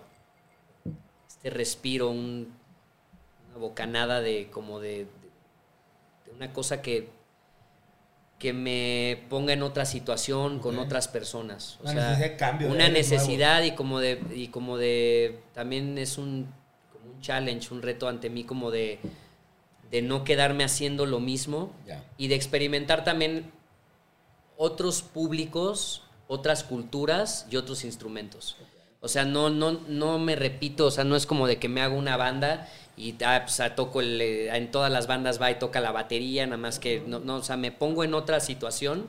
este respiro, un- una bocanada de como de, de- de una cosa que que me ponga en otra situación con otras personas. O Una sea, necesidad de cambio, de una necesidad y como de y como de también es un como un challenge, un reto ante mí como de de no quedarme haciendo lo mismo y de experimentar también otros públicos, otras culturas y otros instrumentos. O sea, no, no, no me repito, o sea, no es como de que me hago una banda y ah, pues, ah, toco el, eh, en todas las bandas va y toca la batería, nada más que no, no, o sea, me pongo en otra situación.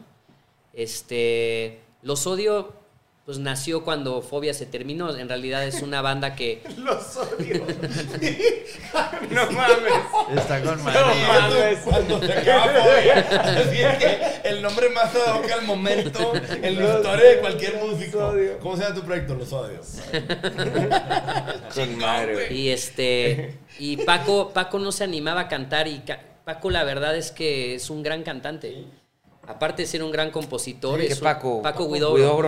Este, los odio, pues nació cuando Fobia se terminó. En realidad es una banda que los odio No mames. Está con No madre. mames. Cuando se acaba Fobia, así es que el nombre más ad hoc al momento en la historia de cualquier músico. ¿Cómo se llama tu proyecto? Los odios. Con madre, güey. Y este y Paco Paco no se animaba a cantar y Paco la verdad es que es un gran cantante. Aparte de ser un gran compositor, ¿Qué es un- Paco? Paco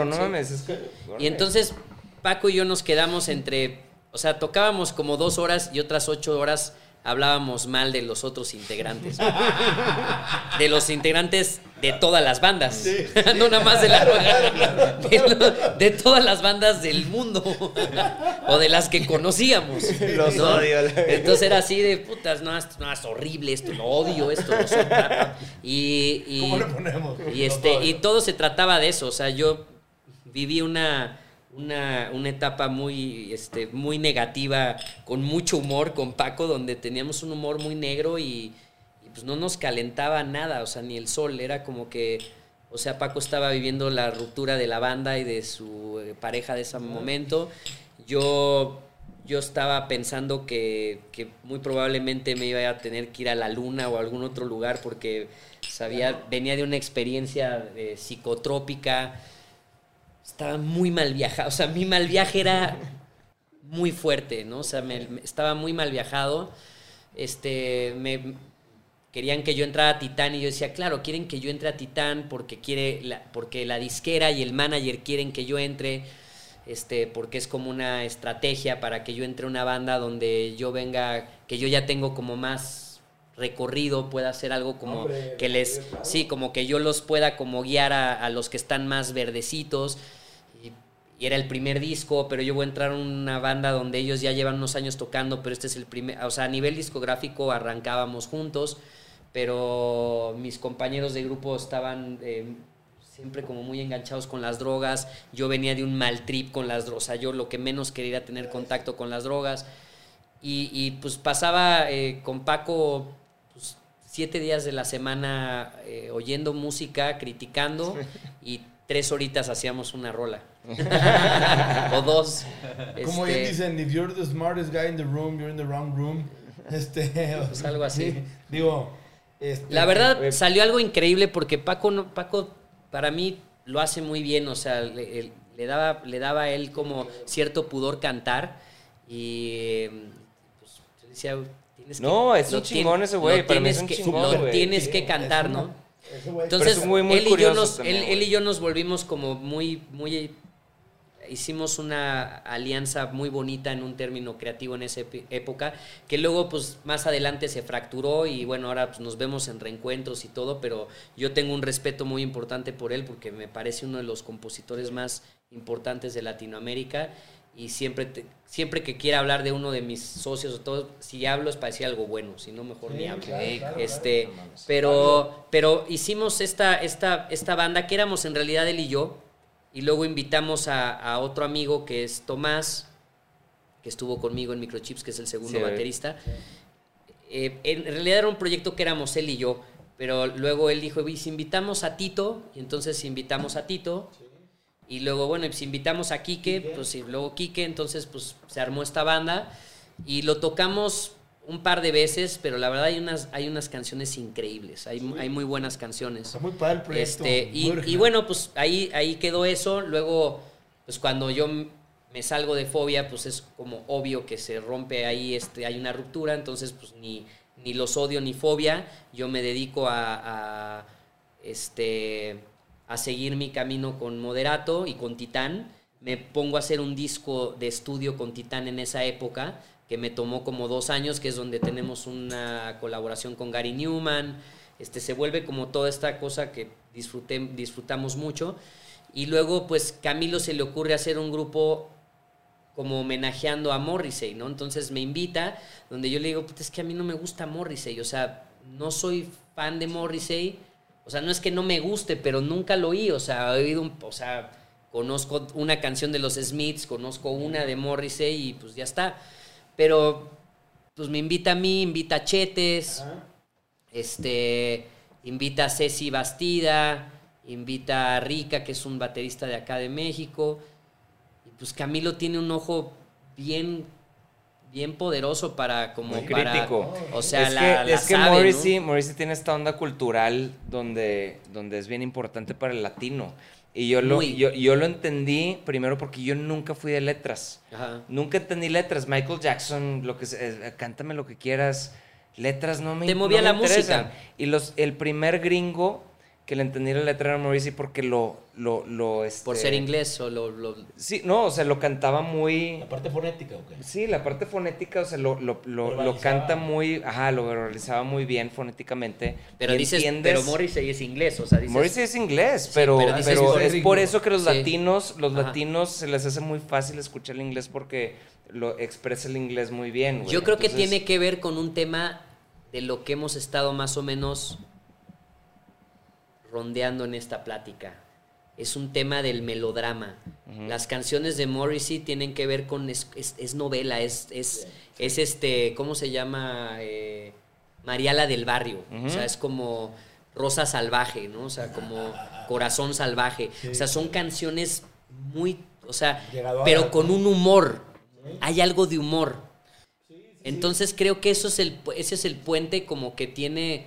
no Sí. mames. Es que, Y entonces Paco y yo nos quedamos entre, o sea, tocábamos como dos horas y otras ocho horas hablábamos mal de los otros integrantes. De los integrantes de todas las bandas. no nada más de la de, lo- de todas las bandas del mundo. o de las que conocíamos. Los ¿no? odio. Entonces era así de putas, no, esto no es horrible, esto lo odio, esto lo soy. Y, y, ¿Cómo le ponemos? y, este, y todo se trataba de eso. O sea, yo viví una, una, una etapa muy, este, muy negativa, con mucho humor con Paco, donde teníamos un humor muy negro y, y, pues no nos calentaba nada, o sea, ni el sol. Era como que, o sea, Paco estaba viviendo la ruptura de la banda y de su eh, pareja de ese momento. Yo, yo estaba pensando que, que muy probablemente me iba a tener que ir a la luna o a algún otro lugar porque sabía, venía de una experiencia eh, psicotrópica. Estaba muy mal viajado. O sea, mi mal viaje era muy fuerte, ¿no? O sea, me- me- estaba muy mal viajado. Este, me querían que yo entrara a Titán y yo decía, claro, quieren que yo entre a Titán porque quiere la, porque la disquera y el manager quieren que yo entre este porque es como una estrategia para que yo entre a una banda donde yo venga, que yo ya tengo como más recorrido, pueda hacer algo como Hombre, que les sí, como que yo los pueda como guiar a, a los que están más verdecitos y, era el primer disco, pero yo voy a entrar a una banda donde ellos ya llevan unos años tocando, pero este es el primer, o sea, a nivel discográfico arrancábamos juntos, pero mis compañeros de grupo estaban eh, siempre como muy enganchados con las drogas, yo venía de un mal trip con las drogas, o sea, yo lo que menos quería era tener contacto con las drogas Y, y, pues pasaba eh, con Paco pues, siete días de la semana eh, oyendo música, criticando y tres horitas hacíamos una rola. o dos. Como Este, bien dicen, if you're the smartest guy in the room, you're in the wrong room. Este, Pues algo así. sí, digo, este, La verdad, salió algo increíble porque Paco, no, Paco para mí lo hace muy bien, o sea, le, daba, le daba a él como cierto pudor cantar y eh, pues, yo decía, tienes que- No, es un chingón ese güey, lo para mí tienes es un que- chingón, Lo güey. tienes Sí, que cantar, es una- ¿no? Entonces, es muy, muy él, y yo nos, también, él, él y yo nos volvimos como muy, muy... Hicimos una alianza muy bonita en un término creativo en esa época, que luego pues más adelante se fracturó y bueno, ahora pues, nos vemos en reencuentros y todo, pero yo tengo un respeto muy importante por él porque me parece uno de los compositores más importantes de Latinoamérica y siempre, te- siempre que quiera hablar de uno de mis socios o todo, si hablo es para decir algo bueno, si no mejor ni hablo. este, pero, pero hicimos esta, esta, esta banda que éramos en realidad él y yo, y luego invitamos a, a otro amigo que es Tomás, que estuvo conmigo en Microchips, que es el segundo Sí, baterista. Eh, en realidad era un proyecto que éramos él y yo, pero luego él dijo, "Y si invitamos a Tito, y entonces invitamos a Tito, y luego, bueno, y si invitamos a Quique, pues y luego Quique, entonces pues se armó esta banda, y lo tocamos un par de veces, pero la verdad hay unas, hay unas canciones increíbles, hay, hay muy buenas canciones. Está muy padre el proyecto. Este, y, bueno, pues ahí, ahí quedó eso. Luego, pues cuando yo me salgo de fobia, pues es como obvio que se rompe ahí, este, hay una ruptura, entonces pues ni, ni los odio ni fobia. Yo me dedico a, a, este, a seguir mi camino con Moderato y con Titán. Me pongo a hacer un disco de estudio con Titán en esa época, que me tomó como dos años, que es donde tenemos una colaboración con Gary Newman. Este, se vuelve como toda esta cosa que disfruté, disfrutamos mucho. Y luego, pues, Camilo se le ocurre hacer un grupo como homenajeando a Morrissey, ¿no? Entonces me invita, donde yo le digo, "Puta, es que a mí no me gusta Morrissey, o sea, no soy fan de Morrissey, o sea, no es que no me guste, pero nunca lo oí, o sea, he oído, un, o sea, conozco una canción de los Smiths, conozco una de Morrissey y pues ya está. Pero, pues me invita a mí, invita a Chetes, este, invita a Ceci Bastida, invita a Rica, que es un baterista de acá de México. Y pues Camilo tiene un ojo bien, bien poderoso para como Muy para- crítico. o sea, es la, que, la es que. Morrissey, Morrissey tiene esta onda cultural donde, donde es bien importante para el latino. Y yo lo, yo, yo lo entendí primero porque yo nunca fui de letras. Ajá. Nunca entendí letras. Michael Jackson, lo que eh, cántame lo que quieras. Letras no me Te no movía me la interesan. música. Y los, el primer gringo que le entendí la letra era Morrissey porque lo... lo, lo Por este, ser inglés o lo, lo- Sí, no, o sea, lo cantaba muy... La parte fonética, ¿ok? Sí, la parte fonética, o sea, lo, lo, lo, lo canta muy, ajá, lo verbalizaba muy bien fonéticamente. Pero y dices, entiendes- pero Morrissey es inglés, o sea, dices... Morrissey es inglés, pero, pero pero, dices que es por eso que los Sí. latinos, los Ajá. latinos se les hace muy fácil escuchar el inglés porque lo expresa el inglés muy bien. güey. Yo creo que tiene que ver con un tema de lo que hemos estado más o menos rondeando en esta plática. Es un tema del melodrama. Las canciones de Morrissey tienen que ver con... Es, es- es novela, es, es, es este... ¿Cómo se llama? Eh, Mariala del Barrio. O sea, es como Rosa Salvaje, ¿no? O sea, como Corazón Salvaje. O sea, son canciones muy... O sea, pero con un humor. Hay algo de humor. Entonces creo que eso es el, pu- ese es el puente como que tiene,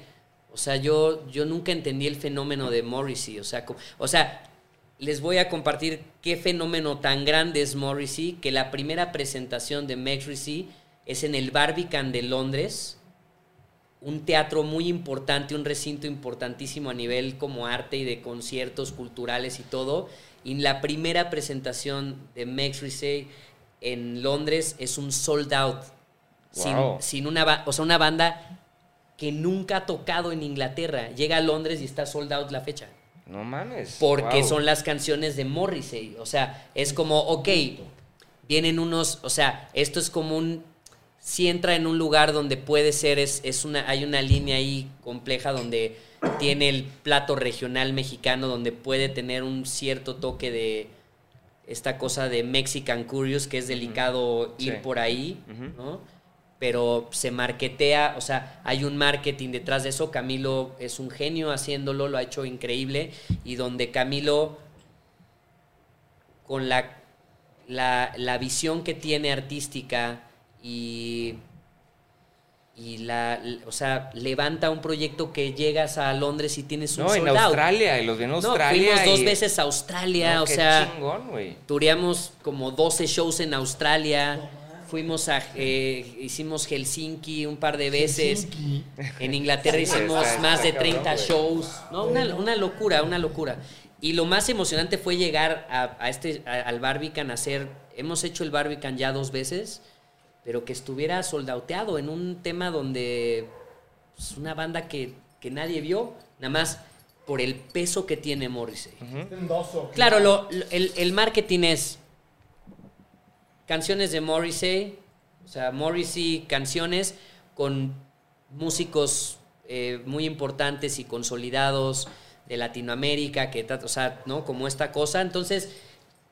o sea, yo, yo nunca entendí el fenómeno de Morrissey, o sea, o sea, les voy a compartir qué fenómeno tan grande es Morrissey, que la primera presentación de Morrissey es en el Barbican de Londres, un teatro muy importante, un recinto importantísimo a nivel como arte y de conciertos culturales y todo. Y la primera presentación de Morrissey en Londres es un sold out. Sin, Wow. sin una, ba- o sea, una banda que nunca ha tocado en Inglaterra. Llega a Londres y está sold out la fecha. No mames. Porque wow. son las canciones de Morrissey. O sea, es como, ok, vienen unos, o sea, esto es como un, si entra en un lugar donde puede ser, es, es una, hay una línea ahí compleja donde tiene el plato regional mexicano, donde puede tener un cierto toque de esta cosa de Mexican Curious, que es delicado ir Sí. por ahí. ¿no? Pero se marketea, o sea, hay un marketing detrás de eso. Camilo es un genio haciéndolo, lo ha hecho increíble. Y donde Camilo, con la, la, la visión que tiene artística y, y la, o sea, levanta un proyecto que llegas a Londres y tienes un No, en sold out. Australia, y los vi en No, Australia. fuimos dos y- veces a Australia, No, o qué sea, chingón, tureamos como 12 shows en Australia. Fuimos a, eh, hicimos Helsinki un par de veces. Helsinki. En Inglaterra Sí, hicimos está- más de cabrón, 30 güey. shows. No, una, una locura, una locura. Y lo más emocionante fue llegar a, a este, a- al Barbican a hacer. Hemos hecho el Barbican ya dos veces, pero que estuviera soldauteado en un tema donde. pues, una banda que, que nadie vio, nada más por el peso que tiene Morrissey. Tendoso. Claro, lo- lo- el, el marketing es canciones de Morrissey, o sea, Morrissey canciones con músicos eh, muy importantes y consolidados de Latinoamérica, que, o sea, ¿no? Como esta cosa. Entonces,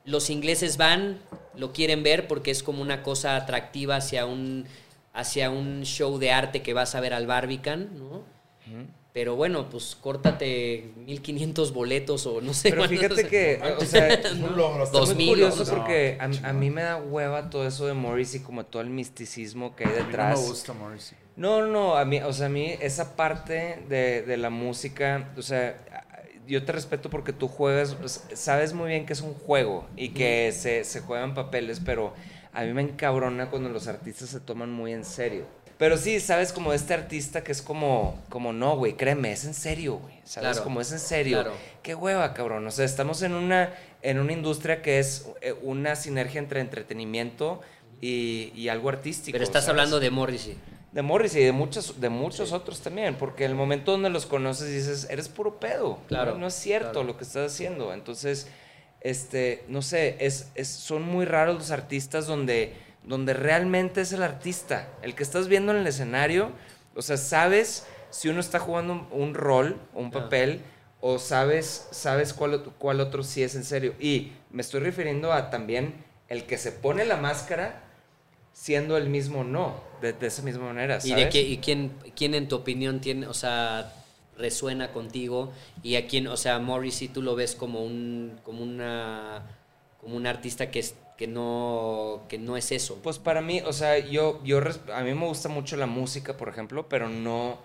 los ingleses van, lo quieren ver porque es como una cosa atractiva hacia un, hacia un show de arte que vas a ver al Barbican, ¿no? Pero bueno, pues córtate 1500 boletos o no sé Pero fíjate que, o sea, Es un logro. Está Dos muy curioso no, porque a, a mí me da hueva todo eso de Morrissey, como todo el misticismo que hay A mí no detrás. me gusta Morrissey. No, no, a mí, o sea, a mí esa parte de, de la música, o sea, yo te respeto porque tú juegas, sabes muy bien que es un juego y que se, se juegan papeles, pero a mí me encabrona cuando los artistas se toman muy en serio. Pero sí, sabes, como este artista que es como, como no, güey, créeme, es en serio, güey. Sabes, Claro, como es en serio. claro. Qué hueva, cabrón. O sea, estamos en una, en una industria que es eh, una sinergia entre entretenimiento y, y algo artístico. Pero estás ¿sabes? hablando de Morrissey. De Morrissey y de muchos, de muchos otros también, porque el momento donde los conoces dices, eres puro pedo. Claro, No, No es cierto claro. lo que estás haciendo. Entonces, este, no sé, es, es- son muy raros los artistas donde, donde realmente es el artista. El que estás viendo en el escenario, o sea, sabes si uno está jugando un, rol o un papel, o sabes, sabes cuál, cuál otro sí es en serio. Y me estoy refiriendo a también el que se pone la máscara siendo el mismo no, de, de esa misma manera. ¿Y, de qué, y quién, quién en tu opinión tiene, o sea, resuena contigo? ¿Y a quién, o sea, Morrissey tú lo ves como un, como una, como un artista que, es, que, no, que no es eso? Pues para mí, o sea, yo, yo, a mí me gusta mucho la música, por ejemplo, pero no,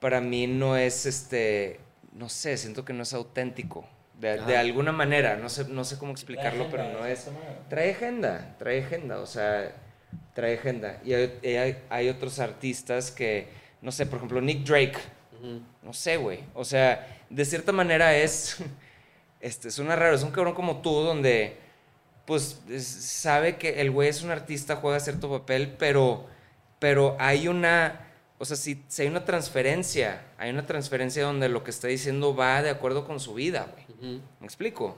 para mí no es, este, no sé, siento que no es auténtico. De, alguna manera, no sé, no sé cómo explicarlo, pero no es... Trae agenda, trae agenda, o sea, trae agenda. Y hay, hay, hay otros artistas que, no sé, por ejemplo, Nick Drake, no sé, güey. O sea, de cierta manera es. Este, suena raro, es un cabrón como tú, donde. Pues es- sabe que el güey es un artista, juega cierto papel, pero. Pero hay una. O sea, si, si hay una transferencia, hay una transferencia donde lo que está diciendo va de acuerdo con su vida, güey. ¿Me explico?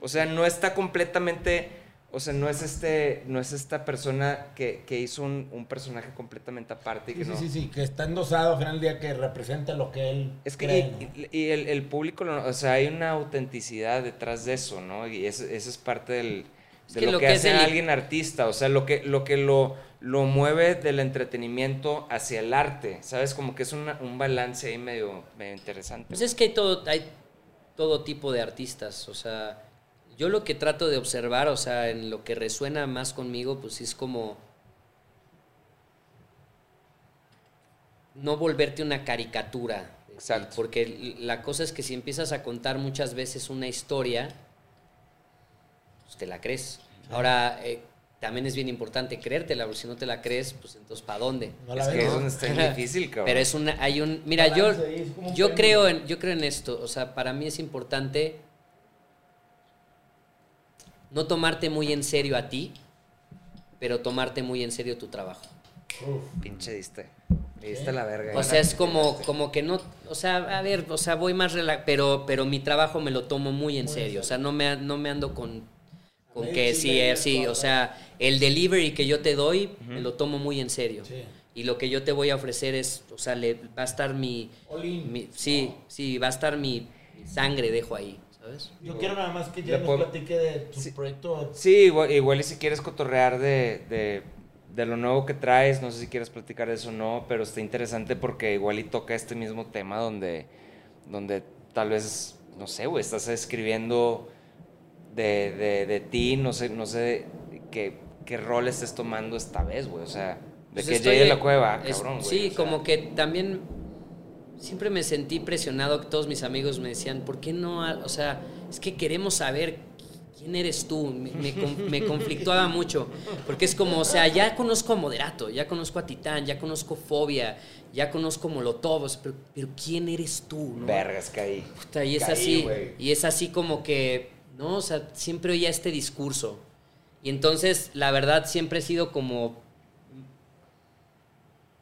O sea, no está completamente. O sea, no es este. No es esta persona que, que hizo un, un personaje completamente aparte. y que Sí, no, sí, sí, sí, que está endosado al final del día que representa lo que él es que cree, y, ¿no? y- y el, el público, lo- o sea, hay una autenticidad detrás de eso, ¿no? Y eso, eso es parte del, Es de que lo, lo que, hace el- alguien artista, o sea, lo que lo, que lo, lo mueve del entretenimiento hacia el arte, ¿sabes? Como que es una- un balance ahí medio, medio interesante. Pues es que hay todo, hay todo tipo de artistas, o sea, yo lo que trato de observar, o sea, en lo que resuena más conmigo, pues es como no volverte una caricatura. Exacto. Porque la cosa es que si empiezas a contar muchas veces una historia, pues te la crees. Ahora, eh, también es bien importante creértela, porque si no te la crees, pues entonces ¿para dónde? No la es que es ¿no? está bien difícil, cabrón. Pero es una, hay un, mira, yo, Balance es un yo creo en, yo creo en esto, o sea, para mí es importante no tomarte muy en serio a ti, pero tomarte muy en serio tu trabajo. Pinche diste. Me diste la verga. O sea, es como, como que no, o sea, a ver, o sea, voy más relax, pero, pero mi trabajo me lo tomo muy en serio, o sea, no me, no me ando con, con que sí, sí, o sea, el delivery que yo te doy, me lo tomo muy en serio. Sí. Y lo que yo te voy a ofrecer es, o sea, le, va a estar mi, mi- sí, sí, va a estar mi sangre, dejo ahí, ¿sabes? Yo quiero nada más que ya nos platique de tu Sí. proyecto. Sí, igual, igual y si quieres cotorrear de, de, de lo nuevo que traes, no sé si quieres platicar eso o no, pero está interesante porque igual y toca este mismo tema donde, donde tal vez, no sé, güey, estás escribiendo de, de, de ti, no sé, no sé qué, qué rol estés tomando esta vez, güey, o sea, de Pues que llegue la cueva, es- cabrón, güey. Sí, o sea. como que también siempre me sentí presionado. que Todos mis amigos me decían, ¿por qué no? O sea, es que queremos saber quién eres tú. Me, me con- me conflictuaba mucho. Porque es como, o sea, ya conozco a Moderato, ya conozco a Titán, ya conozco Fobia, ya conozco Molotov, pero, pero ¿quién eres tú? no? Vergas, caí. Puta, y es Caí, así, y es así como que, ¿no? O sea, siempre oía este discurso. Y entonces, la verdad, siempre he sido como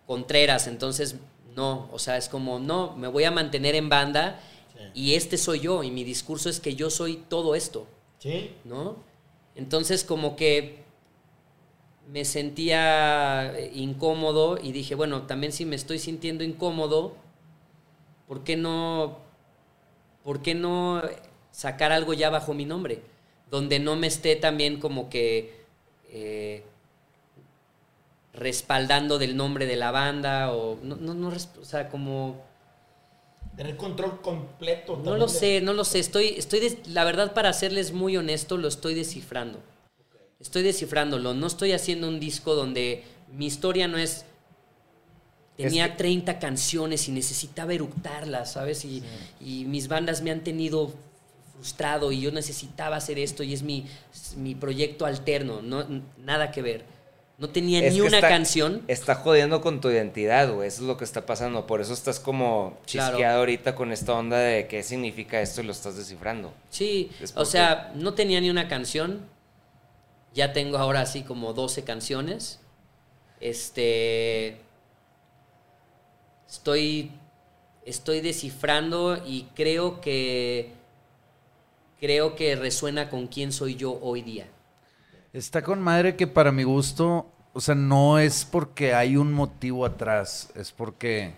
Contreras, entonces, no, o sea, es como, no, me voy a mantener en banda y este soy yo, y mi discurso es que yo soy todo esto, Sí. ¿no? Entonces, como que me sentía incómodo y dije, bueno, también si me estoy sintiendo incómodo, ¿por qué no, por qué no sacar algo ya bajo mi nombre? Donde no me esté también como que eh, respaldando del nombre de la banda o no, no, no o sea, como Tener control completo. no lo de- sé, no lo sé. Estoy, estoy la verdad, para serles muy honesto, lo estoy descifrando. Estoy descifrándolo. No estoy haciendo un disco donde mi historia no es. Tenía Es que- 30 canciones y necesitaba eructarlas, ¿sabes? Y, y mis bandas me han tenido frustrado y yo necesitaba hacer esto y es mi, es mi proyecto alterno. No, nada que ver. No tenía Es ni una está- canción. Está jodiendo con tu identidad, güey. Eso es lo que está pasando. Por eso estás como Claro. chisqueado ahorita con esta onda de qué significa esto y lo estás descifrando. Sí, Es o sea, no tenía ni una canción. Ya tengo ahora así como 12 canciones. Este. Estoy. Estoy descifrando y creo que. Creo que resuena con quién soy yo hoy día. Está con madre que para mi gusto, o sea, no es porque hay un motivo atrás, es porque...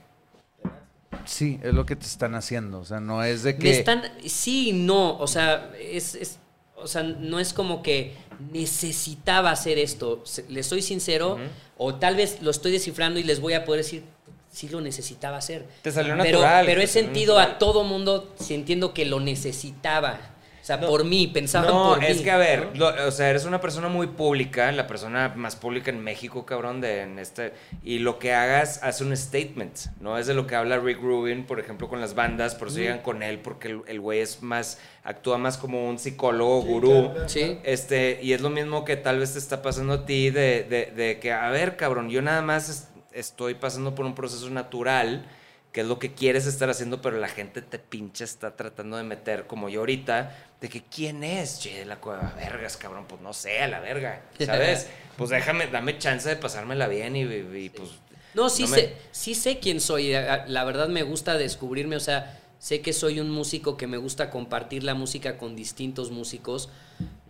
Sí, es lo que te están haciendo, o sea, no es de Me que... están. Sí y no. O sea, es, es- o sea, no es como que necesitaba hacer esto. Les soy sincero, o tal vez lo estoy descifrando y les voy a poder decir. Sí lo necesitaba hacer. Te salió pero, natural, Pero te he sentido natural. a todo mundo sintiendo que lo necesitaba. O sea, No, por mí, pensaban No, por es mí. que a ver, ¿no? lo- o sea, eres una persona muy pública, la persona más pública en México, cabrón, de en este y lo que hagas hace un statement, no es de lo que habla Rick Rubin, por ejemplo, con las bandas, por eso llegan con él porque el- el güey es más actúa más como un psicólogo, gurú. claro, Sí. Este, y es lo mismo que tal vez te está pasando a ti de, de- de que, a ver, cabrón, yo nada más es- estoy pasando por un proceso natural, que es lo que quieres estar haciendo, pero la gente te pinche está tratando de meter, como yo ahorita, de que quién es, che, de la cueva, vergas, cabrón, pues no sé, a la verga, ¿sabes? pues déjame, dame chance de pasármela bien y, y, pues... No, sí, no me- sé, sí sé quién soy. La la verdad me gusta descubrirme, o sea, sé que soy un músico que me gusta compartir la música con distintos músicos.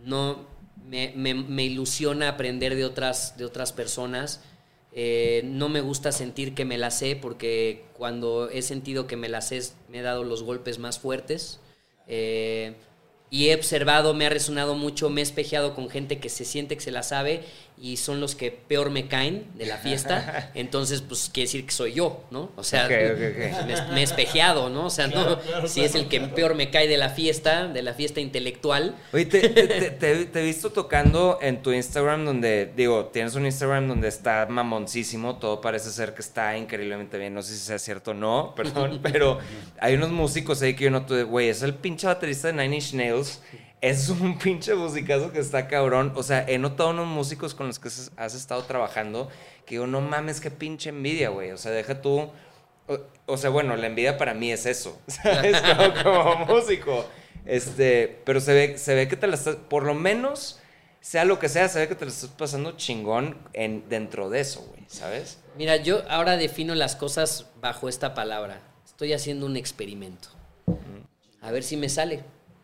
No, me, me- me ilusiona aprender de otras, de otras personas. Eh, no me gusta sentir que me la sé porque cuando he sentido que me la sé me he dado los golpes más fuertes. Eh, y he observado, me ha resonado mucho, me he espejeado con gente que se siente que se la sabe y son los que peor me caen de la fiesta. Entonces, pues quiere decir que soy yo, ¿no? O sea. Me, me he espejeado, ¿no? O sea, no, si es el que peor me cae de la fiesta, de la fiesta intelectual. Oye, te, te- te- te- te he visto tocando en tu Instagram donde, digo, tienes un Instagram donde está mamoncísimo, todo parece ser que está increíblemente bien, no sé si sea cierto o no, perdón, pero hay unos músicos ahí que yo noto güey, es el pinche baterista de Nine Inch Nails, es un pinche musicazo que está cabrón, o sea, he notado unos músicos con los que has estado trabajando que digo, no mames, qué pinche envidia, güey, o sea, deja tú... O, o sea, bueno, la envidia para mí es eso, ¿sabes? Como, como músico. Este, pero se ve, se ve que te la estás, por lo menos, sea lo que sea, se ve que te la estás pasando chingón en, dentro de eso, güey, ¿sabes? Mira, yo ahora defino las cosas bajo esta palabra. Estoy haciendo un experimento. A ver si me sale.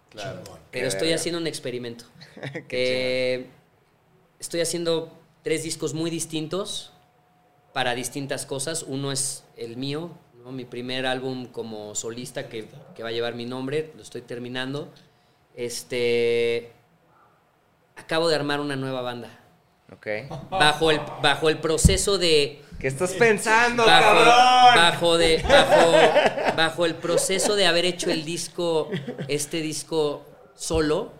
Claro. Pero Qué estoy haciendo un experimento. Eh, estoy haciendo tres discos muy distintos para distintas cosas. Uno es el mío, ¿no? mi primer álbum como solista que, que va a llevar mi nombre, lo estoy terminando. Este, acabo de armar una nueva banda. Ok. bajo el, bajo el proceso de... ¿Qué estás pensando, Bajo, cabrón? bajo, de, bajo, bajo el proceso de haber hecho el disco, este disco solo,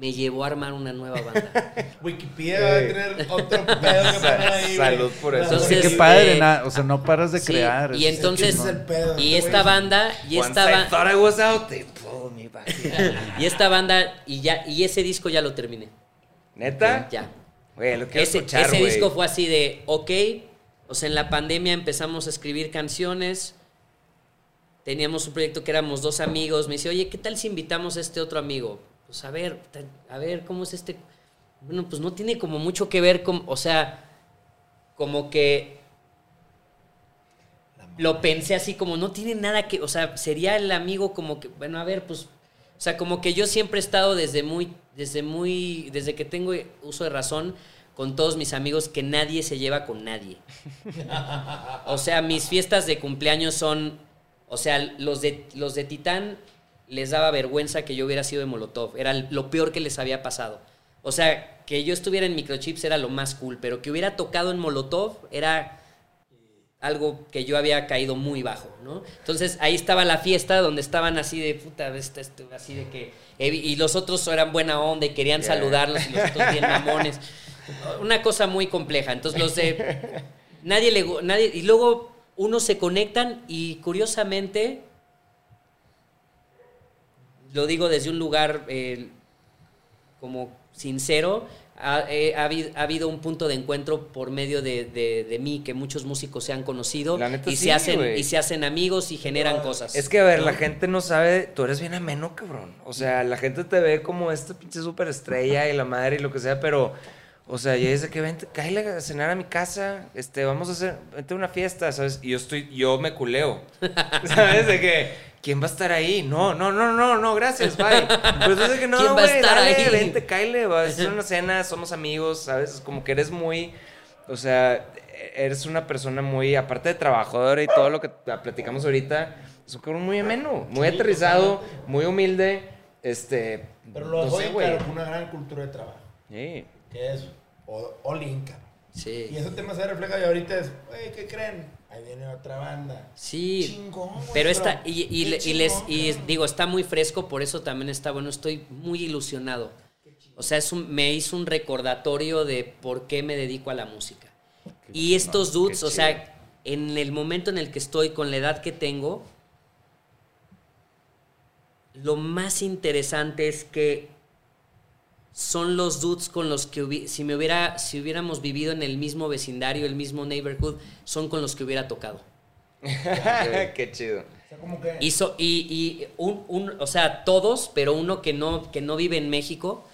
me llevó a armar una nueva banda. Wikipedia va a tener otro pedo que poner ahí. Salud por eso. Entonces, Qué padre, eh, na- o sea, no paras de Sí, crear. y es- entonces, es el pedo, y esta banda, y Once esta, I ba- thought I was out, they pulled me back in. y esta banda, y ya, y ese disco ya lo terminé. ¿Neta? Ya. Güey, lo quiero Ese, escuchar, ese disco fue así de, ok, o sea, en la pandemia empezamos a escribir canciones, teníamos un proyecto que éramos dos amigos, me dice, oye, ¿qué tal si invitamos a este otro amigo? Pues a ver, a ver, ¿cómo es este? Bueno, pues no tiene como mucho que ver con, o sea, como que lo pensé así como no tiene nada que, o sea, sería el amigo como que, bueno, a ver, pues, o sea, como que yo siempre he estado desde muy, desde muy, desde que tengo uso de razón con todos mis amigos que nadie se lleva con nadie. O sea, mis fiestas de cumpleaños son, o sea, los de, los de Titán les daba vergüenza que yo hubiera sido de Molotov, era lo peor que les había pasado. O sea, que yo estuviera en Microchips era lo más cool, pero que hubiera tocado en Molotov era algo que yo había caído muy bajo, ¿no? Entonces ahí estaba la fiesta donde estaban así de puta, este, este, así de que y los otros eran buena onda y querían Yeah. saludarlos y los otros bien mamones. Una cosa muy compleja. Entonces los de nadie le nadie y luego unos se conectan y curiosamente lo digo desde un lugar eh, como sincero, ha, eh, ha habido, ha habido un punto de encuentro por medio de, de- de mí, que muchos músicos se han conocido y, sí, se hacen, y se hacen amigos y generan cosas. Es que, a ver, ¿no? la gente no sabe, tú eres bien ameno, cabrón. O sea, la gente te ve como esta pinche superestrella y la madre y lo que sea, pero, o sea, ya dice que vente, cállale a cenar a mi casa, este, vamos a hacer, vente a una fiesta, ¿sabes? Y yo estoy, yo me culeo, ¿sabes? De que, ¿quién va a estar ahí? No, no, no, no, no, gracias, bye. Pues entonces que no, ¿Quién va a güey, estar dale, ahí? vente, cállale, va a hacer una cena, somos amigos, ¿sabes? Como que eres muy, o sea, eres una persona muy, aparte de trabajadora y todo lo que platicamos ahorita, es un cabrón muy ameno, muy Sí, aterrizado, muy humilde, este... Pero lo no sé, güey. una gran cultura de trabajo. Sí. Que es o- all in. Sí. Y ese tema se refleja y ahorita es, güey, ¿qué creen? Ahí viene otra banda. Sí, Chingón, pero esta, y, les, y digo, está muy fresco, por eso también está bueno, estoy muy ilusionado. O sea, es un- me hizo un recordatorio de por qué me dedico a la música. Y estos dudes, o sea, en el momento en el que estoy, con la edad que tengo, lo más interesante es que son los dudes con los que hubi- si me hubiera si hubiéramos vivido en el mismo vecindario, el mismo neighborhood, son con los que hubiera tocado. Qué chido. O sea, como que... Y, so- y, y un, un- o sea, todos, pero uno que no, que no vive en México,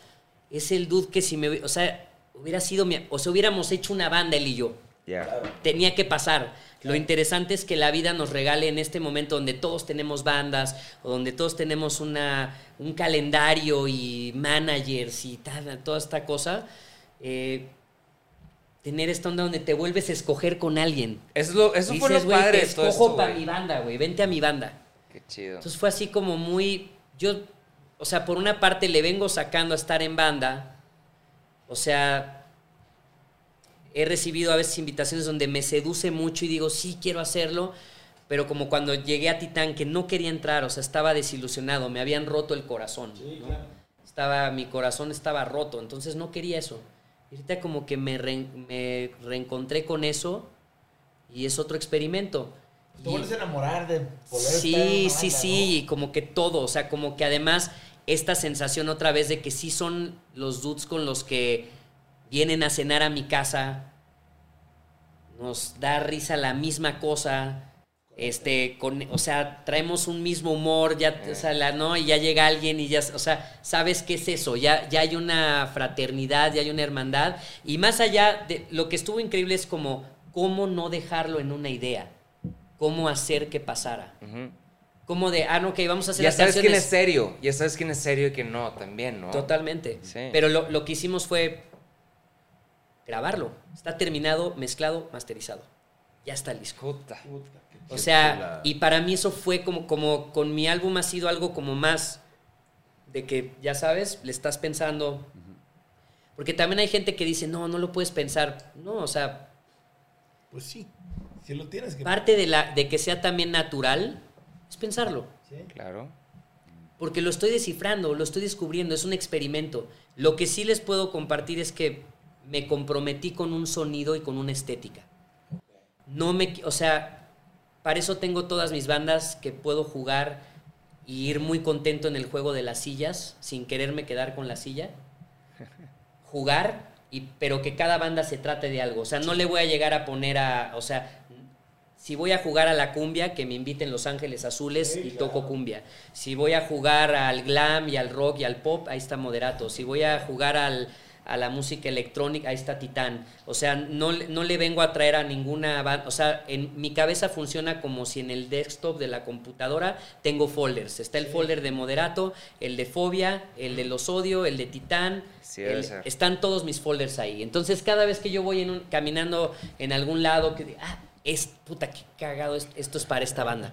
es el dude que si me, o sea, hubiera sido mi, o sea, hubiéramos hecho una banda él y yo. Ya. Tenía que pasar. Lo interesante es que la vida nos regale en este momento donde todos tenemos bandas o donde todos tenemos una, un calendario y managers y tal, toda esta cosa. eh, tener esta onda donde te vuelves a escoger con alguien. Eso, es lo- eso fue Dices, lo güey, padre te escojo para mi banda, güey. Vente a mi banda. Qué chido. Entonces fue así como muy. Yo, o sea, por una parte le vengo sacando a estar en banda. O sea, he recibido a veces invitaciones donde me seduce mucho y digo, sí, quiero hacerlo. Pero como cuando llegué a Titán, que no quería entrar, o sea, estaba desilusionado, me habían roto el corazón. ¿no? Estaba, mi corazón estaba roto, entonces no quería eso. Y ahorita como que me, reen- me reencontré con eso y es otro experimento. Te Y- vuelves a enamorar de poder Sí, estar en una sí, banda, sí, y como que todo, o sea, como que además esta sensación otra vez de que sí son los dudes con los que vienen a cenar a mi casa, nos da risa la misma cosa, este, con, o sea, traemos un mismo humor, ya, o sea, la- ¿no? Y ya llega alguien y ya, o sea, sabes qué es eso, ya, ya hay una fraternidad, ya hay una hermandad, y más allá de, lo que estuvo increíble es como, cómo no dejarlo en una idea, cómo hacer que pasara. Ujú. Como de, ah, no, ok, vamos a hacer Ya las sabes quién es serio. Ya sabes quién es serio y quién no, también, ¿no? Totalmente. Sí. Pero lo, lo que hicimos fue grabarlo. Está terminado, mezclado, masterizado. Ya está el disco. Puta. O sea, y para mí eso fue como, como con mi álbum ha sido algo como más de que, ya sabes, le estás pensando, Porque también hay gente que dice, no, no lo puedes pensar. No, o sea, Pues sí, sí lo tienes que... parte de, la, de que sea también natural es pensarlo. Sí. Claro. Porque lo estoy descifrando, lo estoy descubriendo, es un experimento. Lo que sí les puedo compartir es que me comprometí con un sonido y con una estética. No me, o sea, para eso tengo todas mis bandas que puedo jugar y ir muy contento en el juego de las sillas, sin quererme quedar con la silla. Jugar, y, pero que cada banda se trate de algo. O sea, no le voy a llegar a poner a, o sea, si voy a jugar a la cumbia, que me inviten Los Ángeles Azules y toco cumbia. Si voy a jugar al glam y al rock y al pop, ahí está Moderato. Si voy a jugar al, a la música electrónica, ahí está Titán. O sea, no, le- no le vengo a traer a ninguna banda. O sea, en mi cabeza funciona como si en el desktop de la computadora tengo folders. Está el folder de Moderato, el de Fobia, el de Los Odio, el de Titán. Sí, el- están todos mis folders ahí. Entonces, cada vez que yo voy en un- caminando en algún lado, que ah, es puta, qué cagado, es- esto es para esta banda.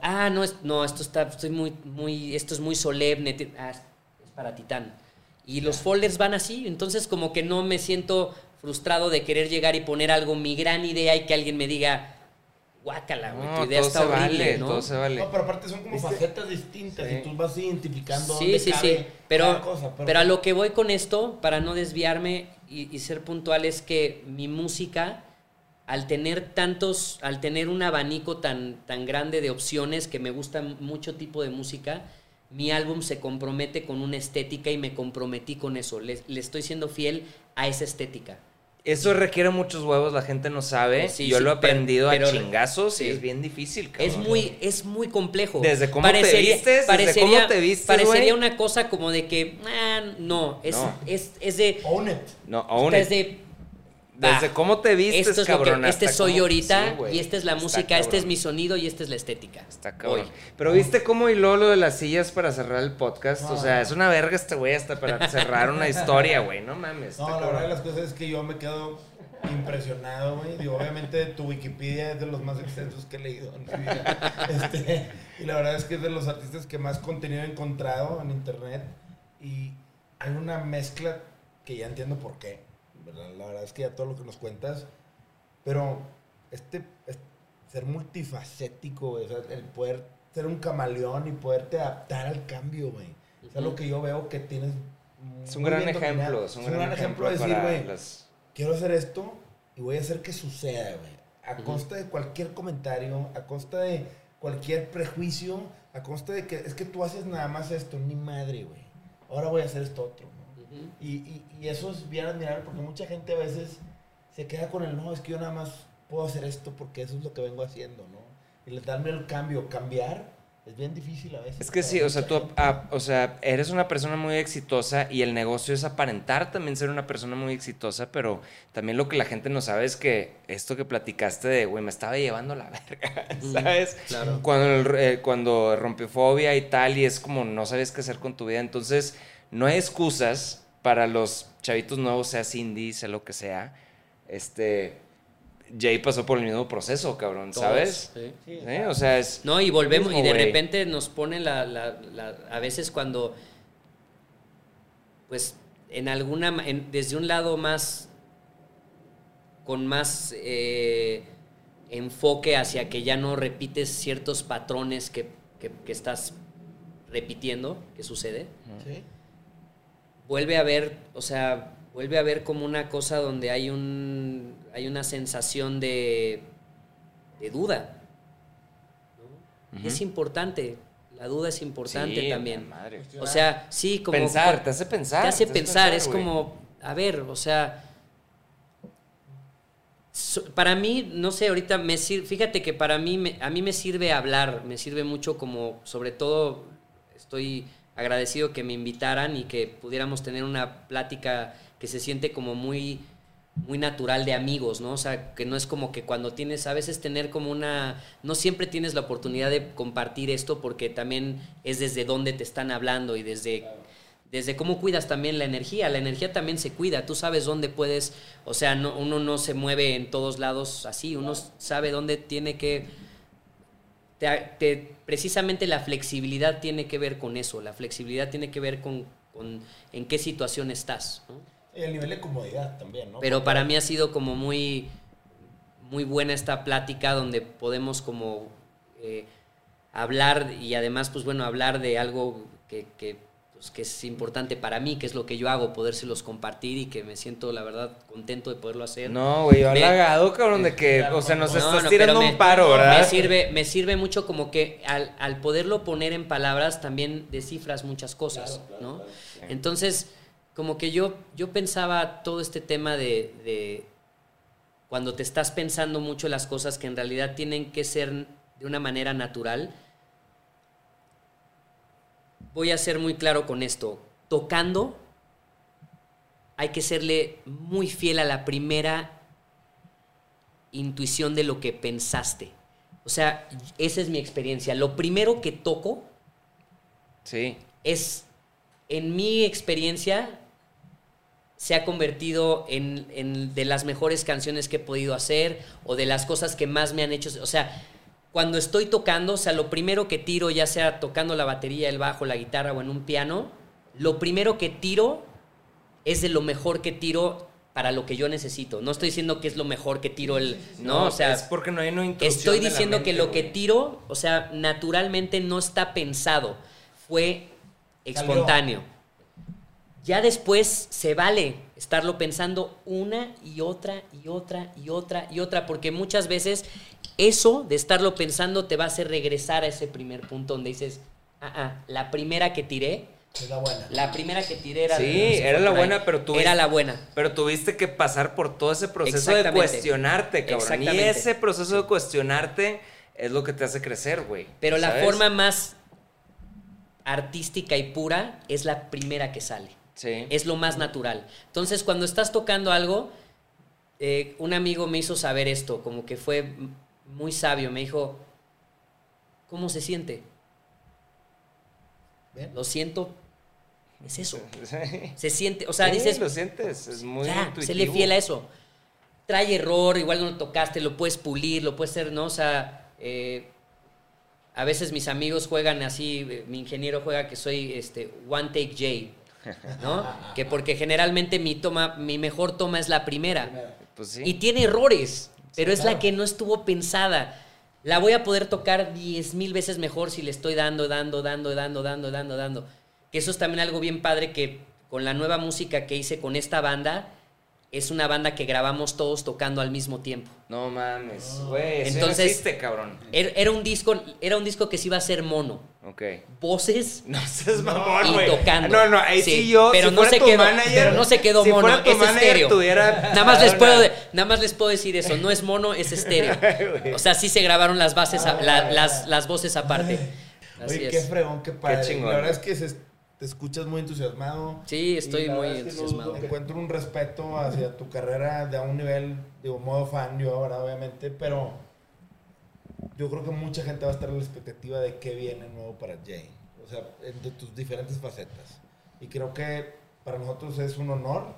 Ah, no, es, no, esto está, estoy muy, muy, esto es muy solemne. Ah, es es para Titán. Y los folders van así, entonces como que no me siento frustrado de querer llegar y poner algo, mi gran idea y que alguien me diga, guácala, güey, tu No, idea todo está se horrible, vale, ¿no? todo se vale. No, pero aparte son como facetas distintas Sí. y tú vas identificando Sí, dónde sí, cabe sí. Pero, pero a lo que voy con esto, para no desviarme y, y ser puntual, es que mi música, al tener tantos, al tener un abanico tan, tan grande de opciones, que me gusta mucho tipo de música, mi álbum se compromete con una estética y me comprometí con eso. Le, le estoy siendo fiel a esa estética. Eso requiere muchos huevos, la gente no sabe. Sí, Yo sí, lo he aprendido pero- a chingazos sí. y es bien difícil, cabrón. Es muy, es muy complejo. Desde cómo te vistes, desde parecería, cómo te vistes, Parecería una cosa como de que, ah, no, es, No. Es, es de... Own it. No, aún es de Desde va, cómo te vistes, esto es lo que- cabrón, este soy cómo- ahorita Sí, y esta es la Está música, este es mi sonido y esta es la estética. Está cabrón. Hoy. Pero viste cómo hiló lo de las sillas para cerrar el podcast. O sea, es una verga este güey hasta para cerrar una historia, güey. No mames. No, la verdad de las cosas es que yo me quedo impresionado, güey. Digo, obviamente tu Wikipedia es de los más extensos que he leído en mi vida. Este, y la verdad es que es de los artistas que más contenido he encontrado en internet. Y hay una mezcla que ya entiendo por qué. ¿Verdad? La verdad es que ya todo lo que nos cuentas. Pero este, es- ser multifacético, o sea, el poder ser un camaleón y poderte adaptar al cambio, güey. Es algo que yo veo que tienes. Es un gran bien dominado. ejemplo. Es un gran, ejemplo, de decir, güey, las- quiero hacer esto y voy a hacer que suceda, güey. A costa de cualquier comentario, a costa de cualquier prejuicio, a costa de que es que tú haces nada más esto, ni madre, güey. Ahora voy a hacer esto otro, Ujú. y, y, y eso es bien admirable porque mucha gente a veces se queda con el no, es que yo nada más puedo hacer esto porque eso es lo que vengo haciendo, ¿no? Y le darme el cambio, cambiar, es bien difícil a veces. Es que sí, o sea, tú, ah, o sea, eres una persona muy exitosa y el negocio es aparentar también ser una persona muy exitosa, pero también lo que la gente no sabe es que esto que platicaste de, güey, me estaba llevando la verga, ¿sabes? claro. Cuando, el- eh, cuando rompió fobia y tal, y es como no sabes qué hacer con tu vida. Entonces, no hay excusas para los chavitos nuevos, sea Cindy, sea lo que sea. Este, Jay pasó por el mismo proceso, cabrón, Todos, ¿sabes? sí. Sí, O sea, es... No, y volvemos, mismo, y de repente nos ponen la, la- la- a veces cuando, pues, en alguna, en- desde un lado más, con más eh, enfoque hacia que ya no repites ciertos patrones que, que- que estás repitiendo, que sucede, Sí. Vuelve a ver, o sea, vuelve a ver como una cosa donde hay un hay una sensación de, de duda. Es importante, la duda es importante Sí, también. madre. O sea, sí, como Pensar, te hace pensar. te hace pensar, es como, a ver, o sea, so- para mí, no sé, ahorita me sirve, fíjate que para mí, me- a mí me sirve hablar, me sirve mucho como, sobre todo, estoy agradecido que me invitaran y que pudiéramos tener una plática que se siente como muy muy natural de amigos, ¿no? O sea, que no es como que cuando tienes, a veces tener como una, no siempre tienes la oportunidad de compartir esto porque también es desde dónde te están hablando y desde, desde cómo cuidas también la energía. La energía también se cuida, tú sabes dónde puedes, o sea, no, uno no se mueve en todos lados así, uno sabe dónde tiene que, te- te- precisamente la flexibilidad tiene que ver con eso, la flexibilidad tiene que ver con, con en qué situación estás, el nivel de comodidad también, ¿no? Pero para mí ha sido como muy, muy buena esta plática donde podemos como eh, hablar y además, pues bueno, hablar de algo que, que, pues, que es importante para mí, que es lo que yo hago, podérselos compartir y que me siento, la verdad, contento de poderlo hacer. No, güey, yo halagado, cabrón, de que, o sea, nos No, estás no, tirando un me- paro, ¿verdad? Me sirve, me sirve mucho como que al, al poderlo poner en palabras también descifras muchas cosas, ¿no? Entonces, como que yo, yo pensaba todo este tema de, de cuando te estás pensando mucho las cosas que en realidad tienen que ser de una manera natural. Voy a ser muy claro con esto. Tocando, hay que serle muy fiel a la primera intuición de lo que pensaste. O sea, esa es mi experiencia. Lo primero que toco Sí. es, en mi experiencia, se ha convertido en, en de las mejores canciones que he podido hacer o de las cosas que más me han hecho. O sea, cuando estoy tocando, o sea, lo primero que tiro, ya sea tocando la batería, el bajo, la guitarra o en un piano, lo primero que tiro es de lo mejor que tiro para lo que yo necesito. No estoy diciendo que es lo mejor que tiro el... No, o sea, es porque no hay una Estoy diciendo que lo que tiro, o sea, naturalmente no está pensado, fue Salió. Ya después se vale estarlo pensando una y otra y otra y otra y otra, porque muchas veces eso de estarlo pensando te va a hacer regresar a ese primer punto donde dices, ah, ah, la primera que tiré, Es la buena. la primera que tiré era... Sí, era la buena, pero tú Era la buena. Pero tuviste que pasar por todo ese proceso de cuestionarte, cabrón. Y ese proceso de cuestionarte es lo que te hace crecer, güey. Pero la forma más artística y pura es la primera que sale. Sí. Es lo más natural. Entonces, cuando estás tocando algo, eh, un amigo me hizo saber esto, como que fue muy sabio. Me dijo, ¿cómo se siente? Lo siento, es eso. Sí. Se siente, o sea, Sí, dices, lo sientes, es muy ya, se le fiel a eso. Trae error, igual no lo tocaste, lo puedes pulir, lo puedes hacer, ¿no? O sea, eh, a veces mis amigos juegan así, eh, mi ingeniero juega que soy este one take J, ¿no? que porque generalmente mi toma, mi mejor toma es la primera. Pues sí. Y tiene errores, pero es la que no estuvo pensada. La voy a poder tocar diez mil veces mejor si le estoy dando, dando, dando, dando, dando, dando, dando. Que eso es también algo bien padre que con la nueva música que hice con esta banda, es una banda que grabamos todos tocando al mismo tiempo. No mames, güey. Eso Entonces- no existe, cabrón. Era, era un disco, era un disco que se iba a ser mono. Ok. Voces No seas mamón, y güey. tocando. No, no, ahí sí, yo. Pero si no fuera se tu quedó, manager- pero no se quedó si mono, fuera tu es estéreo. tuviera Nada más les puedo nada más les puedo decir eso, no es mono, es estéreo. Güey. O sea, sí se grabaron las bases, a- la- las, las voces aparte. Así Oye, es. qué fregón, qué padre. chingón. La verdad es que se- te escuchas muy entusiasmado. Sí, estoy muy es que entusiasmado. Encuentro un respeto hacia tu carrera de a un nivel, digo, modo fan, yo ahora obviamente, pero yo creo que mucha gente va a estar en la expectativa de qué viene nuevo para Jay. O sea, de tus diferentes facetas. Y creo que para nosotros es un honor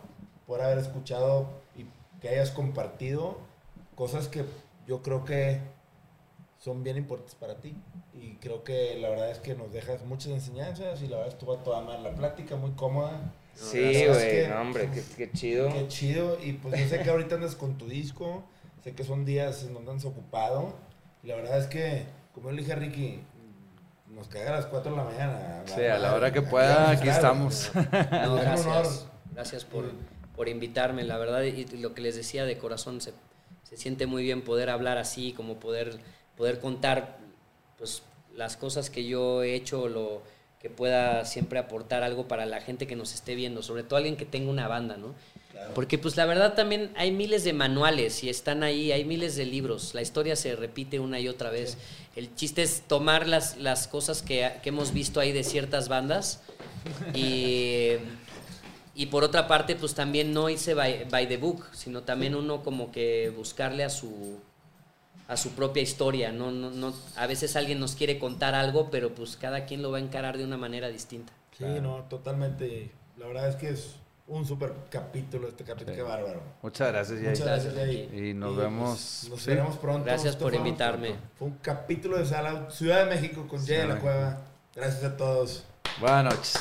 poder haber escuchado y que hayas compartido cosas que yo creo que son bien importantes para ti. Y creo que la verdad es que nos dejas muchas enseñanzas y la verdad estuvo a toda madre la plática, muy cómoda. Sí, La verdad es güey. que- No, hombre, qué, qué chido. Qué chido. Y pues yo sé que ahorita andas con tu disco. Sé que son días en donde andas ocupado. Y la verdad es que, como yo le dije a Ricky, nos caga a las 4 de la mañana. Sí, a la hora que pueda, aquí estamos. No, Es un honor. gracias. Gracias por, por invitarme, la verdad. Y lo que les decía de corazón, se, se siente muy bien poder hablar así, como poder, poder contar pues, las cosas que yo he hecho, lo que pueda siempre aportar algo para la gente que nos esté viendo, sobre todo alguien que tenga una banda, ¿no? Porque pues la verdad también hay miles de manuales y están ahí, hay miles de libros, la historia se repite una y otra vez. El chiste es tomar las, las cosas que, que hemos visto ahí de ciertas bandas y, y por otra parte pues también no by, by the book, sino también uno como que buscarle a su a su propia historia, no, no, no, a veces alguien nos quiere contar algo, pero pues cada quien lo va a encarar de una manera distinta. Sí, no, totalmente. La verdad es que es un super capítulo este capítulo. Sí. Qué bárbaro. Muchas gracias. Muchas gracias, Gracias. Y nos vemos, nos sí. veremos pronto. Gracias por invitarme. Fue un capítulo de Sala Ciudad de México con Jay de la Cueva. Gracias a todos. Buenas noches.